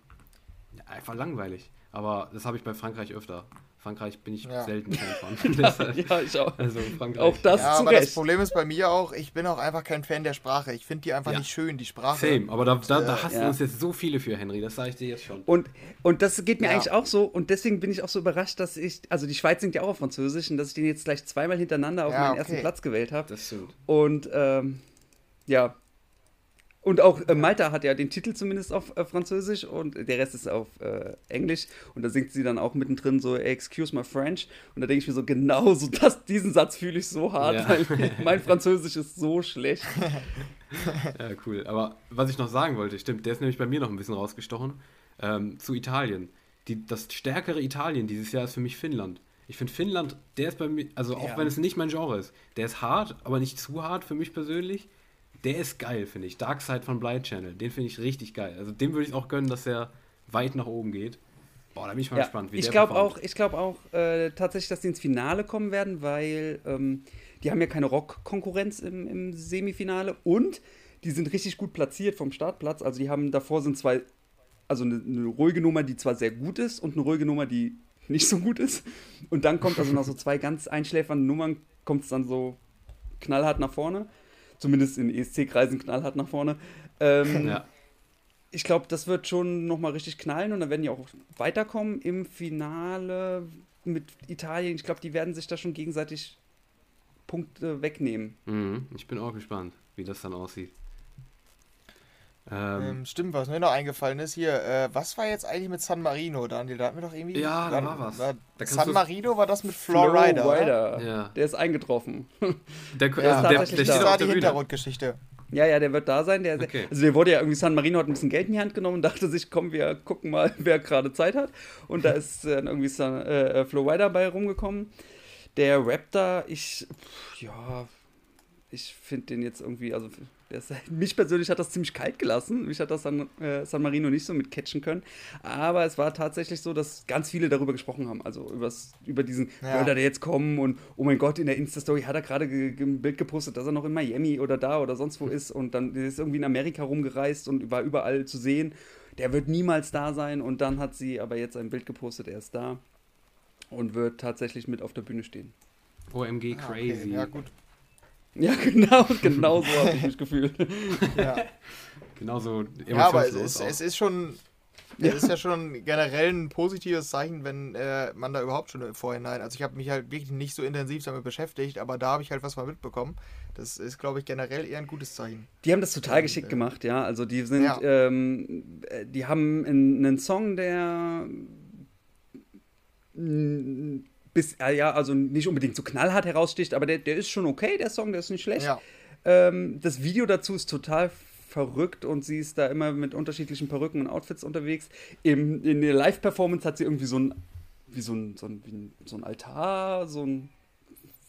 S1: ja, einfach langweilig. Aber das habe ich bei Frankreich öfter. Frankreich bin ich ja. selten Fan von.
S3: ja, ich auch. Also Frankreich. Auch das
S2: ja, aber Recht. das Problem ist bei mir auch, ich bin auch einfach kein Fan der Sprache. Ich finde die einfach ja. nicht schön, die Sprache.
S1: Same, aber da, da, da hast ja. du uns jetzt so viele für, Henry, das sage ich dir jetzt schon.
S3: Und, und das geht mir eigentlich auch so und deswegen bin ich auch so überrascht, dass ich, also die Schweiz singt ja auch auf Französisch und dass ich den jetzt gleich zweimal hintereinander auf meinen okay. ersten Platz gewählt habe. Das stimmt. Und ähm, ja, und auch äh, Malta hat ja den Titel zumindest auf äh, Französisch und der Rest ist auf äh, Englisch. Und da singt sie dann auch mittendrin so, excuse my French. Und da denke ich mir so, genau so, das, diesen Satz fühle ich so hart, ja. weil mein Französisch ist so schlecht.
S1: ja, cool. Aber was ich noch sagen wollte, stimmt, der ist nämlich bei mir noch ein bisschen rausgestochen, ähm, zu Italien. Die, das stärkere Italien dieses Jahr ist für mich Finnland. Ich finde Finnland, der ist bei mir, also auch ja. wenn es nicht mein Genre ist, der ist hart, aber nicht zu hart für mich persönlich der ist geil, finde ich. Dark Side von Blind Channel, den finde ich richtig geil. Also dem würde ich auch gönnen, dass er weit nach oben geht. Boah, da bin ich mal ja, gespannt,
S3: wie ich der glaube auch, Ich glaube auch äh, tatsächlich, dass die ins Finale kommen werden, weil ähm, die haben ja keine Rock-Konkurrenz im, im Semifinale und die sind richtig gut platziert vom Startplatz. Also die haben davor sind zwei, also eine, eine ruhige Nummer, die zwar sehr gut ist und eine ruhige Nummer, die nicht so gut ist. Und dann kommt also noch so zwei ganz einschläfernde Nummern, kommt es dann so knallhart nach vorne zumindest in ESC-Kreisen knallhart nach vorne. Ähm, ja. Ich glaube, das wird schon nochmal richtig knallen und dann werden die auch weiterkommen im Finale mit Italien. Ich glaube, die werden sich da schon gegenseitig Punkte wegnehmen.
S1: Mhm. Ich bin auch gespannt, wie das dann aussieht.
S2: Ähm, ähm, stimmt, was mir noch eingefallen ist, hier, äh, was war jetzt eigentlich mit San Marino, Daniel? Da hatten wir doch irgendwie.
S1: Ja,
S2: da
S1: war was.
S2: War, da San Marino war das mit Florida.
S3: Florida. Ja. Der ist eingetroffen.
S2: Der, ja, der, der, der das war die Hintergrundgeschichte.
S3: Ja, ja, der wird da sein. Der, okay. Also der wurde ja irgendwie, San Marino hat ein bisschen Geld in die Hand genommen und dachte sich, komm, wir gucken mal, wer gerade Zeit hat. Und da ist äh, irgendwie San, äh, Florida bei rumgekommen. Der Raptor, ich, pff, ja, ich finde den jetzt irgendwie, also ist, mich persönlich hat das ziemlich kalt gelassen. Mich hat das San, äh, San Marino nicht so mit catchen können. Aber es war tatsächlich so, dass ganz viele darüber gesprochen haben. Also übers, über diesen, ja. würde der jetzt kommen und oh mein Gott, in der Insta-Story hat er gerade ein Bild gepostet, dass er noch in Miami oder da oder sonst wo ist. Und dann ist irgendwie in Amerika rumgereist und war überall zu sehen. Der wird niemals da sein. Und dann hat sie aber jetzt ein Bild gepostet, er ist da und wird tatsächlich mit auf der Bühne stehen.
S1: OMG ah, crazy. Okay.
S2: Ja, gut.
S3: Ja, genau, genau so habe ich mich gefühlt.
S2: Ja.
S1: Genauso
S2: Ja, aber es ist, es ist schon, es ist ja schon generell ein positives Zeichen, wenn äh, man da überhaupt schon im Vorhinein, also ich habe mich halt wirklich nicht so intensiv damit beschäftigt, aber da habe ich halt was mal mitbekommen. Das ist, glaube ich, generell eher ein gutes Zeichen.
S3: Die haben das total geschickt äh, gemacht, ja. Also die sind, ja. ähm, äh, die haben einen Song, der bis, ja, also nicht unbedingt so knallhart heraussticht, aber der, der ist schon okay, der Song, der ist nicht schlecht. Ja. Ähm, das Video dazu ist total verrückt und sie ist da immer mit unterschiedlichen Perücken und Outfits unterwegs. Im, in der Live-Performance hat sie irgendwie so ein, wie so ein, so ein, ein, so ein Altar, so ein,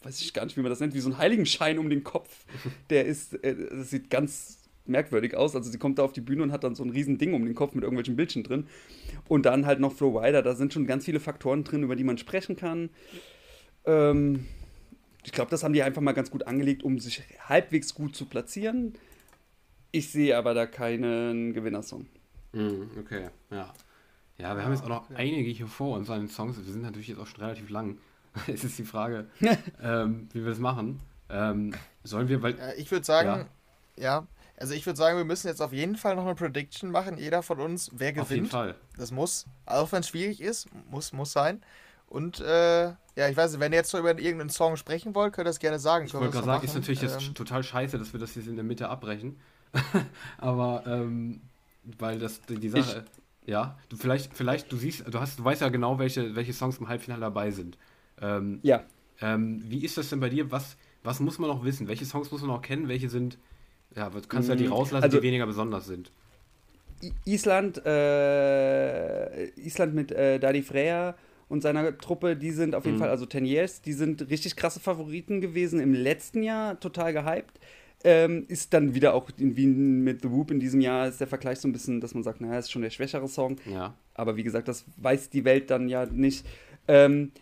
S3: weiß ich gar nicht, wie man das nennt, wie so ein Heiligenschein um den Kopf. Der ist, äh, das sieht ganz merkwürdig aus. Also sie kommt da auf die Bühne und hat dann so ein riesen Ding um den Kopf mit irgendwelchen Bildchen drin. Und dann halt noch Flow Rider. Da sind schon ganz viele Faktoren drin, über die man sprechen kann. Ähm, ich glaube, das haben die einfach mal ganz gut angelegt, um sich halbwegs gut zu platzieren. Ich sehe aber da keinen Gewinnersong.
S1: Mm, okay, ja. Ja, wir haben jetzt auch noch einige hier vor uns an den Songs. Wir sind natürlich jetzt auch schon relativ lang. es ist die Frage, ähm, wie wir das machen. Ähm, sollen wir, weil.
S2: ich würde sagen, ja. ja. Also ich würde sagen, wir müssen jetzt auf jeden Fall noch eine Prediction machen, jeder von uns, wer gewinnt. Auf jeden
S1: Fall.
S2: Das muss, auch wenn es schwierig ist, muss, muss sein. Und äh, ja, ich weiß nicht, wenn ihr jetzt so über irgendeinen Song sprechen wollt, könnt ihr das gerne sagen.
S1: Ich wollte gerade sagen, machen. ist natürlich ähm, jetzt total scheiße, dass wir das jetzt in der Mitte abbrechen. Aber ähm, weil das die, die Sache. Ich, ja, du vielleicht, vielleicht, du siehst, du hast, du weißt ja genau, welche, welche Songs im Halbfinale dabei sind. Ähm,
S3: ja.
S1: Ähm, wie ist das denn bei dir? Was, was muss man noch wissen? Welche Songs muss man noch kennen? Welche sind ja, du kannst ja die mm, rauslassen, also, die weniger besonders sind.
S3: Island, äh, Island mit äh, Dadi Freya und seiner Truppe, die sind auf jeden mhm. Fall, also Ten Years, die sind richtig krasse Favoriten gewesen im letzten Jahr, total gehypt. Ähm, ist dann wieder auch in Wien mit The Whoop in diesem Jahr ist der Vergleich so ein bisschen, dass man sagt, naja, ist schon der schwächere Song.
S1: Ja.
S3: Aber wie gesagt, das weiß die Welt dann ja nicht. Ähm,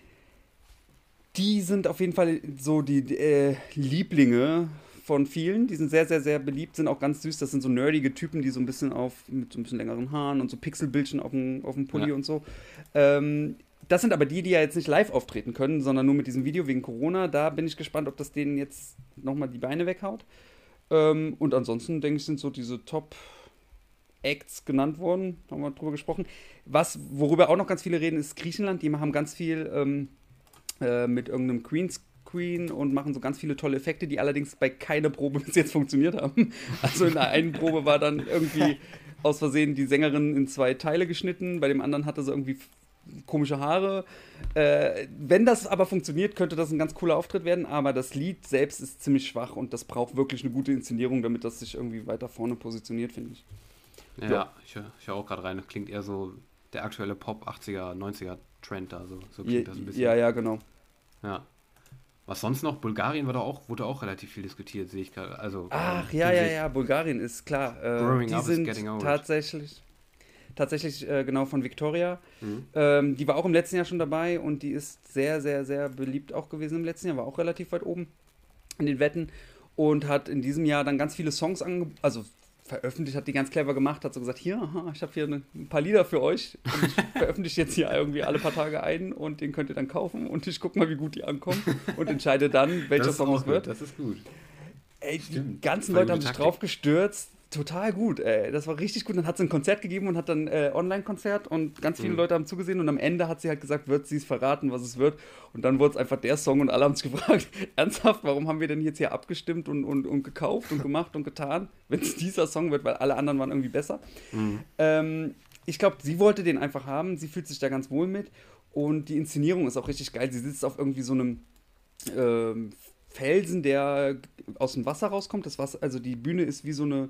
S3: die sind auf jeden Fall so die äh, Lieblinge von vielen. Die sind sehr, sehr, sehr beliebt, sind auch ganz süß. Das sind so nerdige Typen, die so ein bisschen auf, mit so ein bisschen längeren Haaren und so Pixelbildchen auf dem, auf dem Pulli ja. und so. Ähm, das sind aber die, die ja jetzt nicht live auftreten können, sondern nur mit diesem Video wegen Corona. Da bin ich gespannt, ob das denen jetzt nochmal die Beine weghaut. Ähm, und ansonsten, denke ich, sind so diese Top- Acts genannt worden, haben wir drüber gesprochen. Was, worüber auch noch ganz viele reden, ist Griechenland. Die haben ganz viel ähm, äh, mit irgendeinem Greenscreen und machen so ganz viele tolle Effekte, die allerdings bei keiner Probe bis jetzt funktioniert haben. Also in der einen Probe war dann irgendwie aus Versehen die Sängerin in zwei Teile geschnitten, bei dem anderen hatte sie irgendwie komische Haare. Äh, wenn das aber funktioniert, könnte das ein ganz cooler Auftritt werden, aber das Lied selbst ist ziemlich schwach und das braucht wirklich eine gute Inszenierung, damit das sich irgendwie weiter vorne positioniert, finde ich.
S1: Ja, ja. ich, ich höre auch gerade rein. Klingt eher so der aktuelle Pop 80er, 90er Trend da. So, so klingt
S3: ja, das ein bisschen. Ja, ja, genau.
S1: Ja. Was sonst noch? Bulgarien war da auch, wurde auch relativ viel diskutiert, sehe ich gerade. Also,
S3: Ach, ja, ja, ja, Bulgarien ist klar. Äh, die sind tatsächlich, tatsächlich äh, genau von Victoria. Mhm. Ähm, die war auch im letzten Jahr schon dabei und die ist sehr, sehr, sehr beliebt auch gewesen im letzten Jahr, war auch relativ weit oben in den Wetten und hat in diesem Jahr dann ganz viele Songs angeboten, also veröffentlicht, hat die ganz clever gemacht, hat so gesagt, hier, aha, ich habe hier eine, ein paar Lieder für euch und ich veröffentliche jetzt hier irgendwie alle paar Tage einen und den könnt ihr dann kaufen und ich gucke mal, wie gut die ankommen und entscheide dann, welcher Song es wird.
S1: Das ist gut.
S3: Ey, Stimmt. die ganzen Leute haben sich drauf gestürzt, total gut. Ey. Das war richtig gut. Dann hat sie ein Konzert gegeben und hat dann äh, Online-Konzert und ganz viele mhm. Leute haben zugesehen und am Ende hat sie halt gesagt, wird sie es verraten, was es wird. Und dann wurde es einfach der Song und alle haben sich gefragt, ernsthaft, warum haben wir denn jetzt hier abgestimmt und, und, und gekauft und gemacht und getan, wenn es dieser Song wird, weil alle anderen waren irgendwie besser. Mhm. Ähm, ich glaube, sie wollte den einfach haben. Sie fühlt sich da ganz wohl mit. Und die Inszenierung ist auch richtig geil. Sie sitzt auf irgendwie so einem ähm, Felsen, der aus dem Wasser rauskommt. Das Wasser, also die Bühne ist wie so eine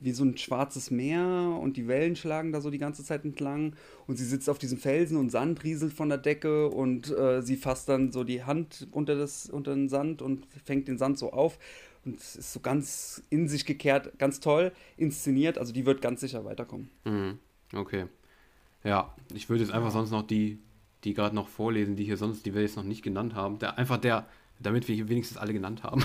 S3: wie so ein schwarzes Meer und die Wellen schlagen da so die ganze Zeit entlang und sie sitzt auf diesem Felsen und Sand rieselt von der Decke und äh, sie fasst dann so die Hand unter, das, unter den Sand und fängt den Sand so auf und ist so ganz in sich gekehrt, ganz toll inszeniert, also die wird ganz sicher weiterkommen.
S1: Mhm. Okay. Ja, ich würde jetzt einfach sonst noch die, die gerade noch vorlesen, die hier sonst, die wir jetzt noch nicht genannt haben. Der, einfach der, damit wir hier wenigstens alle genannt haben.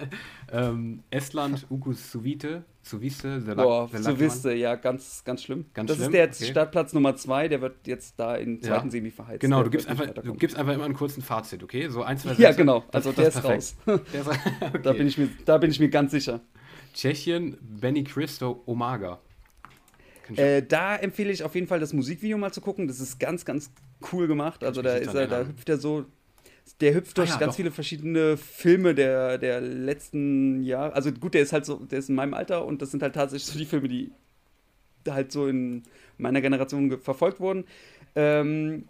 S1: ähm, Estland, Uku Suvite, Suviste,
S3: Boah, Suviste, ja, ganz, ganz schlimm. Ganz das schlimm? ist der okay. Startplatz Nummer zwei, der wird jetzt da in zweiten ja. Semi verheizt.
S1: Genau, du gibst, einfach, du gibst einfach immer einen kurzen Fazit, okay? So ein, zwei
S3: Sätze. Ja, genau, also das, der ist raus. Der ist, okay. da, bin ich mir, da bin ich mir ganz sicher.
S1: Tschechien, Benny Christo, Omaga.
S3: Äh, da empfehle ich auf jeden Fall das Musikvideo mal zu gucken. Das ist ganz, ganz cool gemacht. Also da, ist er, da hüpft er so der hüpft durch ah, ja, ganz doch. viele verschiedene Filme der, der letzten Jahre. Also gut, der ist halt so, der ist in meinem Alter und das sind halt tatsächlich so die Filme, die halt so in meiner Generation verfolgt wurden. Ähm,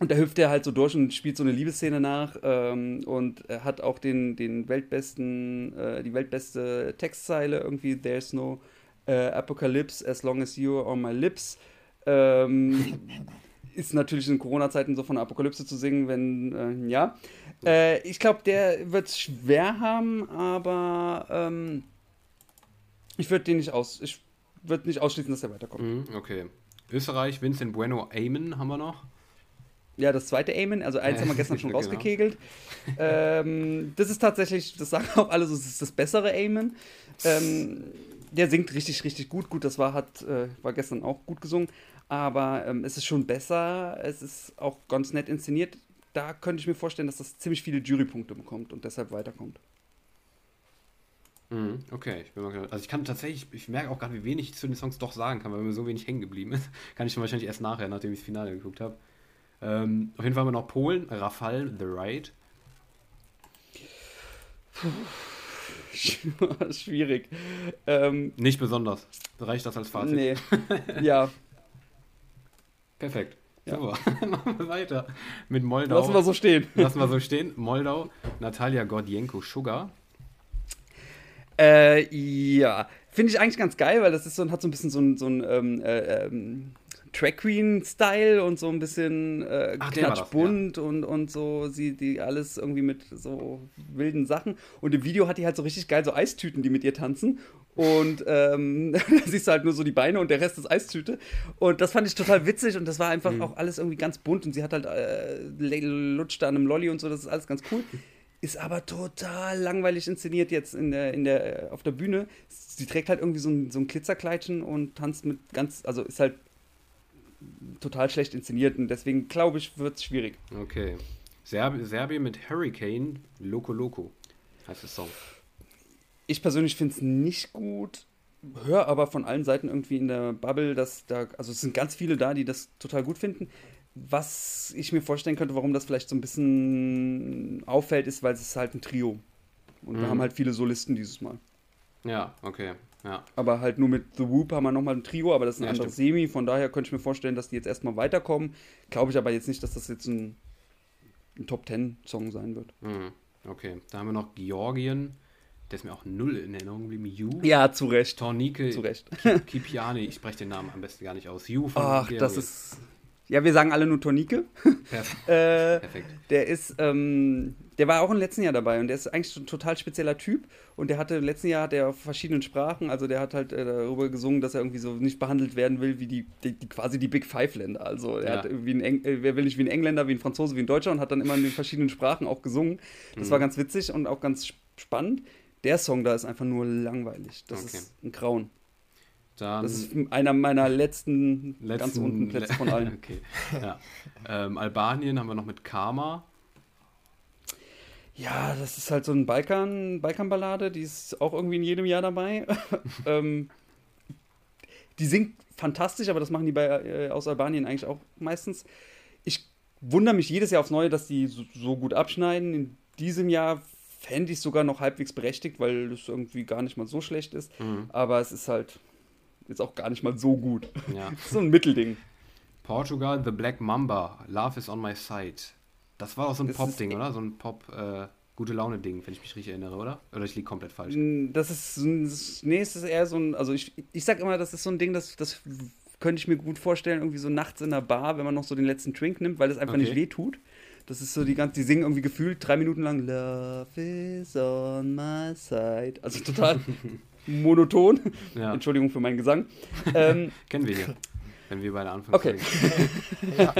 S3: und da hüpft er halt so durch und spielt so eine Liebesszene nach ähm, und hat auch den, den weltbesten, äh, die weltbeste Textzeile irgendwie, There's no uh, apocalypse as long as you're on my lips. Ähm, ist natürlich in Corona-Zeiten so von der Apokalypse zu singen, wenn, äh, ja. Äh, ich glaube, der wird es schwer haben, aber ähm, ich würde den nicht aus, ich würde nicht ausschließen, dass er weiterkommt.
S1: Mhm, okay. Österreich, Vincent Bueno, Amen haben wir noch.
S3: Ja, das zweite Amen, also eins haben wir gestern schon genau. rausgekegelt. Ähm, das ist tatsächlich, das sagen auch alle so, das ist das bessere Amen. Ähm, der singt richtig, richtig gut. Gut, das war, hat, äh, war gestern auch gut gesungen aber ähm, es ist schon besser, es ist auch ganz nett inszeniert. Da könnte ich mir vorstellen, dass das ziemlich viele Jurypunkte bekommt und deshalb weiterkommt.
S1: Mhm, okay, ich bin mal gespannt. Also ich kann tatsächlich, ich merke auch gerade, wie wenig ich zu den Songs doch sagen kann, weil mir so wenig hängen geblieben ist. kann ich dann wahrscheinlich erst nachher, nachdem ich das Finale geguckt habe. Ähm, auf jeden Fall haben wir noch Polen, Rafal, The Ride.
S3: Schwierig.
S1: Ähm, Nicht besonders. Reicht das als Fazit?
S3: Nee. Ja,
S1: Perfekt. Ja. Super. Machen wir weiter mit Moldau.
S3: Lassen wir so stehen.
S1: Lassen wir so stehen. Moldau, Natalia Gordienko Sugar.
S3: Äh, ja. Finde ich eigentlich ganz geil, weil das ist so, hat so ein bisschen so ein, so ein ähm, äh, ähm, Track Queen-Style und so ein bisschen äh, knatschbunt ja. und, und so, sie die alles irgendwie mit so wilden Sachen. Und im Video hat die halt so richtig geil so Eistüten, die mit ihr tanzen. Und ähm, da siehst du halt nur so die Beine und der Rest ist Eistüte. Und das fand ich total witzig und das war einfach mhm. auch alles irgendwie ganz bunt und sie hat halt äh, lutscht da an einem Lolli und so, das ist alles ganz cool. ist aber total langweilig inszeniert jetzt in der, in der, äh, auf der Bühne. Sie trägt halt irgendwie so ein, so ein Glitzerkleidchen und tanzt mit ganz, also ist halt total schlecht inszeniert und deswegen glaube ich, wird es schwierig.
S1: Okay. Serb Serbien mit Hurricane, Loco Loco heißt der Song.
S3: Ich persönlich finde es nicht gut, höre aber von allen Seiten irgendwie in der Bubble, dass da, also es sind ganz viele da, die das total gut finden. Was ich mir vorstellen könnte, warum das vielleicht so ein bisschen auffällt, ist, weil es ist halt ein Trio. Und mhm. wir haben halt viele Solisten dieses Mal.
S1: Ja, okay. Ja.
S3: Aber halt nur mit The Whoop haben wir nochmal ein Trio, aber das ist ein ja, anderes stimmt. Semi, von daher könnte ich mir vorstellen, dass die jetzt erstmal weiterkommen. Glaube ich aber jetzt nicht, dass das jetzt ein, ein Top Ten Song sein wird.
S1: Mhm. Okay, da haben wir noch Georgien. Der ist mir auch null in Erinnerung geblieben. Yu.
S3: Ja, zu Recht.
S1: Tornike.
S3: Zu Recht.
S1: Kipiani, ich spreche den Namen am besten gar nicht aus. Yu von
S3: Ach, Georgien. das ist ja, wir sagen alle nur Tornike. Perfekt. äh, Perfekt. Der ist, ähm, der war auch im letzten Jahr dabei und der ist eigentlich ein total spezieller Typ und der hatte im letzten Jahr hat er auf verschiedenen Sprachen, also der hat halt äh, darüber gesungen, dass er irgendwie so nicht behandelt werden will wie die, die, die quasi die Big Five Länder. Also er ja. hat wie ein Eng äh, wer will nicht wie ein Engländer, wie ein Franzose, wie ein Deutscher und hat dann immer in den verschiedenen Sprachen auch gesungen. Das mhm. war ganz witzig und auch ganz spannend. Der Song da ist einfach nur langweilig. Das okay. ist ein Grauen. Dann das ist einer meiner letzten, letzten ganz unten Plätze von allen.
S1: okay. Ja. Ähm, Albanien haben wir noch mit Karma.
S3: Ja, das ist halt so ein Balkan, Balkan-Ballade, die ist auch irgendwie in jedem Jahr dabei. ähm, die singt fantastisch, aber das machen die bei, äh, aus Albanien eigentlich auch meistens. Ich wundere mich jedes Jahr aufs Neue, dass die so, so gut abschneiden. In diesem Jahr fände ich sogar noch halbwegs berechtigt, weil es irgendwie gar nicht mal so schlecht ist. Mhm. Aber es ist halt jetzt auch gar nicht mal so gut. Ja. so ein Mittelding.
S1: Portugal, The Black Mamba, Love is on my side. Das war auch so ein Pop-Ding, oder? So ein Pop, äh, gute Laune-Ding, wenn ich mich richtig erinnere, oder? Oder ich liege komplett falsch.
S3: Das ist, nee, es ist eher so ein, also ich, ich sag immer, das ist so ein Ding, das, das könnte ich mir gut vorstellen, irgendwie so nachts in der Bar, wenn man noch so den letzten Drink nimmt, weil es einfach okay. nicht weh tut. Das ist so die ganze, die singen irgendwie gefühlt drei Minuten lang Love is on my side. Also total monoton. Ja. Entschuldigung für meinen Gesang.
S1: Ähm, Kennen wir hier. Wenn wir beide anfangen.
S3: Okay. ja.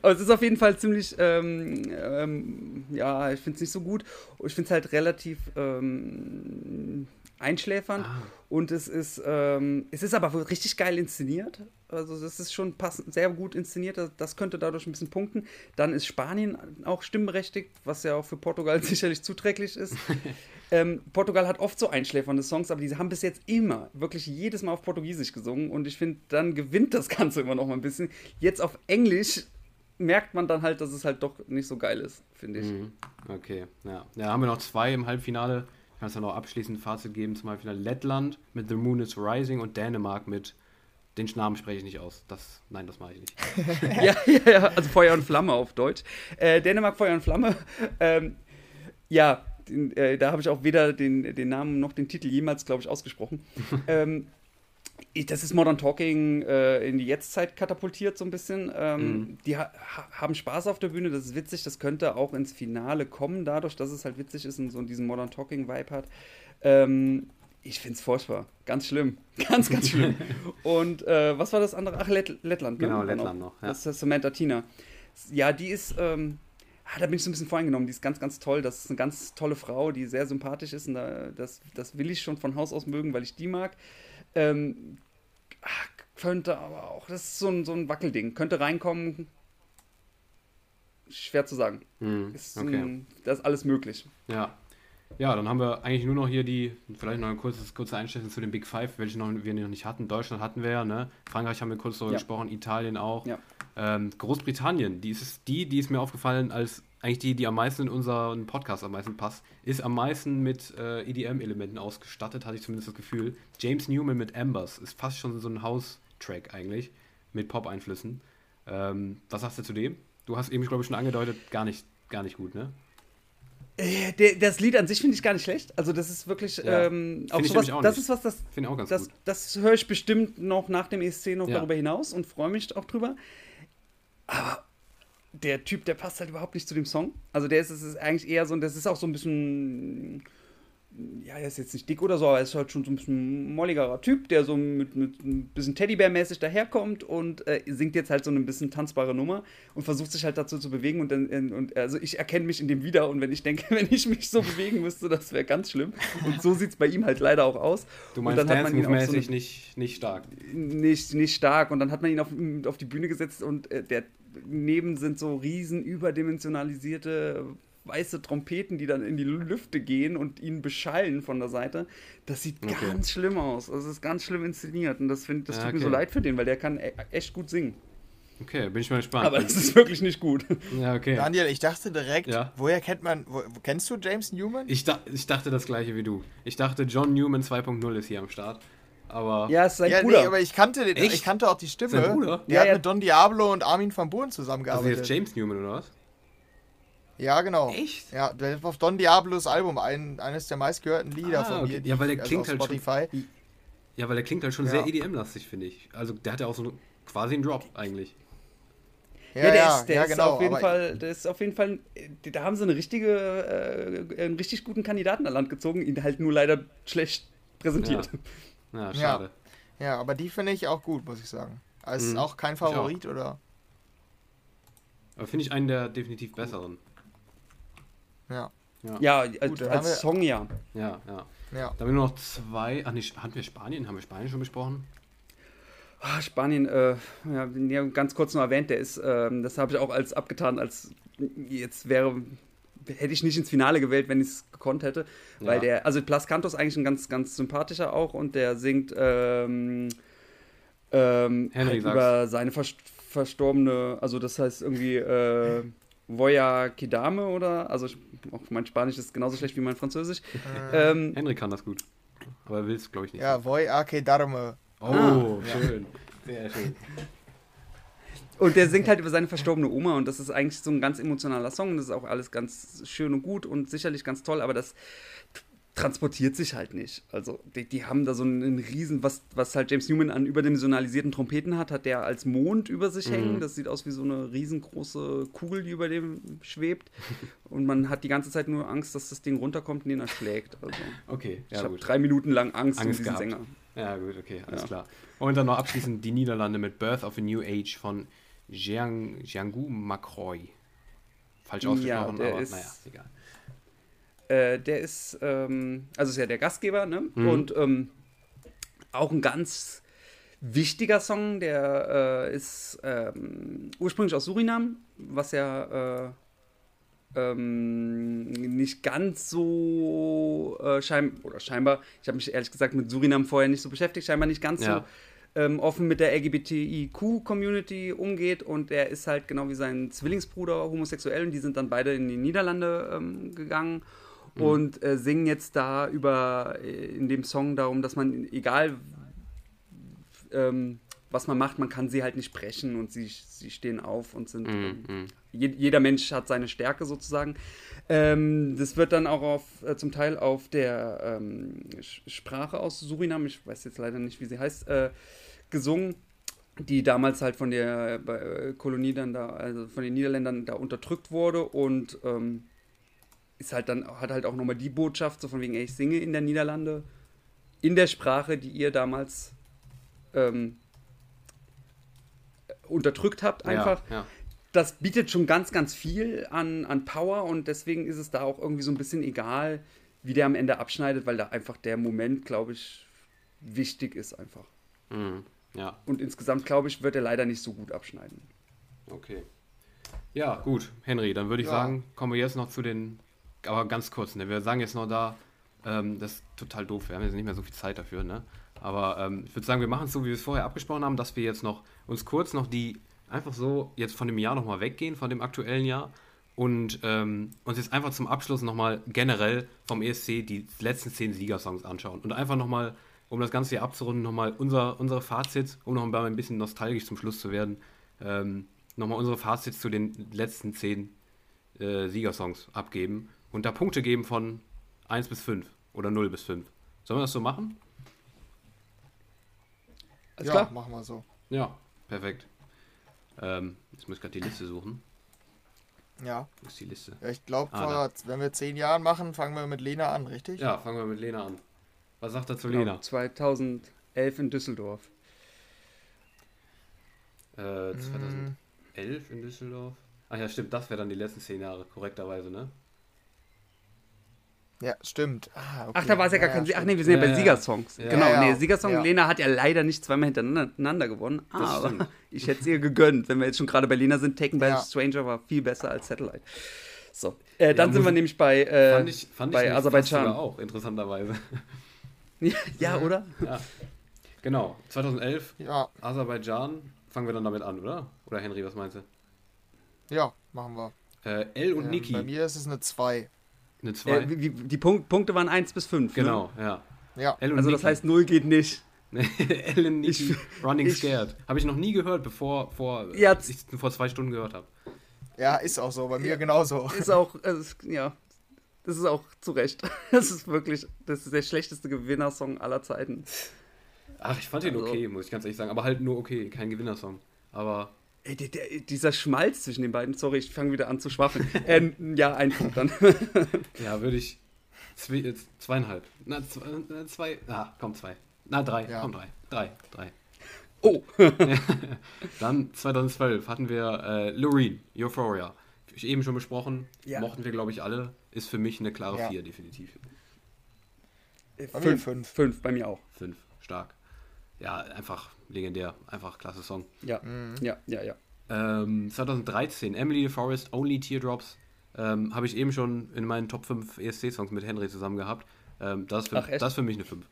S3: Aber es ist auf jeden Fall ziemlich, ähm, ähm, ja, ich finde es nicht so gut. Ich finde es halt relativ ähm, einschläfernd. Ah. Und es ist, ähm, es ist aber richtig geil inszeniert. Also das ist schon passend, sehr gut inszeniert. Das könnte dadurch ein bisschen punkten. Dann ist Spanien auch stimmberechtigt, was ja auch für Portugal sicherlich zuträglich ist. ähm, Portugal hat oft so einschläfernde Songs, aber die haben bis jetzt immer, wirklich jedes Mal auf Portugiesisch gesungen. Und ich finde, dann gewinnt das Ganze immer noch mal ein bisschen. Jetzt auf Englisch merkt man dann halt, dass es halt doch nicht so geil ist, finde ich. Mhm.
S1: Okay, ja. Ja, haben wir noch zwei im Halbfinale kannst du noch abschließend ein Fazit geben zum Beispiel Lettland mit The Moon is Rising und Dänemark mit den Namen spreche ich nicht aus. Das, nein, das mache ich nicht.
S3: ja, ja, ja, also Feuer und Flamme auf Deutsch. Äh, Dänemark Feuer und Flamme. Ähm, ja, den, äh, da habe ich auch weder den, den Namen noch den Titel jemals, glaube ich, ausgesprochen. ähm, das ist Modern Talking äh, in die Jetztzeit katapultiert so ein bisschen. Ähm, mhm. Die ha haben Spaß auf der Bühne, das ist witzig, das könnte auch ins Finale kommen, dadurch, dass es halt witzig ist und so diesen Modern Talking Vibe hat. Ähm, ich finde es furchtbar. Ganz schlimm. Ganz, ganz schlimm. und äh, was war das andere? Ach, Lett Lettland.
S1: Ne? Genau, Lettland noch.
S3: Ja. Das ist Samantha Tina. Ja, die ist, ähm, ah, da bin ich so ein bisschen voreingenommen. Die ist ganz, ganz toll. Das ist eine ganz tolle Frau, die sehr sympathisch ist. Und da, das, das will ich schon von Haus aus mögen, weil ich die mag. Ähm, ach, könnte aber auch, das ist so ein, so ein Wackelding. Könnte reinkommen, schwer zu sagen. Hm, ist okay. das ist alles möglich.
S1: Ja. Ja, dann haben wir eigentlich nur noch hier die, vielleicht noch ein kurzes, kurze Einstellung zu den Big Five, welche noch, wir noch nicht hatten. Deutschland hatten wir ja, ne? Frankreich haben wir kurz darüber ja. gesprochen, Italien auch. Ja. Ähm, Großbritannien, die ist die, die ist mir aufgefallen als eigentlich die, die am meisten in unseren Podcast am meisten passt, ist am meisten mit äh, EDM-Elementen ausgestattet, hatte ich zumindest das Gefühl. James Newman mit Ambers ist fast schon so ein House-Track eigentlich, mit Pop-Einflüssen. Ähm, was sagst du zu dem? Du hast eben, glaube ich, schon angedeutet, gar nicht, gar nicht gut, ne?
S3: Äh, das Lied an sich finde ich gar nicht schlecht. Also das ist wirklich ja. ähm, auch sowas, auch das ist was das
S1: auch ganz
S3: das,
S1: gut.
S3: das höre ich bestimmt noch nach dem ESC noch ja. darüber hinaus und freue mich auch drüber. Aber der Typ, der passt halt überhaupt nicht zu dem Song. Also der ist, ist eigentlich eher so, das ist auch so ein bisschen ja, er ist jetzt nicht dick oder so, aber er ist halt schon so ein bisschen molligerer Typ, der so mit, mit ein bisschen Teddybär-mäßig daherkommt und äh, singt jetzt halt so eine bisschen tanzbare Nummer und versucht sich halt dazu zu bewegen und, dann, und also ich erkenne mich in dem wieder und wenn ich denke, wenn ich mich so bewegen müsste, das wäre ganz schlimm und so sieht es bei ihm halt leider auch aus.
S1: Du meinst dance-mäßig so nicht, nicht stark?
S3: Nicht, nicht stark und dann hat man ihn auf, auf die Bühne gesetzt und äh, der neben sind so riesen überdimensionalisierte weiße Trompeten, die dann in die Lüfte gehen und ihn beschallen von der Seite. Das sieht okay. ganz schlimm aus. Das ist ganz schlimm inszeniert und das, find, das ja, tut okay. mir so leid für den, weil der kann e echt gut singen.
S1: Okay, bin ich mal gespannt.
S3: Aber das ist wirklich nicht gut.
S2: Ja, okay. Daniel, ich dachte direkt, ja? woher kennt man, wo, kennst du James Newman?
S1: Ich, da, ich dachte das gleiche wie du. Ich dachte, John Newman 2.0 ist hier am Start. Aber
S2: ja, ist sein ja, Bruder. Nee, aber ich kannte, den, ich kannte auch die Stimme. Sein Bruder? Der ja, hat ja. mit Don Diablo und Armin van Buuren zusammengearbeitet.
S1: Also jetzt James Newman oder was?
S2: Ja, genau.
S1: Echt?
S2: Ja, der auf Don Diablos Album ein, eines der meistgehörten Lieder ah, von mir.
S1: Okay. Ja, weil der also klingt halt Spotify. Schon, ja, weil der klingt halt schon ja. sehr EDM-lastig, finde ich. Also der hat ja auch so quasi einen Drop eigentlich.
S3: Ja, ja der, ist, der ja, ist genau, auf jeden Fall, der ist auf jeden Fall, da haben sie eine richtige, äh, einen richtig guten Kandidaten an Land gezogen, ihn halt nur leider schlecht präsentiert.
S1: Ja, schade.
S2: Ja, aber die finde ich auch gut, muss ich sagen. Also mhm. auch kein Favorit, oder?
S1: Aber finde ich einen der definitiv besseren.
S3: Ja. Ja, ja als, Gut, als Song ja.
S1: Ja, ja. ja. Da haben wir nur noch zwei. Ach, nicht, hatten wir Spanien? Haben wir Spanien schon besprochen?
S3: Oh, Spanien, äh, ja, ganz kurz noch erwähnt, der ist, äh, das habe ich auch als abgetan, als jetzt wäre, hätte ich nicht ins Finale gewählt, wenn ich es gekonnt hätte. Weil ja. der, also Plas Canto ist eigentlich ein ganz, ganz sympathischer auch und der singt ähm, ähm, halt über seine verstorbene, also das heißt irgendwie äh, Voya Kidame oder, also auch mein Spanisch ist genauso schlecht wie mein Französisch.
S1: Äh. Ähm, Henry kann das gut, aber er will es, glaube ich, nicht.
S2: Ja, Voya Kidame.
S1: Oh, ah. schön. Sehr schön.
S3: Und der singt halt über seine verstorbene Oma und das ist eigentlich so ein ganz emotionaler Song. Das ist auch alles ganz schön und gut und sicherlich ganz toll, aber das transportiert sich halt nicht. Also die, die, haben da so einen riesen, was, was halt James Newman an überdimensionalisierten Trompeten hat, hat der als Mond über sich mhm. hängen. Das sieht aus wie so eine riesengroße Kugel, die über dem schwebt. Und man hat die ganze Zeit nur Angst, dass das Ding runterkommt und den erschlägt. Also,
S1: okay,
S3: ja, Ich habe drei Minuten lang Angst,
S1: Angst um diesen gehabt. Sänger. Ja, gut, okay, alles ja. klar. Und dann noch abschließend die Niederlande mit Birth of a New Age von Jiang, Jiangu Macroy. Falsch ausgesprochen, ja, aber naja, egal.
S3: Äh, der ist, ähm, also ist ja der Gastgeber, ne? Mhm. Und ähm, auch ein ganz wichtiger Song, der äh, ist ähm, ursprünglich aus Surinam, was ja äh, ähm, nicht ganz so äh, schein oder scheinbar, ich habe mich ehrlich gesagt mit Surinam vorher nicht so beschäftigt, scheinbar nicht ganz ja. so ähm, offen mit der LGBTIQ-Community umgeht und er ist halt genau wie sein Zwillingsbruder homosexuell und die sind dann beide in die Niederlande ähm, gegangen mhm. und äh, singen jetzt da über äh, in dem Song darum, dass man, egal ähm, was man macht, man kann sie halt nicht brechen und sie, sie stehen auf und sind. Mhm. Ähm, je, jeder Mensch hat seine Stärke sozusagen. Ähm, das wird dann auch auf, äh, zum Teil auf der ähm, Sprache aus Surinam, ich weiß jetzt leider nicht, wie sie heißt, äh, gesungen die damals halt von der äh, Kolonie dann da, also von den Niederländern da unterdrückt wurde und ähm, ist halt dann, hat halt auch nochmal die Botschaft, so von wegen, ey, ich singe in der Niederlande, in der Sprache, die ihr damals ähm, unterdrückt habt, einfach. Ja, ja. Das bietet schon ganz, ganz viel an, an Power und deswegen ist es da auch irgendwie so ein bisschen egal, wie der am Ende abschneidet, weil da einfach der Moment, glaube ich, wichtig ist einfach.
S1: Mhm, ja.
S3: Und insgesamt, glaube ich, wird er leider nicht so gut abschneiden.
S1: Okay. Ja, gut, Henry, dann würde ich ja. sagen, kommen wir jetzt noch zu den aber ganz kurz, ne? wir sagen jetzt noch da, ähm, das ist total doof, wir haben jetzt nicht mehr so viel Zeit dafür, ne? aber ähm, ich würde sagen, wir machen es so, wie wir es vorher abgesprochen haben, dass wir jetzt noch uns kurz noch die, einfach so jetzt von dem Jahr nochmal weggehen, von dem aktuellen Jahr und ähm, uns jetzt einfach zum Abschluss nochmal generell vom ESC die letzten zehn Siegersongs anschauen und einfach nochmal, um das Ganze hier abzurunden, nochmal unser, unsere Fazit, um noch ein bisschen nostalgisch zum Schluss zu werden, ähm, nochmal unsere Fazits zu den letzten zehn äh, Siegersongs abgeben und da Punkte geben von 1 bis 5 oder 0 bis 5. Sollen wir das so machen?
S2: Alles ja, klar? machen wir so.
S1: Ja, perfekt. Ähm, jetzt muss ich gerade die Liste suchen.
S2: Ja.
S1: Wo ist die Liste?
S2: Ja, ich glaube,
S1: Ah,
S2: wenn wir zehn Jahren machen, fangen wir mit Lena an, richtig?
S1: Ja, fangen wir mit Lena an. Was sagt er zu
S3: Genau,
S1: Lena?
S3: 2011 in Düsseldorf.
S1: Äh, 2011 in Düsseldorf. Ach ja, stimmt, das wäre dann die letzten zehn Jahre, korrekterweise, ne?
S2: Ja, stimmt. Ah, okay.
S3: Ach, da war es ja gar kein. Ach
S2: stimmt.
S3: nee, wir sind ja,
S1: Ja,
S3: bei
S1: ja.
S3: Siegersongs.
S1: Ja.
S3: Genau,
S2: Ja,
S3: nee,
S2: ja.
S3: Siegersong.
S2: Ja.
S3: Lena hat ja leider nicht zweimal hintereinander gewonnen, aber ich hätte es ihr gegönnt. Wenn wir jetzt schon gerade bei Lena sind, Taken by
S2: Ja.
S3: Stranger war viel besser als Satellite. So, äh, dann
S1: Ja,
S3: sind wir nämlich bei, äh,
S1: Fand ich, fand
S3: bei
S1: ich
S3: Aserbaidschan.
S1: sogar auch, interessanterweise.
S3: ja, oder?
S1: ja. Genau, 2011,
S2: Ja,
S1: Aserbaidschan. Fangen wir dann damit an, oder? Oder Henry, was meinst du?
S2: ja, machen wir.
S1: Äh, L und
S2: Ähm,
S1: Niki,
S2: Bei mir ist es eine 2.
S1: eine 2.
S3: Äh, die Punkt, Punkte waren 1 bis 5.
S1: genau, ja.
S2: Ja.
S1: Und
S3: Also das heißt, 0 geht nicht.
S1: Und Niki, Running
S3: ich-
S1: Scared. Habe ich noch nie gehört, bevor vor,
S3: Ja,
S1: ich es vor zwei Stunden gehört habe.
S2: Ja, ist auch so. Bei mir genauso.
S3: Ist auch, äh, ist- ja, das ist auch zu Recht. Das ist wirklich, das ist der schlechteste Gewinnersong aller Zeiten.
S1: Ach, ich fand den
S3: Also-
S1: okay, muss ich ganz ehrlich sagen. Aber halt nur okay, kein Gewinnersong. Aber
S3: Ey, der, der, dieser Schmalz zwischen den beiden, sorry, ich fange wieder an zu schwafeln. äh, ja, ein Punkt dann.
S1: ja, würde ich zwei, äh, zweieinhalb. Na, zwei, äh, zwei. Ah, komm, zwei. Na, drei.
S2: Ja.
S1: Komm, drei. Drei. Drei.
S3: Oh,
S1: Dann 2012 hatten wir äh, Loreen, Euphoria. Ich eben schon besprochen.
S3: Ja.
S1: Mochten wir, glaube ich, alle. Ist für mich eine klare
S2: Ja.
S1: 4, definitiv.
S2: Bei mir
S3: fünf,
S2: fünf.
S3: fünf, bei mir auch.
S1: 5. Stark. Ja, einfach legendär. Einfach klasse Song.
S3: Ja, ja, ja, ja.
S1: Ähm, 2013, Emily the Forest, Only Teardrops. Ähm, Habe ich eben schon in meinen Top 5 ESC-Songs mit Henry zusammen gehabt. Ähm, das, ist für,
S3: Ach,
S1: das ist für mich eine 5.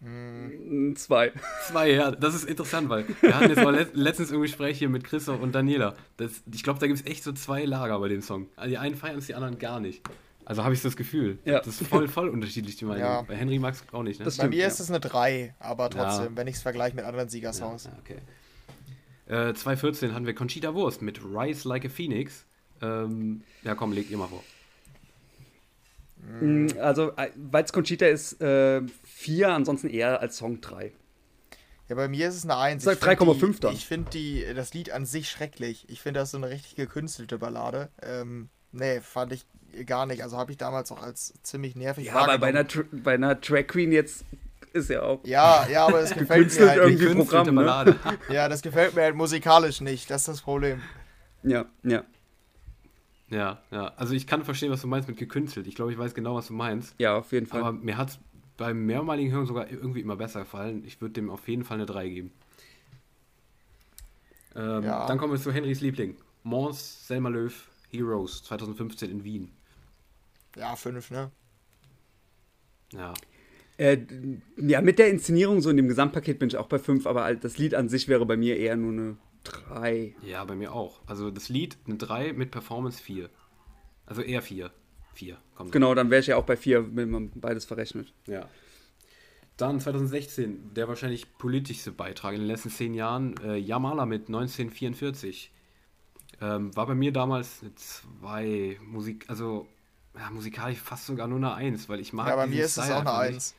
S3: Mm, Zwei.
S1: Zwei, ja, das ist interessant, weil wir hatten jetzt mal let letztens im Gespräch hier mit Christoph und Daniela. Das, ich glaube, da gibt es echt so zwei Lager bei dem Song. Also die einen feiern es, die anderen gar nicht. Also habe ich das Gefühl.
S3: Ja.
S1: Das ist voll, voll unterschiedlich, die Meinung.
S2: Ja.
S1: Bei Henry mag es auch nicht, ne?
S3: Das
S2: Bei
S3: Stimmt,
S2: mir
S3: ja.
S2: ist es eine 3, aber trotzdem,
S1: Ja.
S2: wenn ich es vergleiche mit anderen Siegersongs.
S1: Ja, okay. Äh, 2014 hatten wir Conchita Wurst mit Rise Like a Phoenix. Ähm, ja, komm, leg ihr mal vor.
S3: Mm, Also, weil es Conchita ist, äh, vier, ansonsten eher als Song drei.
S2: Ja, bei mir ist es eine 1.
S3: Sag
S2: Ich find
S3: 3,5
S2: die-
S3: dann.
S2: Ich finde die- das Lied an sich schrecklich. Ich finde das so eine richtig gekünstelte Ballade. Ähm, nee, fand ich gar nicht. Also habe ich damals auch als ziemlich nervig
S3: Ja, aber bei
S2: wahrgenommen.
S3: einer, bei einer Drag Queen jetzt ist ja auch.
S2: Ja, ja, aber es gefällt mir halt
S3: irgendwie
S2: nicht.
S3: Programm, ne?
S2: Ja, das gefällt mir halt musikalisch nicht. Das ist das Problem.
S3: Ja, ja.
S1: ja, ja. Also ich kann verstehen, was du meinst mit gekünstelt. Ich glaube, ich weiß genau, was du meinst.
S3: Ja, auf jeden Fall.
S1: Aber mir hat es beim mehrmaligen Hören sogar irgendwie immer besser gefallen. Ich würde dem auf jeden Fall eine 3 geben. Ähm,
S2: Ja.
S1: Dann kommen wir zu Henrys Liebling. Mons, Selma Löw, Heroes, 2015 in Wien.
S2: Ja, 5, ne?
S1: Ja,
S3: Äh, ja, mit der Inszenierung, so in dem Gesamtpaket bin ich auch bei 5, aber halt das Lied an sich wäre bei mir eher nur eine 3.
S1: ja, bei mir auch. Also das Lied eine 3 mit Performance 4. Also eher 4. 4, kommt.
S3: Genau, dann wäre ich ja auch bei 4, wenn man beides verrechnet.
S1: Ja. Dann 2016, der wahrscheinlich politischste Beitrag in den letzten zehn Jahren, äh, Yamala mit 1944. Ähm, war bei mir damals eine 2 Musik, also ja, musikalisch fast sogar nur eine 1, weil ich mag
S2: Ja, bei mir ist es
S1: Style
S2: auch eine. 1.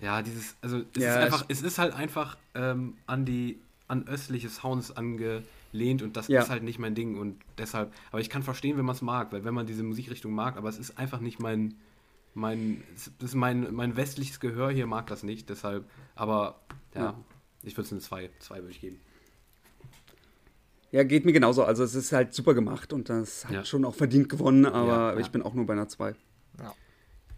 S1: Ja, dieses, also es
S3: Ja,
S1: ist einfach, es ist halt einfach ähm, an die, an östliche Sounds angelehnt und das
S3: Ja.
S1: ist halt nicht mein Ding und deshalb, aber ich kann verstehen, wenn man es mag, weil wenn man diese Musikrichtung mag, aber es ist einfach nicht mein, mein, es ist mein, mein westliches Gehör hier mag das nicht, deshalb, aber ja,
S3: Ja.
S1: ich würde es eine 2, 2 würde ich geben.
S3: Ja, geht mir genauso. Also es ist halt super gemacht und das hat
S1: Ja.
S3: schon auch verdient gewonnen, aber
S1: Ja, ja.
S3: ich bin auch nur bei einer 2.
S2: Ja.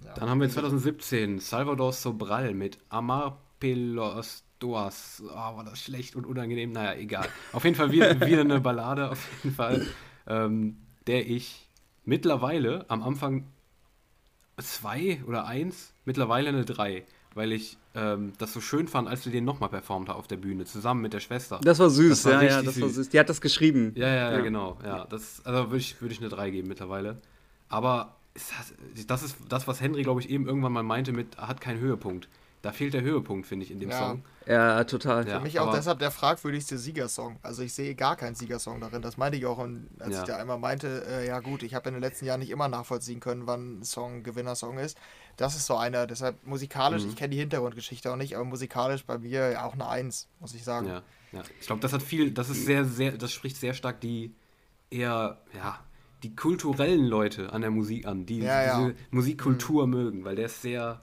S2: Ja.
S1: Dann haben wir 2017 Salvador Sobral mit Amar Pelos Doas. Oh, war das schlecht und unangenehm. Naja, egal. Auf jeden Fall wieder, wieder eine Ballade, auf jeden Fall, ähm, der ich mittlerweile am Anfang zwei oder eins, mittlerweile eine drei, weil ich ähm, das so schön fand, als wir den nochmal performt haben auf der Bühne, zusammen mit der Schwester.
S3: Das war süß,
S1: Das war
S3: ja, ja, das war
S1: süß.
S3: süß. Die hat das geschrieben.
S1: Ja, ja, ja,
S3: Ja.
S1: genau. Ja, das, also würde ich, würde ich eine 3 geben mittlerweile. Aber ist das, das ist das, was Henry, glaube ich, eben irgendwann mal meinte mit, hat keinen Höhepunkt. Da fehlt der Höhepunkt, finde ich, in dem
S2: Ja.
S1: Song.
S3: Ja, total.
S1: Ja.
S2: Für mich auch deshalb der fragwürdigste Siegersong. Also ich sehe gar keinen Siegersong darin. Das meinte ich auch, und als
S1: Ja.
S2: ich da einmal meinte, äh, ja gut, ich habe in den letzten Jahren nicht immer nachvollziehen können, wann ein Song ein Gewinnersong ist. Das ist so einer. Deshalb musikalisch,
S1: Mhm.
S2: ich kenne die Hintergrundgeschichte auch nicht, aber musikalisch bei mir ja auch eine Eins, muss ich sagen.
S1: Ja, ja. Ich glaube, das hat viel, das ist sehr, sehr, das spricht sehr stark die, eher, ja, die kulturellen Leute an der Musik an, die
S2: Ja, ja.
S1: diese Musikkultur mögen, weil der ist sehr,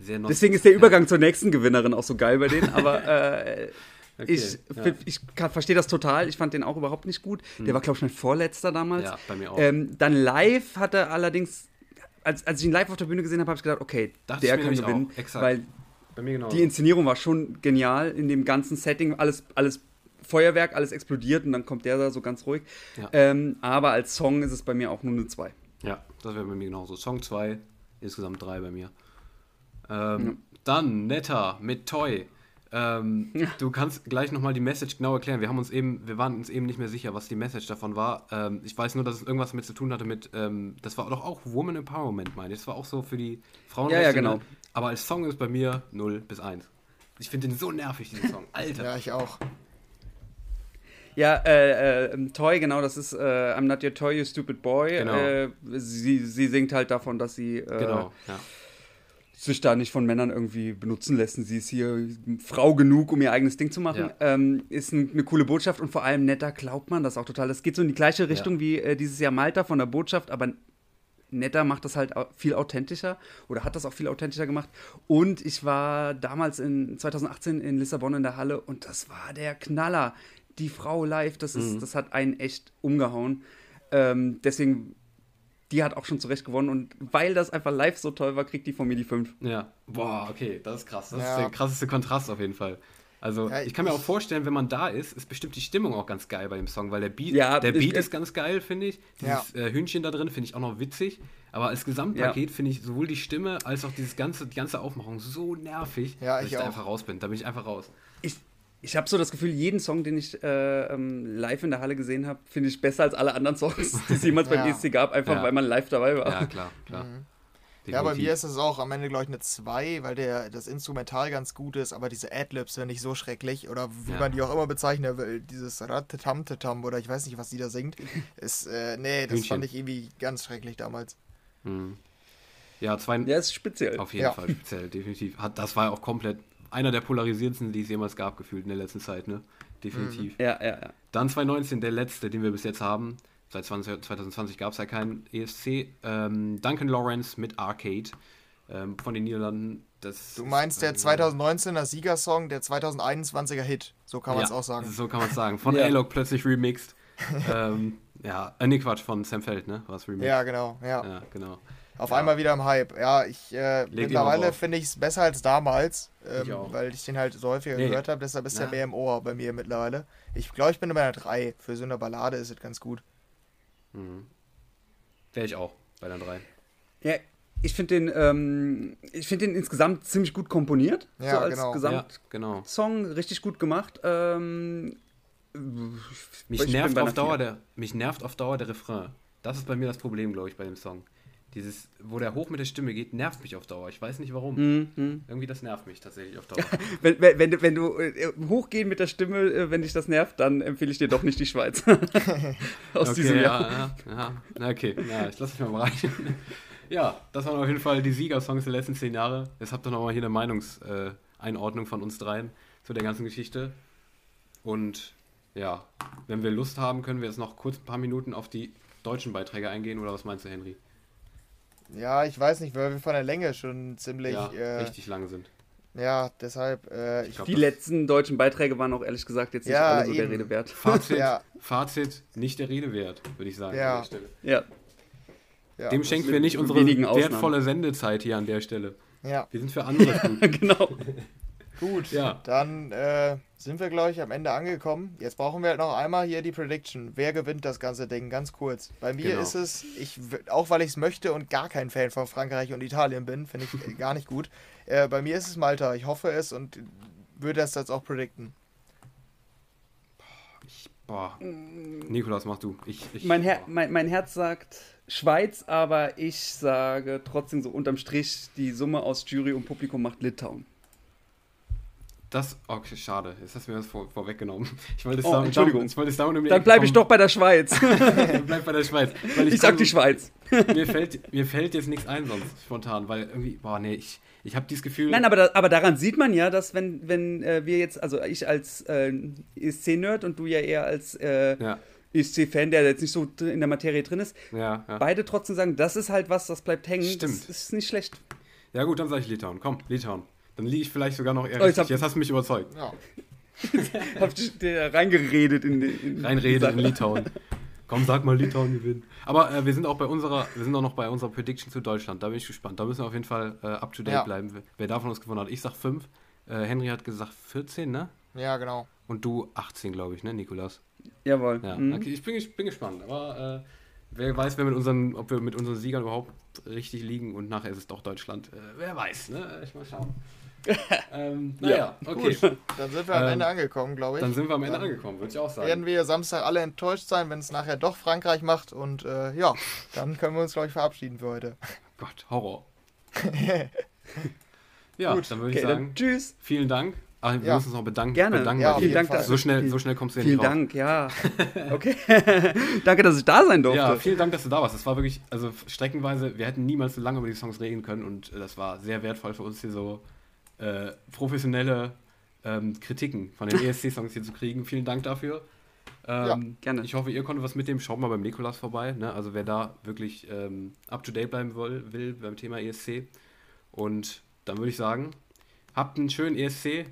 S1: sehr nost-
S3: Deswegen ist der Übergang zur nächsten Gewinnerin auch so geil bei denen, aber äh,
S1: Okay,
S3: ich,
S1: ja.
S3: ich verstehe das total. Ich fand den auch überhaupt nicht gut. Der war, glaube ich, mein Vorletzter damals.
S1: Ja, bei mir auch.
S3: Ähm, dann live hat er allerdings, als, als ich ihn live auf der Bühne gesehen habe, habe ich gedacht, okay,
S1: Dachte
S3: der kann gewinnen. Weil
S1: Bei mir genau.
S3: die Inszenierung war schon genial in dem ganzen Setting. Alles, alles Feuerwerk, alles explodiert und dann kommt der da so ganz ruhig.
S1: Ja.
S3: Ähm, aber als Song ist es bei mir auch nur eine 2.
S1: Ja, das wäre bei mir genauso. Song 2, insgesamt 3 bei mir. Ähm, Dann Netta mit Toy. Ähm, Du kannst gleich nochmal die Message genau erklären. Wir haben uns eben, wir waren uns eben nicht mehr sicher, was die Message davon war. Ähm, ich weiß nur, dass es irgendwas damit zu tun hatte mit, ähm, das war doch auch Woman Empowerment, meine ich. Das war auch so für die Frauen.
S3: Ja, ja, genau.
S1: Aber als Song ist bei mir 0 bis 1. Ich finde den so nervig, diesen Song. Alter.
S2: Ja, ich auch.
S3: Ja, äh, äh, Toy, genau, das ist äh, I'm not your toy, you stupid boy.
S1: Genau.
S3: Äh, sie, sie singt halt davon, dass sie äh,
S1: Genau, ja.
S3: Sich da nicht von Männern irgendwie benutzen lässt. Sie ist hier Frau genug, um ihr eigenes Ding zu machen.
S1: Ja.
S3: Ähm, ist ein, eine coole Botschaft und vor allem netter glaubt man das auch total. Das geht so in die gleiche Richtung
S1: Ja.
S3: wie äh, dieses Jahr Malta von der Botschaft, aber netter macht das halt viel authentischer oder hat das auch viel authentischer gemacht. Und ich war damals in 2018 in Lissabon in der Halle und das war der Knaller. Die Frau live, das, ist, das hat einen echt umgehauen. Ähm, deswegen, die hat auch schon zurecht gewonnen und weil das einfach live so toll war, kriegt die von mir die 5.
S1: Ja, boah, okay, das ist krass. Das
S2: Ja.
S1: ist der krasseste Kontrast auf jeden Fall. Also,
S2: Ja,
S1: ich kann mir
S2: ich-
S1: auch vorstellen, wenn man da ist, ist bestimmt die Stimmung auch ganz geil bei dem Song, weil der Beat,
S3: Ja,
S1: der
S3: ich-
S1: Beat ist ganz geil, finde ich. Dieses äh, Hühnchen da drin finde ich auch noch witzig. Aber als Gesamtpaket finde ich sowohl die Stimme als auch dieses ganze, die ganze Aufmachung so nervig,
S2: Ja,
S1: dass
S2: ich
S1: ich da einfach raus bin. Da bin ich einfach raus.
S3: Ich, ich habe so das Gefühl, jeden Song, den ich äh, ähm, live in der Halle gesehen habe, finde ich besser als alle anderen Songs, die es jemals beim
S2: Ja.
S3: ESC gab, einfach
S1: Ja.
S3: weil man live dabei war.
S1: Ja, klar, klar.
S2: Ja, bei mir ist es auch am Ende, glaube ich, eine 2, weil der, das Instrumental ganz gut ist, aber diese Adlibs sind nicht so schrecklich. Oder wie
S1: Ja.
S2: man die auch immer bezeichnet, weil dieses Rattetam-Tetam oder ich weiß nicht, was die da singt. Ist, äh, nee, das
S1: Hühnchen.
S2: fand ich irgendwie ganz schrecklich damals.
S1: Mhm. Ja, zwei,
S3: Ja, ist speziell.
S1: auf jeden
S2: Ja.
S1: Fall speziell, definitiv. Hat, das war ja auch komplett einer der polarisierendsten, die es jemals gab, gefühlt in der letzten Zeit, ne? Definitiv.
S3: Ja, ja, ja.
S1: Dann 2019, der letzte, den wir bis jetzt haben. Seit 20, 2020 gab es ja keinen ESC. Ähm, Duncan Lawrence mit Arcade ähm, von den Niederlanden. Das
S2: Du meinst der
S1: ist,
S2: 2019er Siegersong, der 2021er Hit. So kann man es
S1: ja,
S2: auch sagen.
S1: So kann man es sagen. Von
S3: Ja.
S1: A-Log plötzlich remixed. ähm, ja, äh, nee, Quatsch, von Sam Feld, ne? War es remixed?
S2: Ja, genau. Ja.
S1: Ja, genau.
S2: Auf
S1: Ja.
S2: einmal wieder im Hype. Ja, ich äh, mittlerweile finde ich es besser als damals, ähm,
S1: Ich
S2: weil ich den halt so häufiger
S1: Nee.
S2: gehört habe. Deshalb ist
S1: Ja.
S2: der mehr im Ohr bei mir mittlerweile. Ich glaube, ich bin bei einer 3. Für so eine Ballade ist es ganz gut.
S1: Mhm. Wäre ich auch bei der 3.
S3: Ja, ich finde den, ähm, ich finde den insgesamt ziemlich gut komponiert.
S2: Ja,
S3: so als
S2: genau.
S1: Ja,
S3: Gesamtsong,
S1: genau.
S3: richtig gut gemacht. Ähm,
S1: Mich nervt, auf
S3: einer
S1: Dauer der, mich nervt auf Dauer der Refrain. Das ist bei mir das Problem, glaube ich, bei dem Song. Dieses, wo der hoch mit der Stimme geht, nervt mich auf Dauer. Ich weiß nicht warum.
S3: Mhm, mhm.
S1: Irgendwie das nervt mich tatsächlich auf Dauer.
S3: Wenn, wenn, wenn, du- wenn du äh, hochgehen mit der Stimme, äh, wenn dich das nervt, dann empfehle ich dir doch nicht die Schweiz. Aus diesem Jahr.
S1: ja, ja, ja. Okay, ja, ich lasse mich mal reichen. ja, das waren auf jeden Fall die Siegersongs der letzten zehn Jahre. Jetzt habt ihr nochmal hier eine Meinungseinordnung von uns dreien zu der ganzen Geschichte. Und ja, wenn wir Lust haben, können wir jetzt noch kurz ein paar Minuten auf die deutschen Beiträge eingehen. Oder was meinst du, Henry?
S2: Ja, ich weiß nicht, weil wir von der Länge schon ziemlich.
S1: ja,
S2: äh,
S1: richtig lang sind.
S2: Ja, deshalb. Äh, ich,
S1: glaub,
S3: Die letzten deutschen Beiträge waren auch ehrlich gesagt jetzt nicht
S2: Ja,
S3: alle so der
S2: eben.
S3: Rede wert.
S1: Fazit,
S2: Ja.
S1: Fazit, nicht der Rede wert, würde ich sagen.
S2: Ja.
S1: An der Stelle.
S3: Ja.
S2: ja,
S1: Dem schenken wir nicht unsere
S3: wenigen Ausnahmen.
S1: wertvolle Sendezeit hier an der Stelle.
S2: ja,
S1: Wir sind für andere gut.
S3: genau.
S2: Gut.
S1: Ja.
S2: Dann äh, sind wir, glaube ich, am Ende angekommen. Jetzt brauchen wir halt noch einmal hier die Prediction. Wer gewinnt das ganze Ding? Ganz kurz. Bei mir
S1: Genau.
S2: ist es, ich, auch weil ich es möchte und gar kein Fan von Frankreich und Italien bin, finde ich äh, gar nicht gut. Äh, bei mir ist es Malta. Ich hoffe es und würde das jetzt auch predikten.
S1: Boah. Nikolas, mach du. Ich, ich,
S3: Mein, Her mein, mein Herz sagt Schweiz, aber ich sage trotzdem so unterm Strich, die Summe aus Jury und Publikum macht Litauen.
S1: Das, okay, schade. Jetzt hast du mir das vor, vorweggenommen. Ich wollte es
S3: Oh,
S1: da,
S3: Entschuldigung.
S1: Ich wollte es da
S3: Dann bleibe ich doch bei der Schweiz.
S1: Bleib bei der Schweiz. Weil
S3: Ich sag
S1: komm-
S3: die Schweiz.
S1: Mir fällt, mir fällt jetzt nichts ein sonst spontan, weil irgendwie, boah, nee, ich, ich habe dieses Gefühl.
S3: Nein, aber, da, aber daran sieht man ja, dass wenn, wenn äh, wir jetzt, also ich als äh, ESC-Nerd und du ja eher als äh,
S1: Ja,
S3: ESC-Fan, der jetzt nicht so in der Materie drin ist,
S1: ja, ja.
S3: beide trotzdem sagen, das ist halt was, das bleibt hängen.
S1: Stimmt.
S3: Das ist nicht schlecht.
S1: Ja gut, dann sage ich Litauen. Komm, Litauen. Dann liege ich vielleicht sogar noch eher
S3: Oh, jetzt
S1: richtig.
S3: hab-
S1: Jetzt hast du mich überzeugt.
S2: Ja.
S3: Hab ich dir reingeredet in die in
S1: Reinrede in. Litauen. Komm, sag mal, Litauen gewinnt. Aber äh, wir sind auch bei unserer, wir sind auch noch bei unserer Prediction zu Deutschland. Da bin ich gespannt. Da müssen wir auf jeden Fall äh, up to date
S2: Ja.
S1: bleiben. Wer davon uns gewonnen hat. Ich sag 5. Äh, Henry hat gesagt 14, ne?
S2: ja, genau.
S1: Und du 18, glaube ich, ne, Nikolas?
S3: Jawohl.
S1: Ja.
S3: Mhm.
S1: Okay, ich bin, ich bin gespannt. Aber äh, wer weiß, wer mit unseren, ob wir mit unseren Siegern überhaupt richtig liegen und nachher ist es doch Deutschland. Äh, wer weiß, ne? Ich mal schauen. ähm, naja, okay.
S2: Dann sind wir am
S1: Ähm,
S2: Ende angekommen, glaube ich.
S1: Dann sind wir am Ende
S2: Dann
S1: angekommen, würde ich auch sagen.
S2: werden wir Samstag alle enttäuscht sein, wenn es nachher doch Frankreich macht. Und äh, ja, dann können wir uns, glaube ich, verabschieden für heute.
S1: Gott, Horror. ja,
S2: Gut,
S1: dann würde ich
S3: Okay,
S1: sagen,
S3: tschüss.
S1: vielen Dank. Ach, wir
S2: Ja.
S1: müssen uns noch bedanken.
S3: Gerne.
S1: bedanken
S2: Ja.
S3: Vielen Dank,
S1: So schnell, so schnell kommst du hier
S3: Vielen
S1: nicht raus.
S3: Dank, ja. Okay. Danke, dass ich da sein durfte.
S1: Ja, vielen Dank, dass du da warst. Das war wirklich, also streckenweise, wir hätten niemals so lange über die Songs reden können und äh, das war sehr wertvoll für uns hier so äh, professionelle ähm, Kritiken von den ESC-Songs hier zu kriegen. Vielen Dank dafür. Ähm,
S3: gerne.
S1: Ich hoffe, ihr konntet was mitnehmen. Schaut mal beim Nikolas vorbei. Ne? Also wer da wirklich ähm, up to date bleiben will, will beim Thema ESC. Und dann würde ich sagen, habt einen schönen ESC.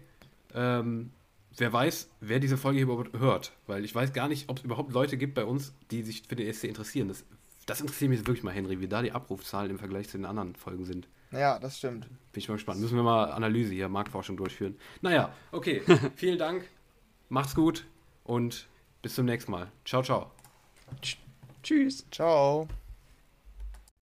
S1: Ähm, wer weiß, wer diese Folge hier überhaupt hört. Weil ich weiß gar nicht, ob es überhaupt Leute gibt bei uns, die sich für den ESC interessieren. Das, das interessiert mich wirklich mal, Henry, wie da die Abrufzahlen im Vergleich zu den anderen Folgen sind.
S2: Ja, das stimmt.
S1: Bin ich mal gespannt. Müssen wir mal Analyse hier, Marktforschung durchführen. Naja, okay. Vielen Dank. Macht's gut und bis zum nächsten Mal. Ciao, ciao.
S3: Tschüss.
S2: Ciao.